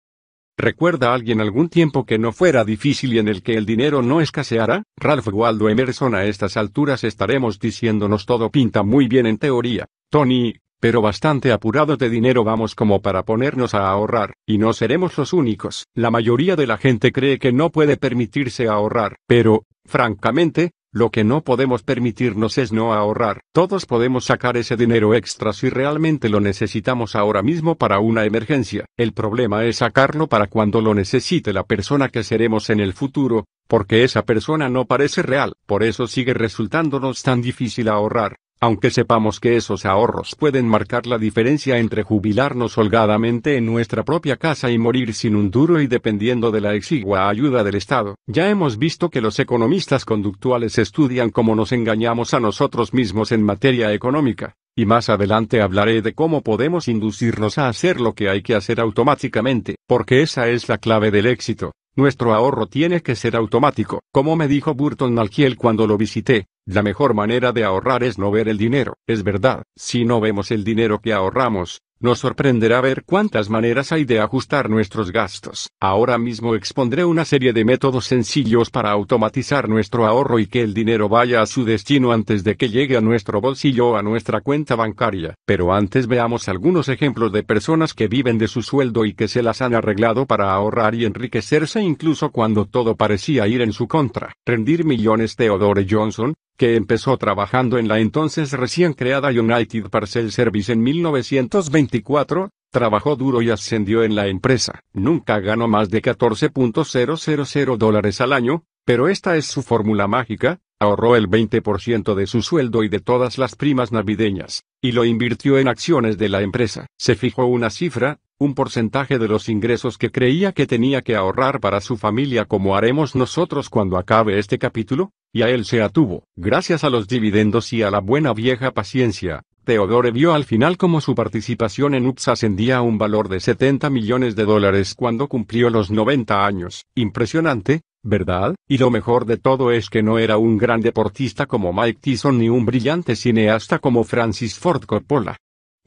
¿Recuerda alguien algún tiempo que no fuera difícil y en el que el dinero no escaseara? Ralph Waldo Emerson a estas alturas estaremos diciéndonos todo pinta muy bien en teoría. Tony, pero bastante apurados de dinero vamos como para ponernos a ahorrar, y no seremos los únicos. La mayoría de la gente cree que no puede permitirse ahorrar, pero, francamente, lo que no podemos permitirnos es no ahorrar. Todos podemos sacar ese dinero extra si realmente lo necesitamos ahora mismo para una emergencia. El problema es sacarlo para cuando lo necesite la persona que seremos en el futuro, porque esa persona no parece real. Por eso sigue resultándonos tan difícil ahorrar. Aunque sepamos que esos ahorros pueden marcar la diferencia entre jubilarnos holgadamente en nuestra propia casa y morir sin un duro y dependiendo de la exigua ayuda del Estado, ya hemos visto que los economistas conductuales estudian cómo nos engañamos a nosotros mismos en materia económica, y más adelante hablaré de cómo podemos inducirnos a hacer lo que hay que hacer automáticamente, porque esa es la clave del éxito. Nuestro ahorro tiene que ser automático. Como me dijo Burton Malkiel cuando lo visité, la mejor manera de ahorrar es no ver el dinero. Es verdad, si no vemos el dinero que ahorramos, nos sorprenderá ver cuántas maneras hay de ajustar nuestros gastos. Ahora mismo expondré una serie de métodos sencillos para automatizar nuestro ahorro y que el dinero vaya a su destino antes de que llegue a nuestro bolsillo o a nuestra cuenta bancaria. Pero antes veamos algunos ejemplos de personas que viven de su sueldo y que se las han arreglado para ahorrar y enriquecerse incluso cuando todo parecía ir en su contra. Rendir millones Theodore Johnson, que empezó trabajando en la entonces recién creada United Parcel Service en 1924, Trabajó duro y ascendió en la empresa. Nunca ganó más de 14.000 dólares al año, pero esta es su fórmula mágica, ahorró el 20% de su sueldo y de todas las primas navideñas, y lo invirtió en acciones de la empresa. Se fijó una cifra, un porcentaje de los ingresos que creía que tenía que ahorrar para su familia como haremos nosotros cuando acabe este capítulo, y a él se atuvo. Gracias a los dividendos y a la buena vieja paciencia, Theodore vio al final como su participación en UPS ascendía a un valor de 70 millones de dólares cuando cumplió los 90 años. Impresionante, ¿verdad? Y lo mejor de todo es que no era un gran deportista como Mike Tyson ni un brillante cineasta como Francis Ford Coppola.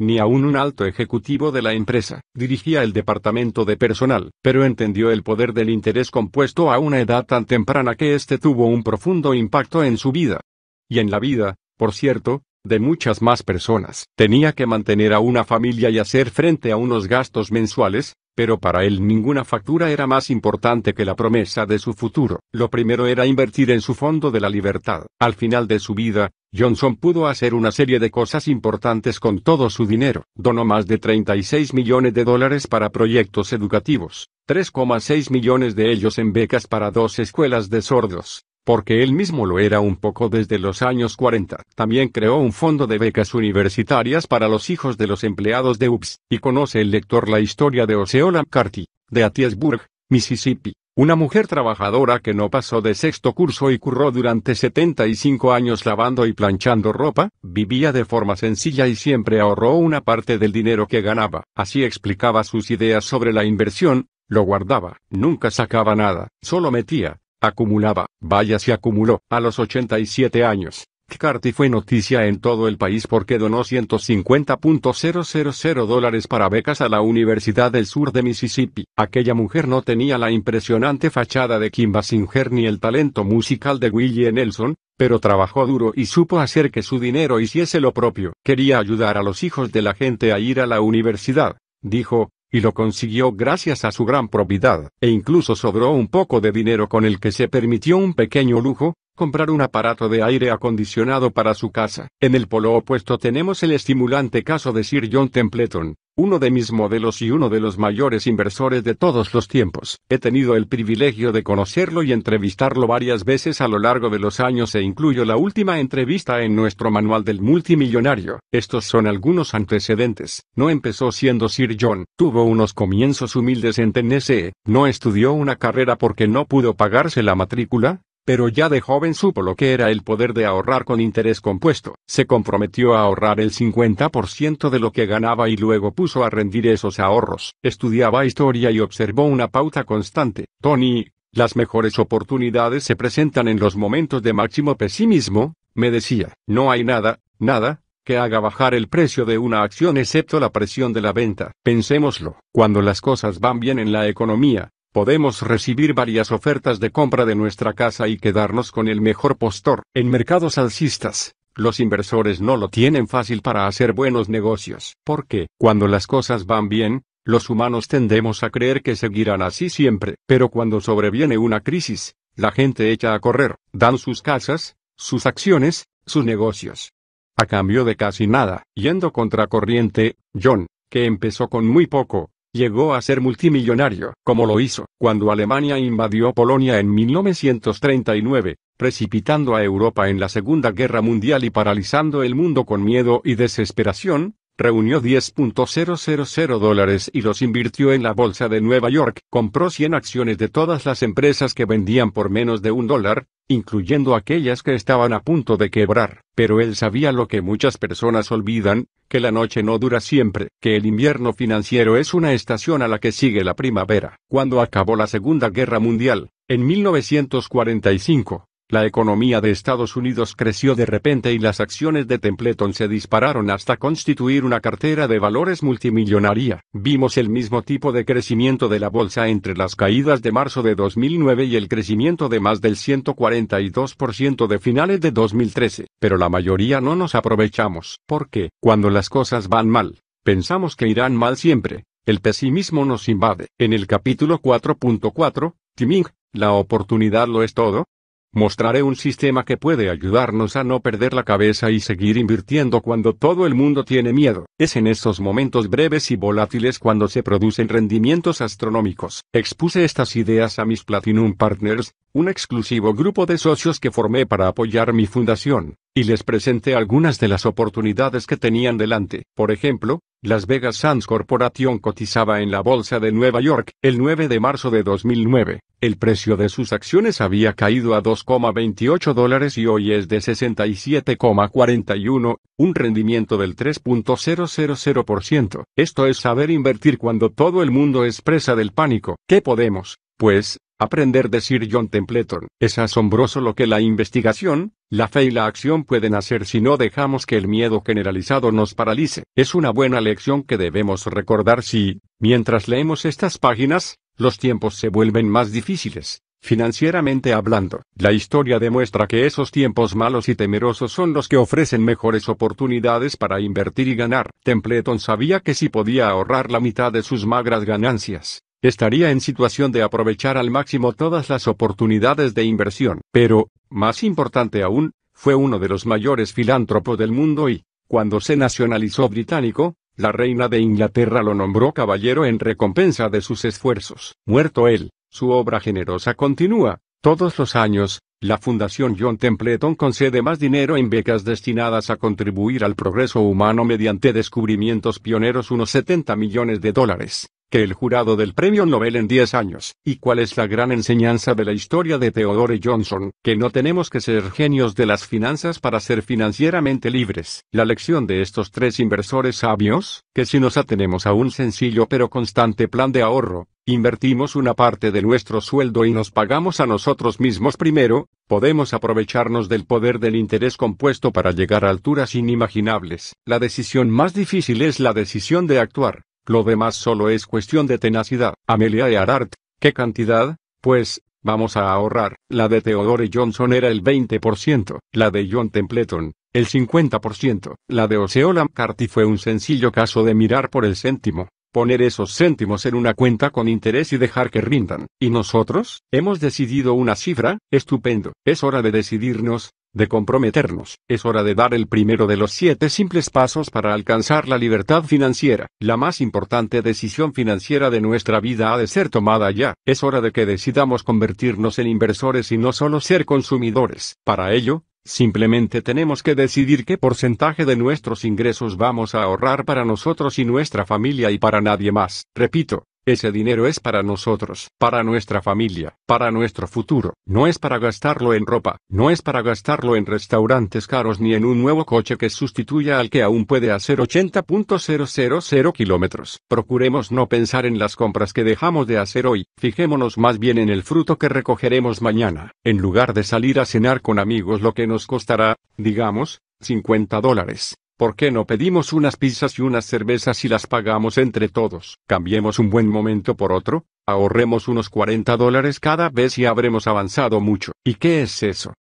Ni aún un alto ejecutivo de la empresa. Dirigía el departamento de personal, pero entendió el poder del interés compuesto a una edad tan temprana que éste tuvo un profundo impacto en su vida. Y en la vida, por cierto, de muchas más personas. Tenía que mantener a una familia y hacer frente a unos gastos mensuales, pero para él ninguna factura era más importante que la promesa de su futuro. Lo primero era invertir en su fondo de la libertad. Al final de su vida, Johnson pudo hacer una serie de cosas importantes con todo su dinero. Donó más de 36 millones de dólares para proyectos educativos, 3,6 millones de ellos en becas para dos escuelas de sordos, porque él mismo lo era un poco desde los años 40. También creó un fondo de becas universitarias para los hijos de los empleados de UPS, y conoce el lector la historia de Oseola McCarthy, de Atiesburg, Mississippi, una mujer trabajadora que no pasó de sexto curso y curró durante 75 años lavando y planchando ropa, vivía de forma sencilla y siempre ahorró una parte del dinero que ganaba. Así explicaba sus ideas sobre la inversión, lo guardaba, nunca sacaba nada, solo metía, Acumulaba, vaya si acumuló, a los 87 años. Carty fue noticia en todo el país porque donó 150.000 dólares para becas a la Universidad del Sur de Mississippi. Aquella mujer no tenía la impresionante fachada de Kim Basinger ni el talento musical de Willie Nelson, pero trabajó duro y supo hacer que su dinero hiciese lo propio. Quería ayudar a los hijos de la gente a ir a la universidad, dijo, y lo consiguió gracias a su gran probidad, e incluso sobró un poco de dinero con el que se permitió un pequeño lujo, comprar un aparato de aire acondicionado para su casa. En el polo opuesto tenemos el estimulante caso de Sir John Templeton, uno de mis modelos y uno de los mayores inversores de todos los tiempos. He tenido el privilegio de conocerlo y entrevistarlo varias veces a lo largo de los años e incluyo la última entrevista en nuestro manual del multimillonario. Estos son algunos antecedentes. No empezó siendo Sir John, tuvo unos comienzos humildes en Tennessee, no estudió una carrera porque no pudo pagarse la matrícula, pero ya de joven supo lo que era el poder de ahorrar con interés compuesto. Se comprometió a ahorrar el 50% de lo que ganaba y luego puso a rendir esos ahorros. Estudiaba historia y observó una pauta constante. Tony, las mejores oportunidades se presentan en los momentos de máximo pesimismo, me decía. No hay nada, nada, que haga bajar el precio de una acción excepto la presión de la venta. Pensémoslo, cuando las cosas van bien en la economía, Podemos recibir varias ofertas de compra de nuestra casa y quedarnos con el mejor postor. En mercados alcistas, los inversores no lo tienen fácil para hacer buenos negocios. Porque, cuando las cosas van bien, los humanos tendemos a creer que seguirán así siempre. Pero cuando sobreviene una crisis, la gente echa a correr, dan sus casas, sus acciones, sus negocios. A cambio de casi nada, yendo contracorriente, John, que empezó con muy poco, llegó a ser multimillonario, como lo hizo cuando Alemania invadió Polonia en 1939, precipitando a Europa en la Segunda Guerra Mundial y paralizando el mundo con miedo y desesperación, reunió 10.000 dólares y los invirtió en la bolsa de Nueva York, compró 100 acciones de todas las empresas que vendían por menos de un dólar, incluyendo aquellas que estaban a punto de quebrar, pero él sabía lo que muchas personas olvidan, que la noche no dura siempre, que el invierno financiero es una estación a la que sigue la primavera. Cuando acabó la Segunda Guerra Mundial, en 1945, la economía de Estados Unidos creció de repente y las acciones de Templeton se dispararon hasta constituir una cartera de valores multimillonaria. Vimos el mismo tipo de crecimiento de la bolsa entre las caídas de marzo de 2009 y el crecimiento de más del 142% de finales de 2013, pero la mayoría no nos aprovechamos. porque Cuando las cosas van mal, pensamos que irán mal siempre. El pesimismo nos invade. En el capítulo 4.4, Timing, ¿la oportunidad lo es todo? Mostraré un sistema que puede ayudarnos a no perder la cabeza y seguir invirtiendo cuando todo el mundo tiene miedo. Es en estos momentos breves y volátiles cuando se producen rendimientos astronómicos. Expuse estas ideas a mis Platinum Partners, un exclusivo grupo de socios que formé para apoyar mi fundación, y les presenté algunas de las oportunidades que tenían delante. Por ejemplo, Las Vegas Sands Corporation cotizaba en la Bolsa de Nueva York el 9 de marzo de 2009. El precio de sus acciones había caído a 2,28 dólares y hoy es de 67,41, un rendimiento del 3.000%. Esto es saber invertir cuando todo el mundo es presa del pánico. ¿Qué podemos, pues, aprender de Sir John Templeton? Es asombroso lo que la investigación, la fe y la acción pueden hacer si no dejamos que el miedo generalizado nos paralice. Es una buena lección que debemos recordar si, mientras leemos estas páginas, los tiempos se vuelven más difíciles. Financieramente hablando, la historia demuestra que esos tiempos malos y temerosos son los que ofrecen mejores oportunidades para invertir y ganar. Templeton sabía que si podía ahorrar la mitad de sus magras ganancias, estaría en situación de aprovechar al máximo todas las oportunidades de inversión. Pero, más importante aún, fue uno de los mayores filántropos del mundo y, cuando se nacionalizó británico, la reina de Inglaterra lo nombró caballero en recompensa de sus esfuerzos. Muerto él, su obra generosa continúa. Todos los años, la Fundación John Templeton concede más dinero en becas destinadas a contribuir al progreso humano mediante descubrimientos pioneros unos 70 millones de dólares que el jurado del Premio Nobel en 10 años. ¿Y cuál es la gran enseñanza de la historia de Theodore Johnson? Que no tenemos que ser genios de las finanzas para ser financieramente libres. La lección de estos tres inversores sabios, que si nos atenemos a un sencillo pero constante plan de ahorro, invertimos una parte de nuestro sueldo y nos pagamos a nosotros mismos primero, podemos aprovecharnos del poder del interés compuesto para llegar a alturas inimaginables. La decisión más difícil es la decisión de actuar. Lo demás solo es cuestión de tenacidad. Amelia Earhart, ¿qué cantidad? Pues, vamos a ahorrar. La de Theodore Johnson era el 20%, la de John Templeton, el 50%. La de Oseola McCarthy fue un sencillo caso de mirar por el céntimo, poner esos céntimos en una cuenta con interés y dejar que rindan. ¿Y nosotros? Hemos decidido una cifra, estupendo. Es hora de decidirnos, de comprometernos. Es hora de dar el primero de los siete simples pasos para alcanzar la libertad financiera. La más importante decisión financiera de nuestra vida ha de ser tomada ya. Es hora de que decidamos convertirnos en inversores y no solo ser consumidores. Para ello, Simplemente tenemos que decidir qué porcentaje de nuestros ingresos vamos a ahorrar para nosotros y nuestra familia y para nadie más. Repito, ese dinero es para nosotros, para nuestra familia, para nuestro futuro. No es para gastarlo en ropa, no es para gastarlo en restaurantes caros ni en un nuevo coche que sustituya al que aún puede hacer 80.000 kilómetros. Procuremos no pensar en las compras que dejamos de hacer hoy, fijémonos más bien en el fruto que recogeremos mañana. En lugar de salir a cenar con amigos lo que nos costará, digamos, 50 dólares. ¿Por qué no pedimos unas pizzas y unas cervezas y las pagamos entre todos? Cambiemos un buen momento por otro, ahorremos unos 40 dólares cada vez y habremos avanzado mucho. ¿Y qué es eso?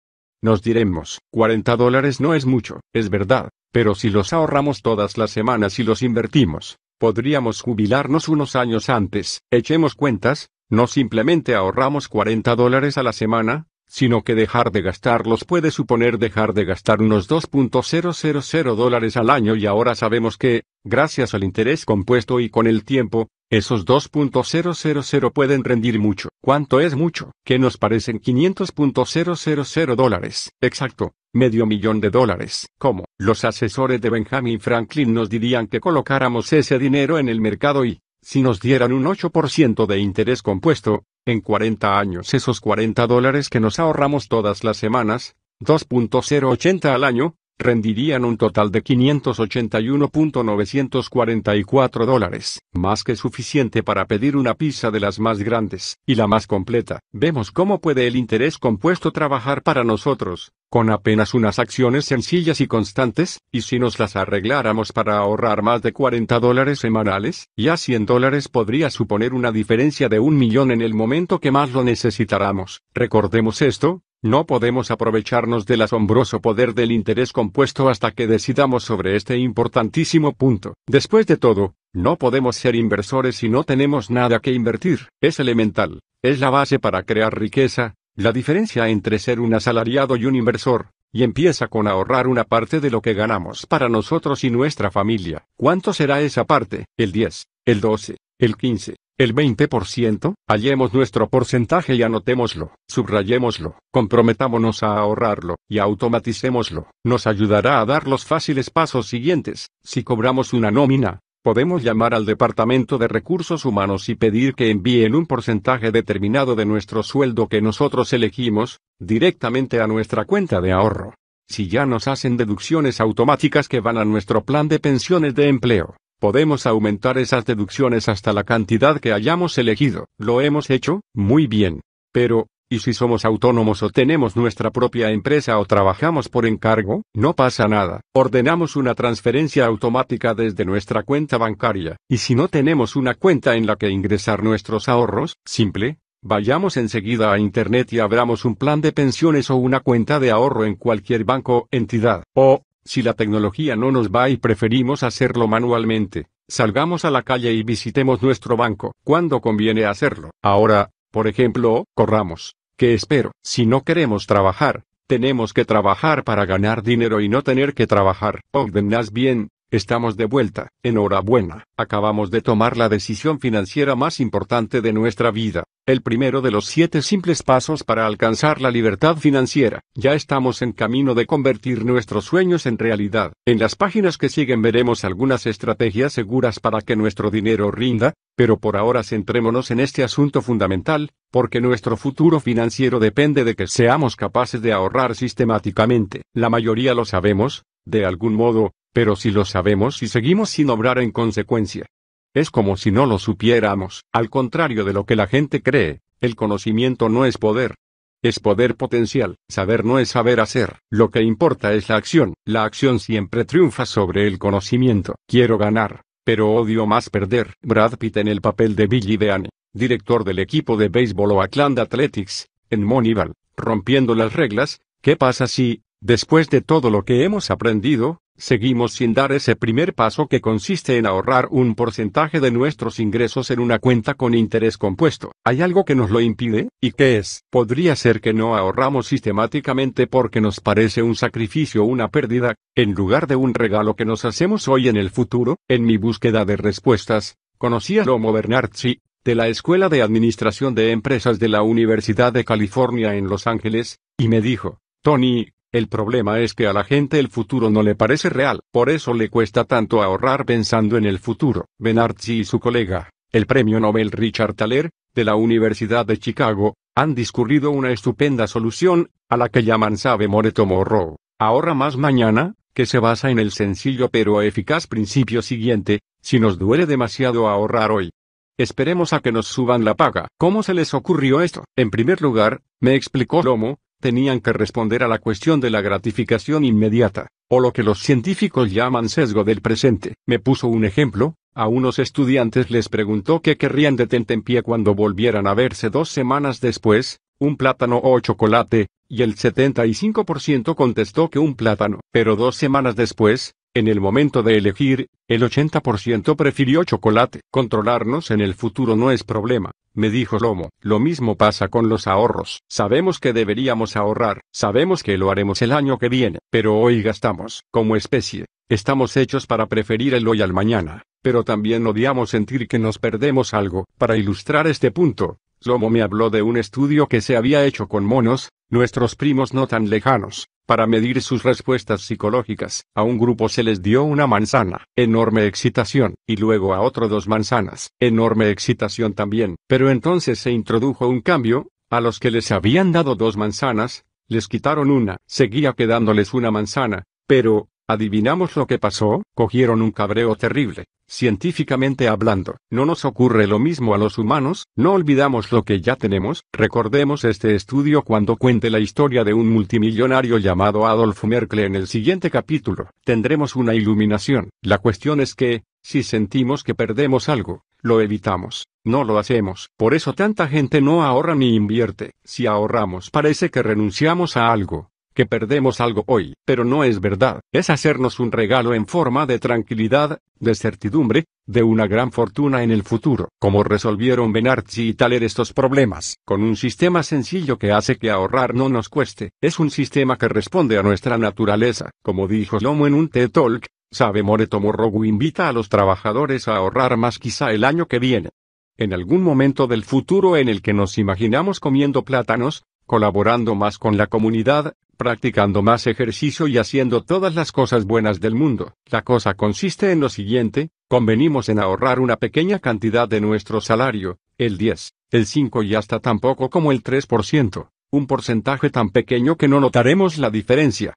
Nos diremos, 40 dólares no es mucho, es verdad, pero si los ahorramos todas las semanas y los invertimos, podríamos jubilarnos unos años antes. Echemos cuentas, no simplemente ahorramos 40 dólares a la semana, sino que dejar de gastarlos puede suponer dejar de gastar unos 2.000 dólares al año y ahora sabemos que, gracias al interés compuesto y con el tiempo, esos 2.000 pueden rendir mucho. ¿Cuánto es mucho? ¿Qué nos parecen 500.000 dólares? Exacto, medio millón de dólares. ¿Cómo? Los asesores de Benjamin Franklin nos dirían que colocáramos ese dinero en el mercado y, si nos dieran un 8% de interés compuesto, en 40 años esos 40 dólares que nos ahorramos todas las semanas, 2.080 al año, rendirían un total de 581.944 dólares, más que suficiente para pedir una pizza de las más grandes y la más completa. Vemos cómo puede el interés compuesto trabajar para nosotros, con apenas unas acciones sencillas y constantes, y si nos las arregláramos para ahorrar más de 40 dólares semanales, ya 100 dólares podría suponer una diferencia de un millón en el momento que más lo necesitáramos. Recordemos esto, no podemos aprovecharnos del asombroso poder del interés compuesto hasta que decidamos sobre este importantísimo punto. Después de todo, no podemos ser inversores si no tenemos nada que invertir. Es elemental. Es la base para crear riqueza, la diferencia entre ser un asalariado y un inversor, y empieza con ahorrar una parte de lo que ganamos para nosotros y nuestra familia. ¿Cuánto será esa parte? ¿El 10? ¿El 12? ¿El 15? ¿El 20%? Hallemos nuestro porcentaje y anotémoslo, subrayémoslo, comprometámonos a ahorrarlo, y automaticémoslo. Nos ayudará a dar los fáciles pasos siguientes. Si cobramos una nómina, podemos llamar al Departamento de Recursos Humanos y pedir que envíen un porcentaje determinado de nuestro sueldo que nosotros elegimos, directamente a nuestra cuenta de ahorro. Si ya nos hacen deducciones automáticas que van a nuestro plan de pensiones de empleo, Podemos aumentar esas deducciones hasta la cantidad que hayamos elegido. ¿Lo hemos hecho? Muy bien. Pero, ¿y si somos autónomos o tenemos nuestra propia empresa o trabajamos por encargo? No pasa nada. Ordenamos una transferencia automática desde nuestra cuenta bancaria. Y si no tenemos una cuenta en la que ingresar nuestros ahorros, simple, Vayamos enseguida a Internet y abramos un plan de pensiones o una cuenta de ahorro en cualquier banco o entidad. O, si la tecnología no nos va y preferimos hacerlo manualmente, salgamos a la calle y visitemos nuestro banco cuando conviene hacerlo. Ahora, por ejemplo, corramos. ¿Qué espero? Si no queremos trabajar, tenemos que trabajar para ganar dinero y no tener que trabajar. Ogdenas bien, Estamos de vuelta. Enhorabuena. Acabamos de tomar la decisión financiera más importante de nuestra vida. El primero de los siete simples pasos para alcanzar la libertad financiera. Ya estamos en camino de convertir nuestros sueños en realidad. En las páginas que siguen veremos algunas estrategias seguras para que nuestro dinero rinda, pero por ahora centrémonos en este asunto fundamental, porque nuestro futuro financiero depende de que seamos capaces de ahorrar sistemáticamente. La mayoría lo sabemos, de algún modo, pero si lo sabemos y seguimos sin obrar en consecuencia. Es como si no lo supiéramos. Al contrario de lo que la gente cree, el conocimiento no es poder. Es poder potencial. Saber no es saber hacer. Lo que importa es la acción. La acción siempre triunfa sobre el conocimiento. Quiero ganar, pero odio más perder. Brad Pitt en el papel de Billy Deane, director del equipo de béisbol Oakland Athletics, en Moneyball, rompiendo las reglas. ¿Qué pasa si, después de todo lo que hemos aprendido, Seguimos sin dar ese primer paso que consiste en ahorrar un porcentaje de nuestros ingresos en una cuenta con interés compuesto. ¿Hay algo que nos lo impide? ¿Y qué es? Podría ser que no ahorramos sistemáticamente porque nos parece un sacrificio o una pérdida, en lugar de un regalo que nos hacemos hoy en el futuro. En mi búsqueda de respuestas, conocí a Lomo Bernardi, de la Escuela de Administración de Empresas de la Universidad de California en Los Ángeles, y me dijo, Tony, el problema es que a la gente el futuro no le parece real, por eso le cuesta tanto ahorrar pensando en el futuro. Benarzi y su colega, el premio Nobel Richard Thaler, de la Universidad de Chicago, han discurrido una estupenda solución, a la que llaman Sabe Moreto Morrow. Ahorra más mañana, que se basa en el sencillo pero eficaz principio siguiente, si nos duele demasiado ahorrar hoy. Esperemos a que nos suban la paga. ¿Cómo se les ocurrió esto? En primer lugar, me explicó Lomo, tenían que responder a la cuestión de la gratificación inmediata, o lo que los científicos llaman sesgo del presente. Me puso un ejemplo, a unos estudiantes les preguntó qué querrían de tentempié cuando volvieran a verse dos semanas después, un plátano o chocolate, y el 75% contestó que un plátano. Pero dos semanas después, en el momento de elegir, el 80% prefirió chocolate. Controlarnos en el futuro no es problema, me dijo Lomo. Lo mismo pasa con los ahorros. Sabemos que deberíamos ahorrar, sabemos que lo haremos el año que viene, pero hoy gastamos. Como especie, estamos hechos para preferir el hoy al mañana, pero también odiamos sentir que nos perdemos algo. Para ilustrar este punto, Lomo me habló de un estudio que se había hecho con monos, nuestros primos no tan lejanos, para medir sus respuestas psicológicas. A un grupo se les dio una manzana, enorme excitación, y luego a otro dos manzanas, enorme excitación también. Pero entonces se introdujo un cambio, a los que les habían dado dos manzanas, les quitaron una, seguía quedándoles una manzana, pero, ¿adivinamos lo que pasó? Cogieron un cabreo terrible, Científicamente hablando, ¿no nos ocurre lo mismo a los humanos? ¿No olvidamos lo que ya tenemos? Recordemos este estudio cuando cuente la historia de un multimillonario llamado Adolf Merkel en el siguiente capítulo. Tendremos una iluminación. La cuestión es que, si sentimos que perdemos algo, lo evitamos. No lo hacemos. Por eso tanta gente no ahorra ni invierte. Si ahorramos parece que renunciamos a algo que perdemos algo hoy, pero no es verdad, es hacernos un regalo en forma de tranquilidad, de certidumbre, de una gran fortuna en el futuro. Como resolvieron Benarchi y Thaler estos problemas? Con un sistema sencillo que hace que ahorrar no nos cueste. Es un sistema que responde a nuestra naturaleza. Como dijo Lomo en un TED Talk, Sabe Moreto Morrogu invita a los trabajadores a ahorrar más quizá el año que viene. En algún momento del futuro en el que nos imaginamos comiendo plátanos, colaborando más con la comunidad, practicando más ejercicio y haciendo todas las cosas buenas del mundo. La cosa consiste en lo siguiente, convenimos en ahorrar una pequeña cantidad de nuestro salario, el 10, el 5 y hasta tan poco como el 3%, un porcentaje tan pequeño que no notaremos la diferencia.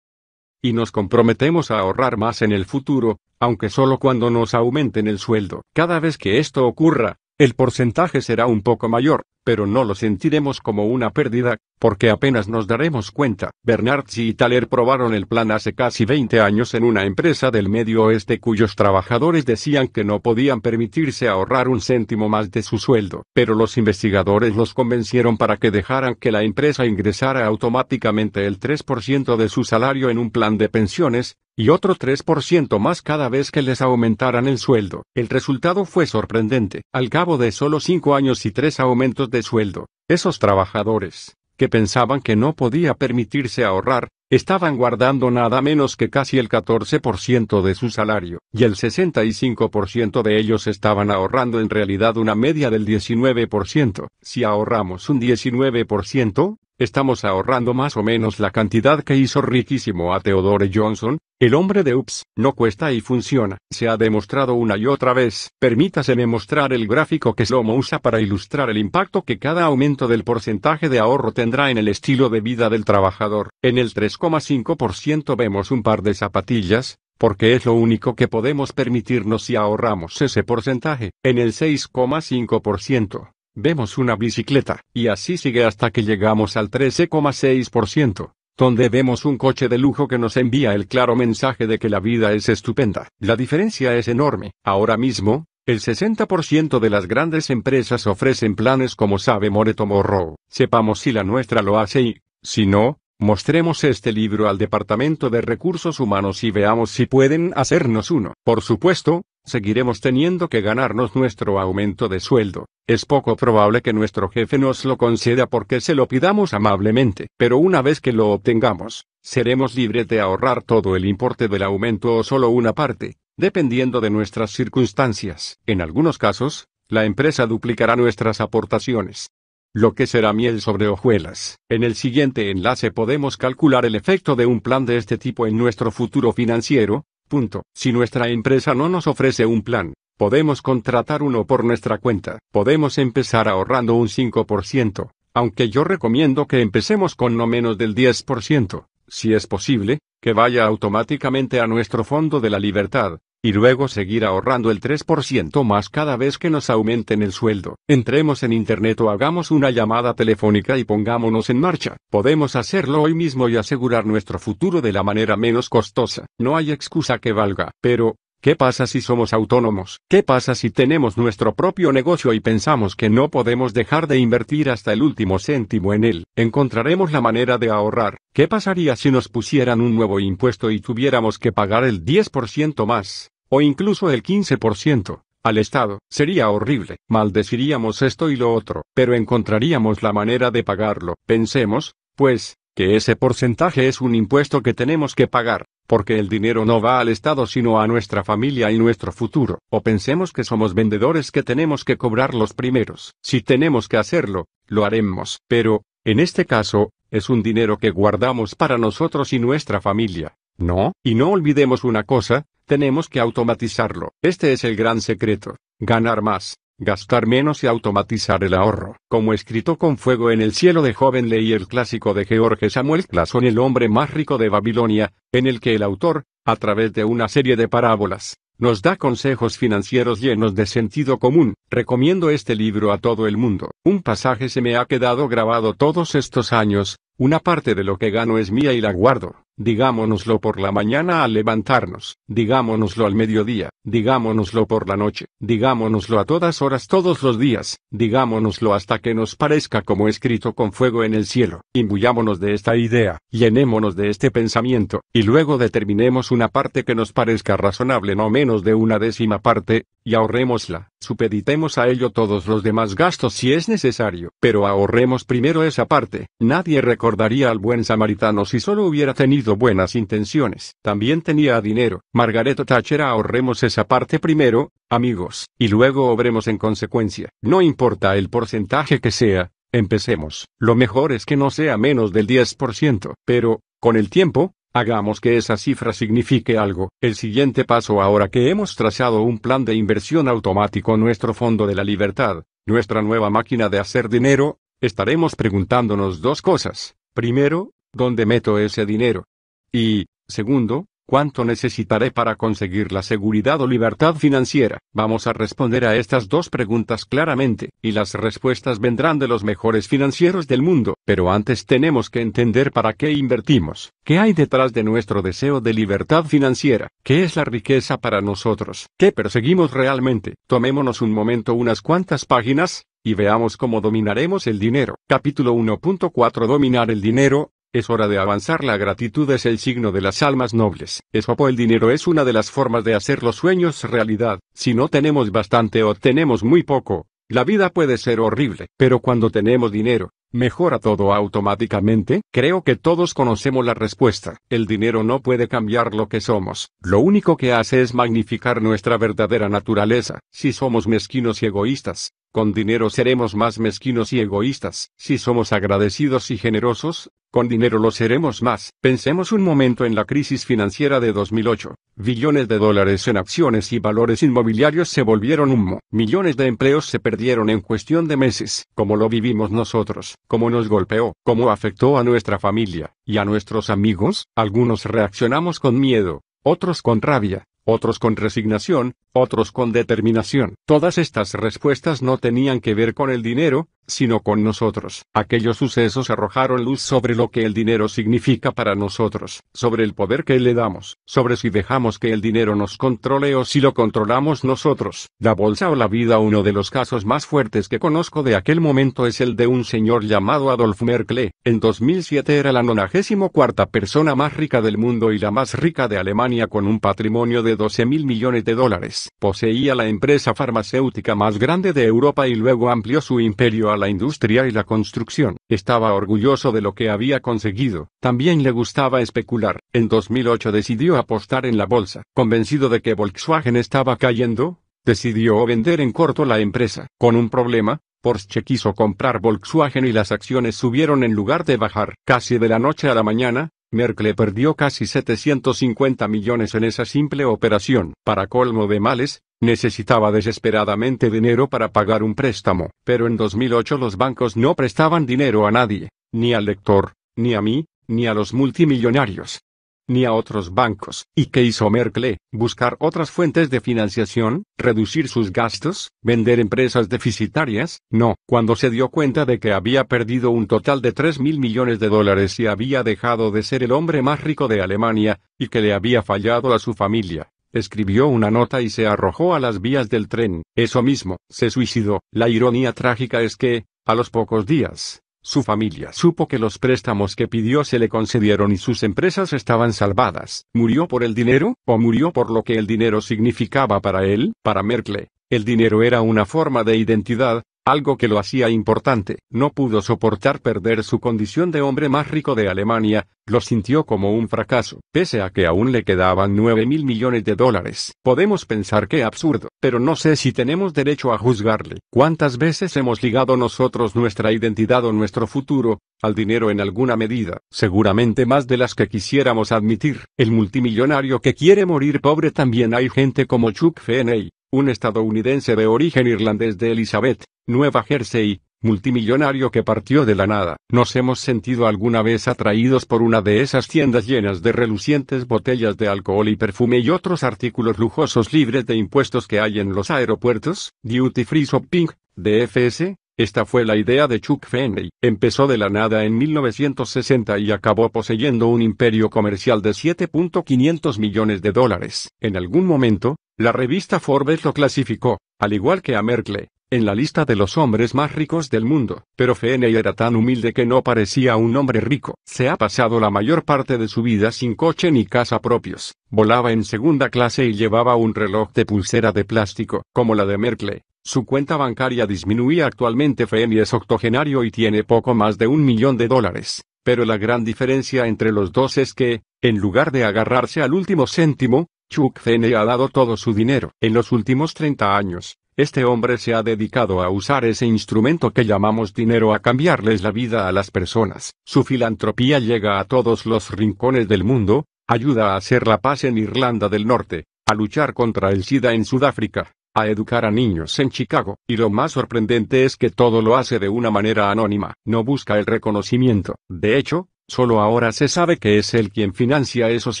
Y nos comprometemos a ahorrar más en el futuro, aunque solo cuando nos aumenten el sueldo. Cada vez que esto ocurra, el porcentaje será un poco mayor, pero no lo sentiremos como una pérdida, porque apenas nos daremos cuenta. Bernardschi y Thaler probaron el plan hace casi 20 años en una empresa del medio oeste cuyos trabajadores decían que no podían permitirse ahorrar un céntimo más de su sueldo, pero los investigadores los convencieron para que dejaran que la empresa ingresara automáticamente el 3% de su salario en un plan de pensiones, y otro 3% más cada vez que les aumentaran el sueldo. El resultado fue sorprendente. Al cabo de solo cinco años y tres aumentos de sueldo, esos trabajadores, que pensaban que no podía permitirse ahorrar, estaban guardando nada menos que casi el 14% de su salario, y el 65% de ellos estaban ahorrando en realidad una media del 19%. Si ahorramos un 19%, Estamos ahorrando más o menos la cantidad que hizo riquísimo a Theodore Johnson, el hombre de UPS. No cuesta y funciona. Se ha demostrado una y otra vez. Permítaseme mostrar el gráfico que Slomo usa para ilustrar el impacto que cada aumento del porcentaje de ahorro tendrá en el estilo de vida del trabajador. En el 3,5% vemos un par de zapatillas, porque es lo único que podemos permitirnos si ahorramos ese porcentaje. En el 6,5%. Vemos una bicicleta, y así sigue hasta que llegamos al 13,6%, donde vemos un coche de lujo que nos envía el claro mensaje de que la vida es estupenda. La diferencia es enorme. Ahora mismo, el 60% de las grandes empresas ofrecen planes como sabe Moreto Morrow. Sepamos si la nuestra lo hace y, si no, mostremos este libro al Departamento de Recursos Humanos y veamos si pueden hacernos uno. Por supuesto, seguiremos teniendo que ganarnos nuestro aumento de sueldo. Es poco probable que nuestro jefe nos lo conceda porque se lo pidamos amablemente, pero una vez que lo obtengamos, seremos libres de ahorrar todo el importe del aumento o solo una parte, dependiendo de nuestras circunstancias. En algunos casos, la empresa duplicará nuestras aportaciones. Lo que será miel sobre hojuelas. En el siguiente enlace podemos calcular el efecto de un plan de este tipo en nuestro futuro financiero, Punto. Si nuestra empresa no nos ofrece un plan, podemos contratar uno por nuestra cuenta. Podemos empezar ahorrando un 5%, aunque yo recomiendo que empecemos con no menos del 10%, si es posible, que vaya automáticamente a nuestro fondo de la libertad, y luego seguir ahorrando el 3% más cada vez que nos aumenten el sueldo. Entremos en Internet o hagamos una llamada telefónica y pongámonos en marcha. Podemos hacerlo hoy mismo y asegurar nuestro futuro de la manera menos costosa. No hay excusa que valga. Pero, ¿Qué pasa si somos autónomos? ¿Qué pasa si tenemos nuestro propio negocio y pensamos que no podemos dejar de invertir hasta el último céntimo en él? Encontraremos la manera de ahorrar. ¿Qué pasaría si nos pusieran un nuevo impuesto y tuviéramos que pagar el 10% más? O incluso el 15%, al Estado. Sería horrible. Maldeciríamos esto y lo otro, pero encontraríamos la manera de pagarlo. Pensemos, pues, que ese porcentaje es un impuesto que tenemos que pagar, porque el dinero no va al Estado sino a nuestra familia y nuestro futuro. O pensemos que somos vendedores que tenemos que cobrar los primeros. Si tenemos que hacerlo, lo haremos. Pero, en este caso, es un dinero que guardamos para nosotros y nuestra familia. ¿No? Y no olvidemos una cosa, tenemos que automatizarlo. Este es el gran secreto. Ganar más, gastar menos y automatizar el ahorro. Como escrito con fuego en el cielo de joven leí el clásico de George Samuel Clason El hombre más rico de Babilonia, en el que el autor, a través de una serie de parábolas, nos da consejos financieros llenos de sentido común. Recomiendo este libro a todo el mundo. Un pasaje se me ha quedado grabado todos estos años, Una parte de lo que gano es mía y la guardo. Digámonoslo por la mañana al levantarnos, digámonoslo al mediodía, digámonoslo por la noche, digámonoslo a todas horas todos los días, digámonoslo hasta que nos parezca como escrito con fuego en el cielo. Imbuyámonos de esta idea, llenémonos de este pensamiento, y luego determinemos una parte que nos parezca razonable no menos de una décima parte, y ahorrémosla, supeditemos a ello todos los demás gastos si es necesario, pero ahorremos primero esa parte. Nadie recordaría al buen samaritano si solo hubiera tenido buenas intenciones. También tenía dinero. Margaret Thatcher ahorremos esa parte primero, amigos, y luego obremos en consecuencia. No importa el porcentaje que sea, empecemos. Lo mejor es que no sea menos del 10%, pero, con el tiempo, Hagamos que esa cifra signifique algo. El siguiente paso ahora que hemos trazado un plan de inversión automático nuestro fondo de la libertad, nuestra nueva máquina de hacer dinero, estaremos preguntándonos dos cosas. Primero, ¿dónde meto ese dinero? Y, segundo, ¿cuánto necesitaré para conseguir la seguridad o libertad financiera? Vamos a responder a estas dos preguntas claramente, y las respuestas vendrán de los mejores financieros del mundo, pero antes tenemos que entender para qué invertimos, qué hay detrás de nuestro deseo de libertad financiera, qué es la riqueza para nosotros, qué perseguimos realmente. Tomémonos un momento unas cuantas páginas, y veamos cómo dominaremos el dinero. Capítulo 1.4 Dominar el dinero, es hora de avanzar. La gratitud es el signo de las almas nobles. Esopo el dinero es una de las formas de hacer los sueños realidad. Si no tenemos bastante o tenemos muy poco, la vida puede ser horrible. Pero cuando tenemos dinero, ¿Mejora todo automáticamente? Creo que todos conocemos la respuesta. El dinero no puede cambiar lo que somos. Lo único que hace es magnificar nuestra verdadera naturaleza. Si somos mezquinos y egoístas, con dinero seremos más mezquinos y egoístas. Si somos agradecidos y generosos, con dinero lo seremos más. Pensemos un momento en la crisis financiera de 2008. Billones de dólares en acciones y valores inmobiliarios se volvieron humo. Millones de empleos se perdieron en cuestión de meses. Como lo vivimos nosotros, cómo nos golpeó, cómo afectó a nuestra familia y a nuestros amigos. Algunos reaccionamos con miedo, otros con rabia, otros con resignación, otros con determinación. Todas estas respuestas no tenían que ver con el dinero, sino con nosotros. Aquellos sucesos arrojaron luz sobre lo que el dinero significa para nosotros, sobre el poder que le damos, sobre si dejamos que el dinero nos controle o si lo controlamos nosotros. La bolsa o la vida uno de los casos más fuertes que conozco de aquel momento es el de un señor llamado Adolf Merkel. En 2007 era la 94 cuarta persona más rica del mundo y la más rica de Alemania con un patrimonio de 12 mil millones de dólares. Poseía la empresa farmacéutica más grande de Europa y luego amplió su imperio a la industria y la construcción. Estaba orgulloso de lo que había conseguido. También le gustaba especular. En 2008 decidió apostar en la bolsa. Convencido de que Volkswagen estaba cayendo, decidió vender en corto la empresa. Con un problema, Porsche quiso comprar Volkswagen y las acciones subieron en lugar de bajar. Casi de la noche a la mañana, Merkel perdió casi 750 millones en esa simple operación. Para colmo de males, necesitaba desesperadamente dinero para pagar un préstamo. Pero en 2008 los bancos no prestaban dinero a nadie, ni al lector, ni a mí, ni a los multimillonarios ni a otros bancos. ¿Y qué hizo Merkel? Buscar otras fuentes de financiación, reducir sus gastos, vender empresas deficitarias. No, cuando se dio cuenta de que había perdido un total de 3 mil millones de dólares y había dejado de ser el hombre más rico de Alemania, y que le había fallado a su familia, escribió una nota y se arrojó a las vías del tren. Eso mismo, se suicidó. La ironía trágica es que, a los pocos días, su familia supo que los préstamos que pidió se le concedieron y sus empresas estaban salvadas. ¿Murió por el dinero, o murió por lo que el dinero significaba para él? Para Merkel, el dinero era una forma de identidad, algo que lo hacía importante. No pudo soportar perder su condición de hombre más rico de Alemania, lo sintió como un fracaso, pese a que aún le quedaban 9 mil millones de dólares. Podemos pensar que absurdo, pero no sé si tenemos derecho a juzgarle. ¿Cuántas veces hemos ligado nosotros nuestra identidad o nuestro futuro, al dinero en alguna medida? Seguramente más de las que quisiéramos admitir. El multimillonario que quiere morir pobre también hay gente como Chuck Feeney, un estadounidense de origen irlandés de Elizabeth, Nueva Jersey, multimillonario que partió de la nada. ¿Nos hemos sentido alguna vez atraídos por una de esas tiendas llenas de relucientes botellas de alcohol y perfume y otros artículos lujosos libres de impuestos que hay en los aeropuertos? Duty Free Shopping, DFS, Esta fue la idea de Chuck Fenney. Empezó de la nada en 1960 y acabó poseyendo un imperio comercial de 7.500 millones de dólares. En algún momento, la revista Forbes lo clasificó, al igual que a Merkle, en la lista de los hombres más ricos del mundo. Pero Fenney era tan humilde que no parecía un hombre rico. Se ha pasado la mayor parte de su vida sin coche ni casa propios. Volaba en segunda clase y llevaba un reloj de pulsera de plástico, como la de Merkle. Su cuenta bancaria disminuía actualmente Femi es octogenario y tiene poco más de un millón de dólares. Pero la gran diferencia entre los dos es que, en lugar de agarrarse al último céntimo, Chuck Fenney ha dado todo su dinero. En los últimos 30 años, este hombre se ha dedicado a usar ese instrumento que llamamos dinero a cambiarles la vida a las personas. Su filantropía llega a todos los rincones del mundo, ayuda a hacer la paz en Irlanda del Norte, a luchar contra el SIDA en Sudáfrica, a educar a niños en Chicago, y lo más sorprendente es que todo lo hace de una manera anónima, no busca el reconocimiento. De hecho, Solo ahora se sabe que es él quien financia esos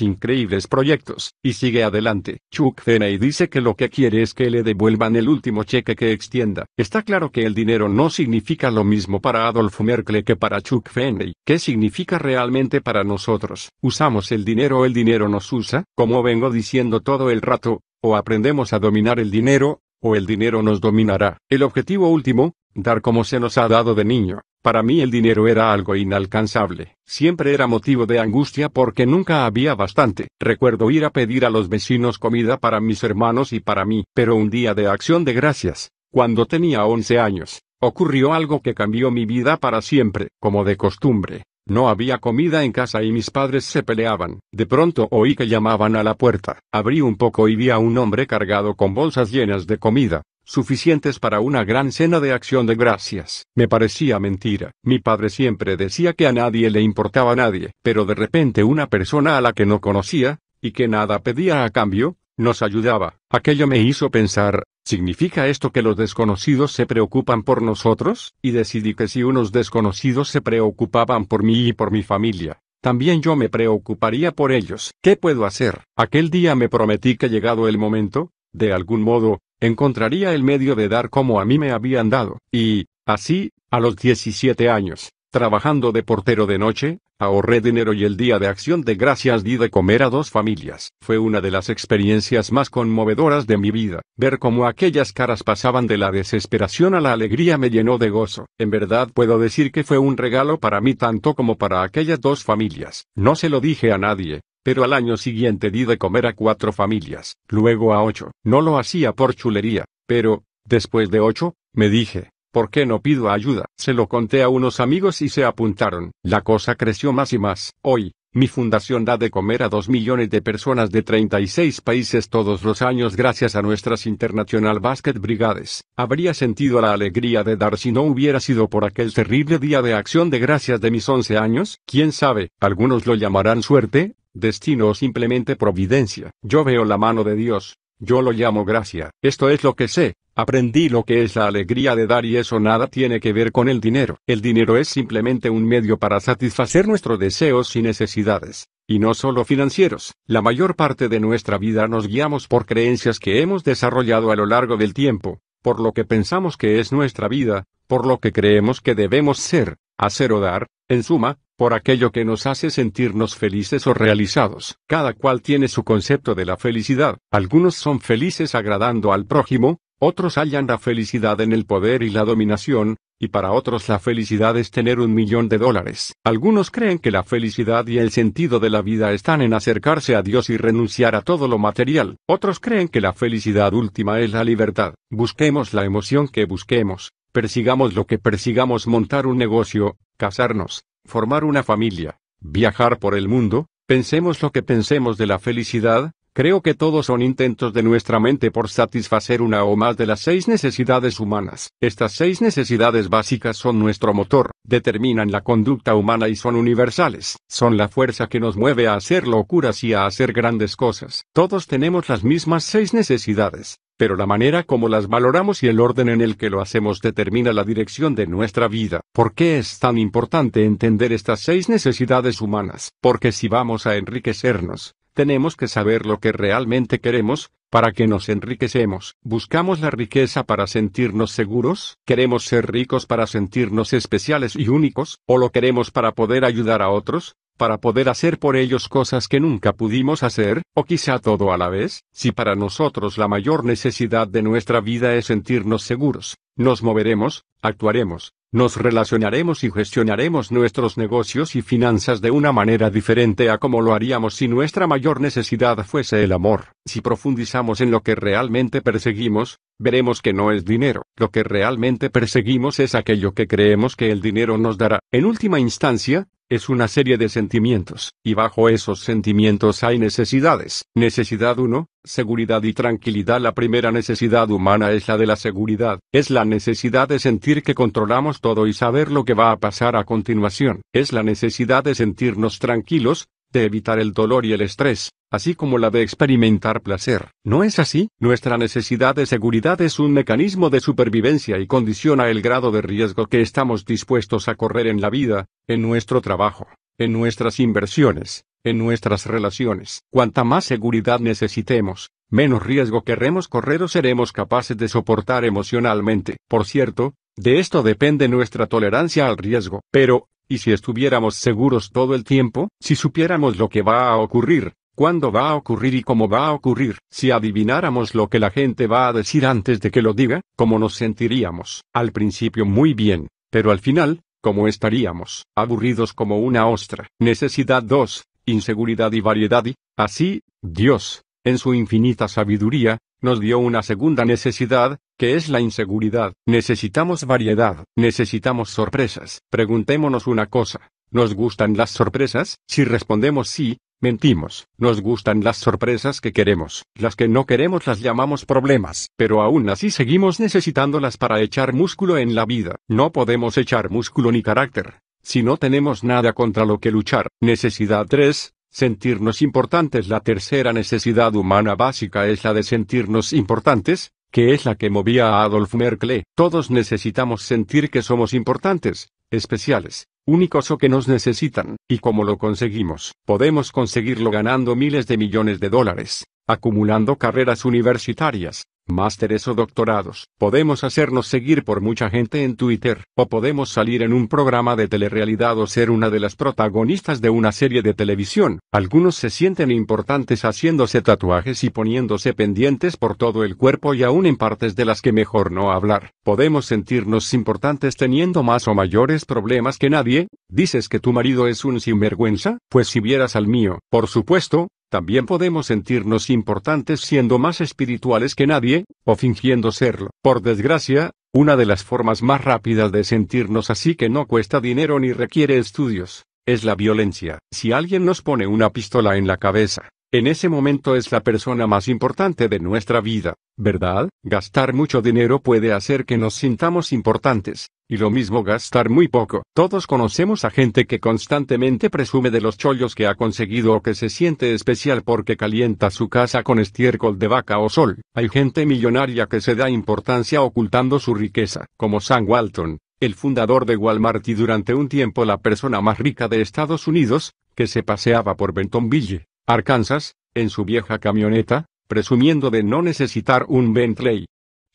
increíbles proyectos, y sigue adelante. Chuck Fenney dice que lo que quiere es que le devuelvan el último cheque que extienda. Está claro que el dinero no significa lo mismo para Adolf Merkel que para Chuck Fenney. ¿Qué significa realmente para nosotros? ¿Usamos el dinero o el dinero nos usa? Como vengo diciendo todo el rato, o aprendemos a dominar el dinero, o el dinero nos dominará. El objetivo último, dar como se nos ha dado de niño. Para mí el dinero era algo inalcanzable. Siempre era motivo de angustia porque nunca había bastante. Recuerdo ir a pedir a los vecinos comida para mis hermanos y para mí. Pero un día de acción de gracias, cuando tenía 11 años, ocurrió algo que cambió mi vida para siempre, como de costumbre. No había comida en casa y mis padres se peleaban. De pronto oí que llamaban a la puerta. Abrí un poco y vi a un hombre cargado con bolsas llenas de comida suficientes para una gran cena de acción de gracias. Me parecía mentira. Mi padre siempre decía que a nadie le importaba a nadie, pero de repente una persona a la que no conocía, y que nada pedía a cambio, nos ayudaba. Aquello me hizo pensar, ¿significa esto que los desconocidos se preocupan por nosotros? Y decidí que si unos desconocidos se preocupaban por mí y por mi familia, también yo me preocuparía por ellos. ¿Qué puedo hacer? Aquel día me prometí que llegado el momento, de algún modo, encontraría el medio de dar como a mí me habían dado, y, así, a los 17 años, trabajando de portero de noche, ahorré dinero y el día de acción de gracias di de comer a dos familias. Fue una de las experiencias más conmovedoras de mi vida. Ver cómo aquellas caras pasaban de la desesperación a la alegría me llenó de gozo. En verdad puedo decir que fue un regalo para mí tanto como para aquellas dos familias. No se lo dije a nadie, pero al año siguiente di de comer a cuatro familias, luego a ocho. No lo hacía por chulería, pero, después de ocho, me dije, ¿por qué no pido ayuda? Se lo conté a unos amigos y se apuntaron. La cosa creció más y más. Hoy, mi fundación da de comer a dos millones de personas de 36 países todos los años gracias a nuestras International Basket Brigades. Habría sentido la alegría de dar si no hubiera sido por aquel terrible día de acción de gracias de mis 11 años. ¿Quién sabe? Algunos lo llamarán suerte, destino o simplemente providencia. Yo veo la mano de Dios, yo lo llamo gracia. Esto es lo que sé, aprendí lo que es la alegría de dar y eso nada tiene que ver con el dinero. El dinero es simplemente un medio para satisfacer nuestros deseos y necesidades. Y no solo financieros. La mayor parte de nuestra vida nos guiamos por creencias que hemos desarrollado a lo largo del tiempo, por lo que pensamos que es nuestra vida, por lo que creemos que debemos ser, hacer o dar, en suma, por aquello que nos hace sentirnos felices o realizados. Cada cual tiene su concepto de la felicidad. Algunos son felices agradando al prójimo, otros hallan la felicidad en el poder y la dominación, y para otros la felicidad es tener un millón de dólares. Algunos creen que la felicidad y el sentido de la vida están en acercarse a Dios y renunciar a todo lo material. Otros creen que la felicidad última es la libertad. Busquemos la emoción que busquemos, persigamos lo que persigamos montar un negocio, casarnos, formar una familia, viajar por el mundo, pensemos lo que pensemos de la felicidad, creo que todos son intentos de nuestra mente por satisfacer una o más de las seis necesidades humanas. Estas seis necesidades básicas son nuestro motor, determinan la conducta humana y son universales, son la fuerza que nos mueve a hacer locuras y a hacer grandes cosas. Todos tenemos las mismas seis necesidades, pero la manera como las valoramos y el orden en el que lo hacemos determina la dirección de nuestra vida. ¿Por qué es tan importante entender estas seis necesidades humanas? Porque si vamos a enriquecernos, Tenemos que saber lo que realmente queremos, para que nos enriquecemos. ¿Buscamos la riqueza para sentirnos seguros? ¿Queremos ser ricos para sentirnos especiales y únicos? ¿O lo queremos para poder ayudar a otros? Para poder hacer por ellos cosas que nunca pudimos hacer, o quizá todo a la vez, si para nosotros la mayor necesidad de nuestra vida es sentirnos seguros, nos moveremos, actuaremos, nos relacionaremos y gestionaremos nuestros negocios y finanzas de una manera diferente a como lo haríamos si nuestra mayor necesidad fuese el amor. Si profundizamos en lo que realmente perseguimos, veremos que no es dinero. Lo que realmente perseguimos es aquello que creemos que el dinero nos dará. En última instancia, es una serie de sentimientos, y bajo esos sentimientos hay necesidades. Necesidad 1, seguridad y tranquilidad. La primera necesidad humana es la de la seguridad, es la necesidad de sentir que controlamos todo y saber lo que va a pasar a continuación. Es la necesidad de sentirnos tranquilos, de evitar el dolor y el estrés, así como la de experimentar placer. ¿No es así? Nuestra necesidad de seguridad es un mecanismo de supervivencia y condiciona el grado de riesgo que estamos dispuestos a correr en la vida, en nuestro trabajo, en nuestras inversiones, en nuestras relaciones. Cuanta más seguridad necesitemos, menos riesgo querremos correr o seremos capaces de soportar emocionalmente. Por cierto, de esto depende nuestra tolerancia al riesgo. Pero, ¿y si estuviéramos seguros todo el tiempo? Si supiéramos lo que va a ocurrir, cuándo va a ocurrir y cómo va a ocurrir. Si adivináramos lo que la gente va a decir antes de que lo diga, ¿cómo nos sentiríamos? Al principio muy bien, pero al final, ¿cómo estaríamos? Aburridos como una ostra. Necesidad 2, inseguridad y variedad y, así, Dios, en su infinita sabiduría, nos dio una segunda necesidad, que es la inseguridad. Necesitamos variedad, necesitamos sorpresas. Preguntémonos una cosa, ¿nos gustan las sorpresas? Si respondemos sí, Mentimos, nos gustan las sorpresas que queremos, las que no queremos las llamamos problemas, pero aún así seguimos necesitándolas para echar músculo en la vida. No podemos echar músculo ni carácter, si no tenemos nada contra lo que luchar. Necesidad 3. Sentirnos importantes. La tercera necesidad humana básica es la de sentirnos importantes, que es la que movía a Adolf Merkel. Todos necesitamos sentir que somos importantes, especiales, únicos o que nos necesitan, y cómo lo conseguimos. Podemos conseguirlo ganando miles de millones de dólares, acumulando carreras universitarias, másteres o doctorados. Podemos hacernos seguir por mucha gente en Twitter, o podemos salir en un programa de telerrealidad o ser una de las protagonistas de una serie de televisión. Algunos se sienten importantes haciéndose tatuajes y poniéndose pendientes por todo el cuerpo y aún en partes de las que mejor no hablar. Podemos sentirnos importantes teniendo más o mayores problemas que nadie. ¿Dices que tu marido es un sinvergüenza? Pues si vieras al mío, por supuesto, también podemos sentirnos importantes siendo más espirituales que nadie, o fingiendo serlo. Por desgracia, una de las formas más rápidas de sentirnos así que no cuesta dinero ni requiere estudios, es la violencia. Si alguien nos pone una pistola en la cabeza, en ese momento es la persona más importante de nuestra vida, ¿verdad? Gastar mucho dinero puede hacer que nos sintamos importantes, y lo mismo gastar muy poco. Todos conocemos a gente que constantemente presume de los chollos que ha conseguido o que se siente especial porque calienta su casa con estiércol de vaca o sol. Hay gente millonaria que se da importancia ocultando su riqueza, como Sam Walton, el fundador de Walmart y durante un tiempo la persona más rica de Estados Unidos, que se paseaba por Bentonville, Arkansas, en su vieja camioneta, presumiendo de no necesitar un Bentley.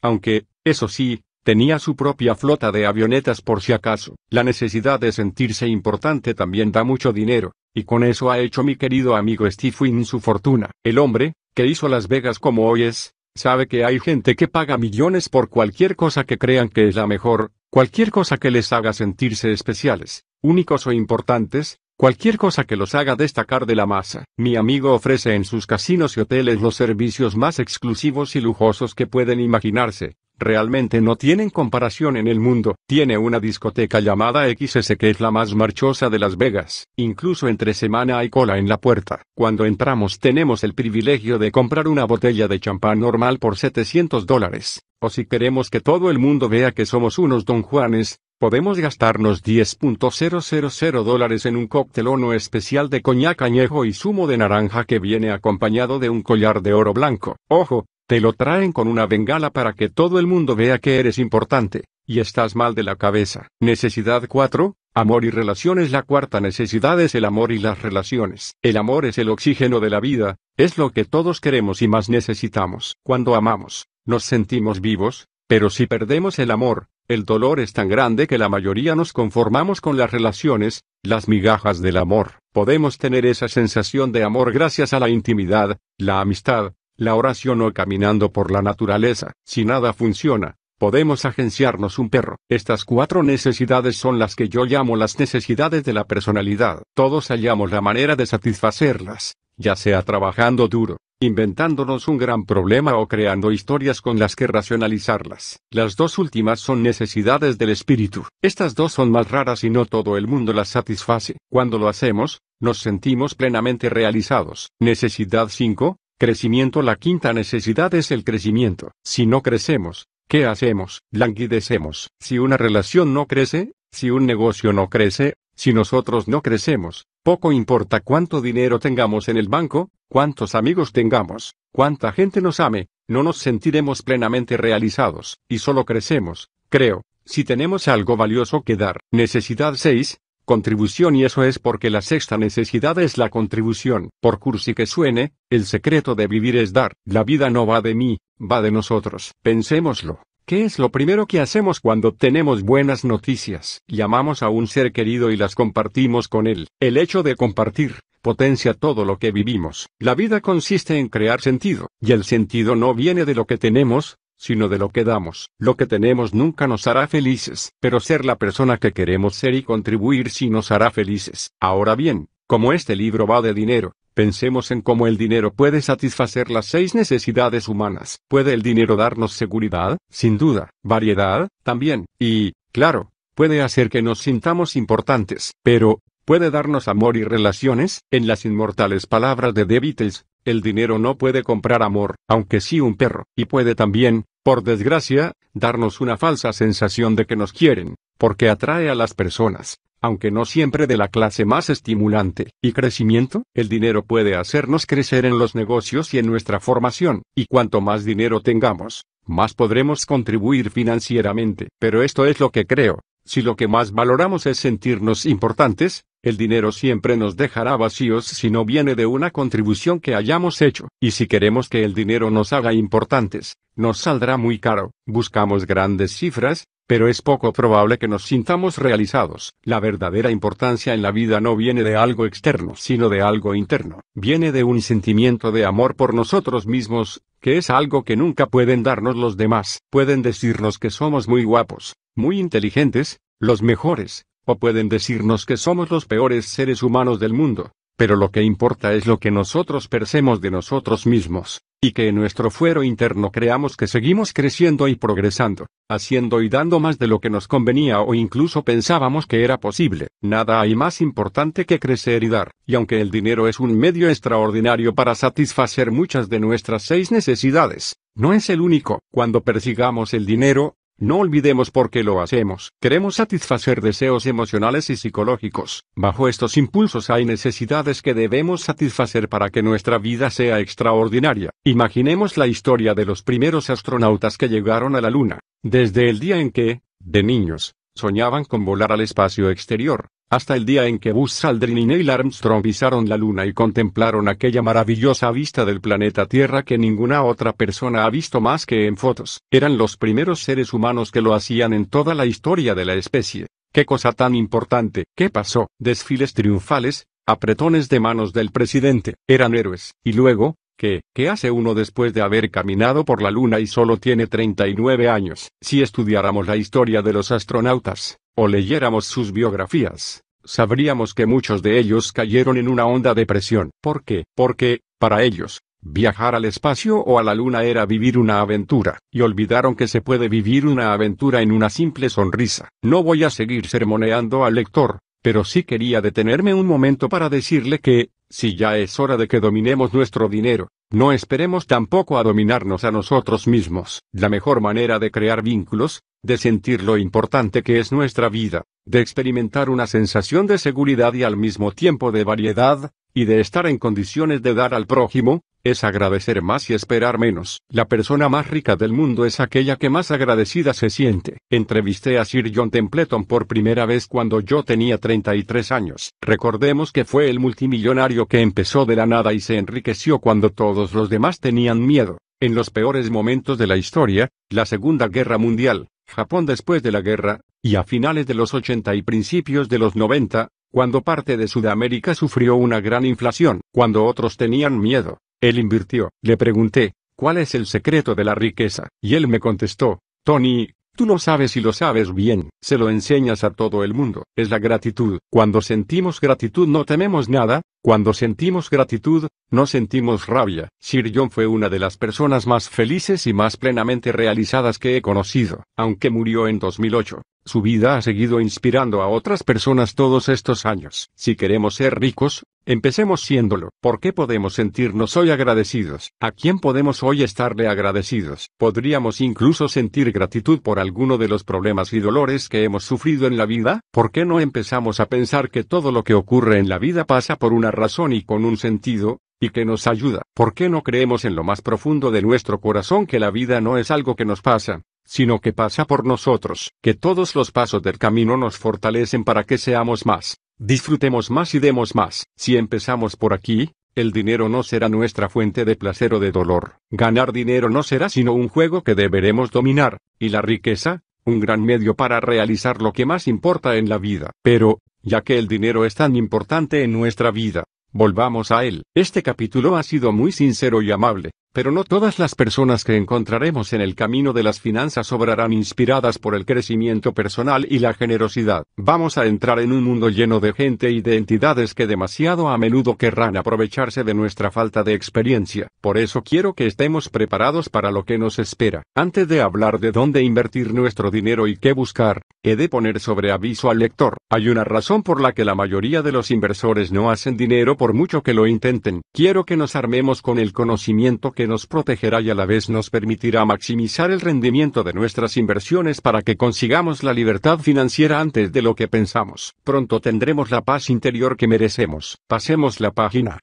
Aunque, eso sí, tenía su propia flota de avionetas por si acaso. La necesidad de sentirse importante también da mucho dinero, y con eso ha hecho mi querido amigo Wynn su fortuna. El hombre, que hizo Las Vegas como hoy es, sabe que hay gente que paga millones por cualquier cosa que crean que es la mejor, cualquier cosa que les haga sentirse especiales, únicos o importantes, Cualquier cosa que los haga destacar de la masa. Mi amigo ofrece en sus casinos y hoteles los servicios más exclusivos y lujosos que pueden imaginarse. Realmente no tienen comparación en el mundo. Tiene una discoteca llamada XS que es la más marchosa de Las Vegas. Incluso entre semana hay cola en la puerta. Cuando entramos tenemos el privilegio de comprar una botella de champán normal por 700 dólares. O si queremos que todo el mundo vea que somos unos don Juanes, Podemos gastarnos 10.000 dólares en un cóctel o no especial de coñac añejo y zumo de naranja que viene acompañado de un collar de oro blanco. Ojo, te lo traen con una bengala para que todo el mundo vea que eres importante, y estás mal de la cabeza. Necesidad 4, Amor y relaciones. La cuarta necesidad es el amor y las relaciones. El amor es el oxígeno de la vida, es lo que todos queremos y más necesitamos. Cuando amamos, nos sentimos vivos, pero si perdemos el amor, el dolor es tan grande que la mayoría nos conformamos con las relaciones, las migajas del amor. Podemos tener esa sensación de amor gracias a la intimidad, la amistad, la oración o caminando por la naturaleza. Si nada funciona, podemos agenciarnos un perro. Estas cuatro necesidades son las que yo llamo las necesidades de la personalidad. Todos hallamos la manera de satisfacerlas, ya sea trabajando duro, inventándonos un gran problema o creando historias con las que racionalizarlas. Las dos últimas son necesidades del espíritu. Estas dos son más raras y no todo el mundo las satisface. Cuando lo hacemos, nos sentimos plenamente realizados. Necesidad 5. Crecimiento. La quinta necesidad es el crecimiento. Si no crecemos, ¿Qué hacemos? Languidecemos. Si una relación no crece, si un negocio no crece, si nosotros no crecemos, poco importa cuánto dinero tengamos en el banco, cuántos amigos tengamos, cuánta gente nos ame, no nos sentiremos plenamente realizados, y solo crecemos, creo, si tenemos algo valioso que dar. Necesidad 6. Contribución y eso es porque la sexta necesidad es la contribución. Por cursi que suene, el secreto de vivir es dar. La vida no va de mí, va de nosotros. Pensémoslo. ¿Qué es lo primero que hacemos cuando tenemos buenas noticias? Llamamos a un ser querido y las compartimos con él. El hecho de compartir potencia todo lo que vivimos. La vida consiste en crear sentido, y el sentido no viene de lo que tenemos, sino de lo que damos. Lo que tenemos nunca nos hará felices, pero ser la persona que queremos ser y contribuir sí nos hará felices. Ahora bien, como este libro va de dinero, Pensemos en cómo el dinero puede satisfacer las seis necesidades humanas. ¿Puede el dinero darnos seguridad? Sin duda. Variedad, también. Y, claro, puede hacer que nos sintamos importantes. Pero, ¿puede darnos amor y relaciones? En las inmortales palabras de The el dinero no puede comprar amor, aunque sí un perro. Y puede también, por desgracia, darnos una falsa sensación de que nos quieren, porque atrae a las personas aunque no siempre de la clase más estimulante, y crecimiento, el dinero puede hacernos crecer en los negocios y en nuestra formación, y cuanto más dinero tengamos, más podremos contribuir financieramente. Pero esto es lo que creo. Si lo que más valoramos es sentirnos importantes, el dinero siempre nos dejará vacíos si no viene de una contribución que hayamos hecho. Y si queremos que el dinero nos haga importantes, nos saldrá muy caro. Buscamos grandes cifras, pero es poco probable que nos sintamos realizados. La verdadera importancia en la vida no viene de algo externo, sino de algo interno. Viene de un sentimiento de amor por nosotros mismos, que es algo que nunca pueden darnos los demás. Pueden decirnos que somos muy guapos, muy inteligentes, los mejores, o pueden decirnos que somos los peores seres humanos del mundo. Pero lo que importa es lo que nosotros percemos de nosotros mismos y que en nuestro fuero interno creamos que seguimos creciendo y progresando, haciendo y dando más de lo que nos convenía o incluso pensábamos que era posible. Nada hay más importante que crecer y dar, y aunque el dinero es un medio extraordinario para satisfacer muchas de nuestras seis necesidades, no es el único. Cuando persigamos el dinero, no olvidemos por qué lo hacemos. Queremos satisfacer deseos emocionales y psicológicos. Bajo estos impulsos hay necesidades que debemos satisfacer para que nuestra vida sea extraordinaria. Imaginemos la historia de los primeros astronautas que llegaron a la Luna. Desde el día en que, de niños, soñaban con volar al espacio exterior, hasta el día en que Buzz Aldrin y Neil Armstrong pisaron la luna y contemplaron aquella maravillosa vista del planeta Tierra que ninguna otra persona ha visto más que en fotos. Eran los primeros seres humanos que lo hacían en toda la historia de la especie. ¡Qué cosa tan importante! ¿Qué pasó? Desfiles triunfales, apretones de manos del presidente, eran héroes. Y luego, ¿qué? ¿Qué hace uno después de haber caminado por la luna y solo tiene 39 años? Si estudiáramos la historia de los astronautas, o leyéramos sus biografías, sabríamos que muchos de ellos cayeron en una honda depresión. ¿Por qué? Porque, para ellos, viajar al espacio o a la luna era vivir una aventura, y olvidaron que se puede vivir una aventura en una simple sonrisa. No voy a seguir sermoneando al lector, pero sí quería detenerme un momento para decirle que, si ya es hora de que dominemos nuestro dinero, no esperemos tampoco a dominarnos a nosotros mismos. La mejor manera de crear vínculos, de sentir lo importante que es nuestra vida, de experimentar una sensación de seguridad y al mismo tiempo de variedad, y de estar en condiciones de dar al prójimo, es agradecer más y esperar menos. La persona más rica del mundo es aquella que más agradecida se siente. Entrevisté a Sir John Templeton por primera vez cuando yo tenía 33 años. Recordemos que fue el multimillonario que empezó de la nada y se enriqueció cuando todos los demás tenían miedo. En los peores momentos de la historia, la Segunda Guerra Mundial, Japón después de la guerra, y a finales de los 80 y principios de los 90, cuando parte de Sudamérica sufrió una gran inflación, cuando otros tenían miedo, él invirtió. Le pregunté, ¿cuál es el secreto de la riqueza? Y él me contestó, Tony, Tú lo sabes y lo sabes bien, se lo enseñas a todo el mundo, es la gratitud. Cuando sentimos gratitud no tememos nada, cuando sentimos gratitud, no sentimos rabia. Sir John fue una de las personas más felices y más plenamente realizadas que he conocido, aunque murió en 2008. Su vida ha seguido inspirando a otras personas todos estos años. Si queremos ser ricos, empecemos siéndolo. ¿Por qué podemos sentirnos hoy agradecidos? ¿A quién podemos hoy estarle agradecidos? Podríamos incluso sentir gratitud por alguno de los problemas y dolores que hemos sufrido en la vida. ¿Por qué no empezamos a pensar que todo lo que ocurre en la vida pasa por una razón y con un sentido? y que nos ayuda. ¿Por qué no creemos en lo más profundo de nuestro corazón que la vida no es algo que nos pasa, sino que pasa por nosotros, que todos los pasos del camino nos fortalecen para que seamos más, disfrutemos más y demos más. Si empezamos por aquí, el dinero no será nuestra fuente de placer o de dolor. Ganar dinero no será sino un juego que deberemos dominar, y la riqueza, un gran medio para realizar lo que más importa en la vida. Pero, ya que el dinero es tan importante en nuestra vida, volvamos a él. Este capítulo ha sido muy sincero y amable. Pero no todas las personas que encontraremos en el camino de las finanzas obrarán inspiradas por el crecimiento personal y la generosidad. Vamos a entrar en un mundo lleno de gente y de entidades que demasiado a menudo querrán aprovecharse de nuestra falta de experiencia. Por eso quiero que estemos preparados para lo que nos espera. Antes de hablar de dónde invertir nuestro dinero y qué buscar, he de poner sobre aviso al lector. Hay una razón por la que la mayoría de los inversores no hacen dinero por mucho que lo intenten. Quiero que nos armemos con el conocimiento que nos protegerá y a la vez nos permitirá maximizar el rendimiento de nuestras inversiones para que consigamos la libertad financiera antes de lo que pensamos. Pronto tendremos la paz interior que merecemos. Pasemos la página.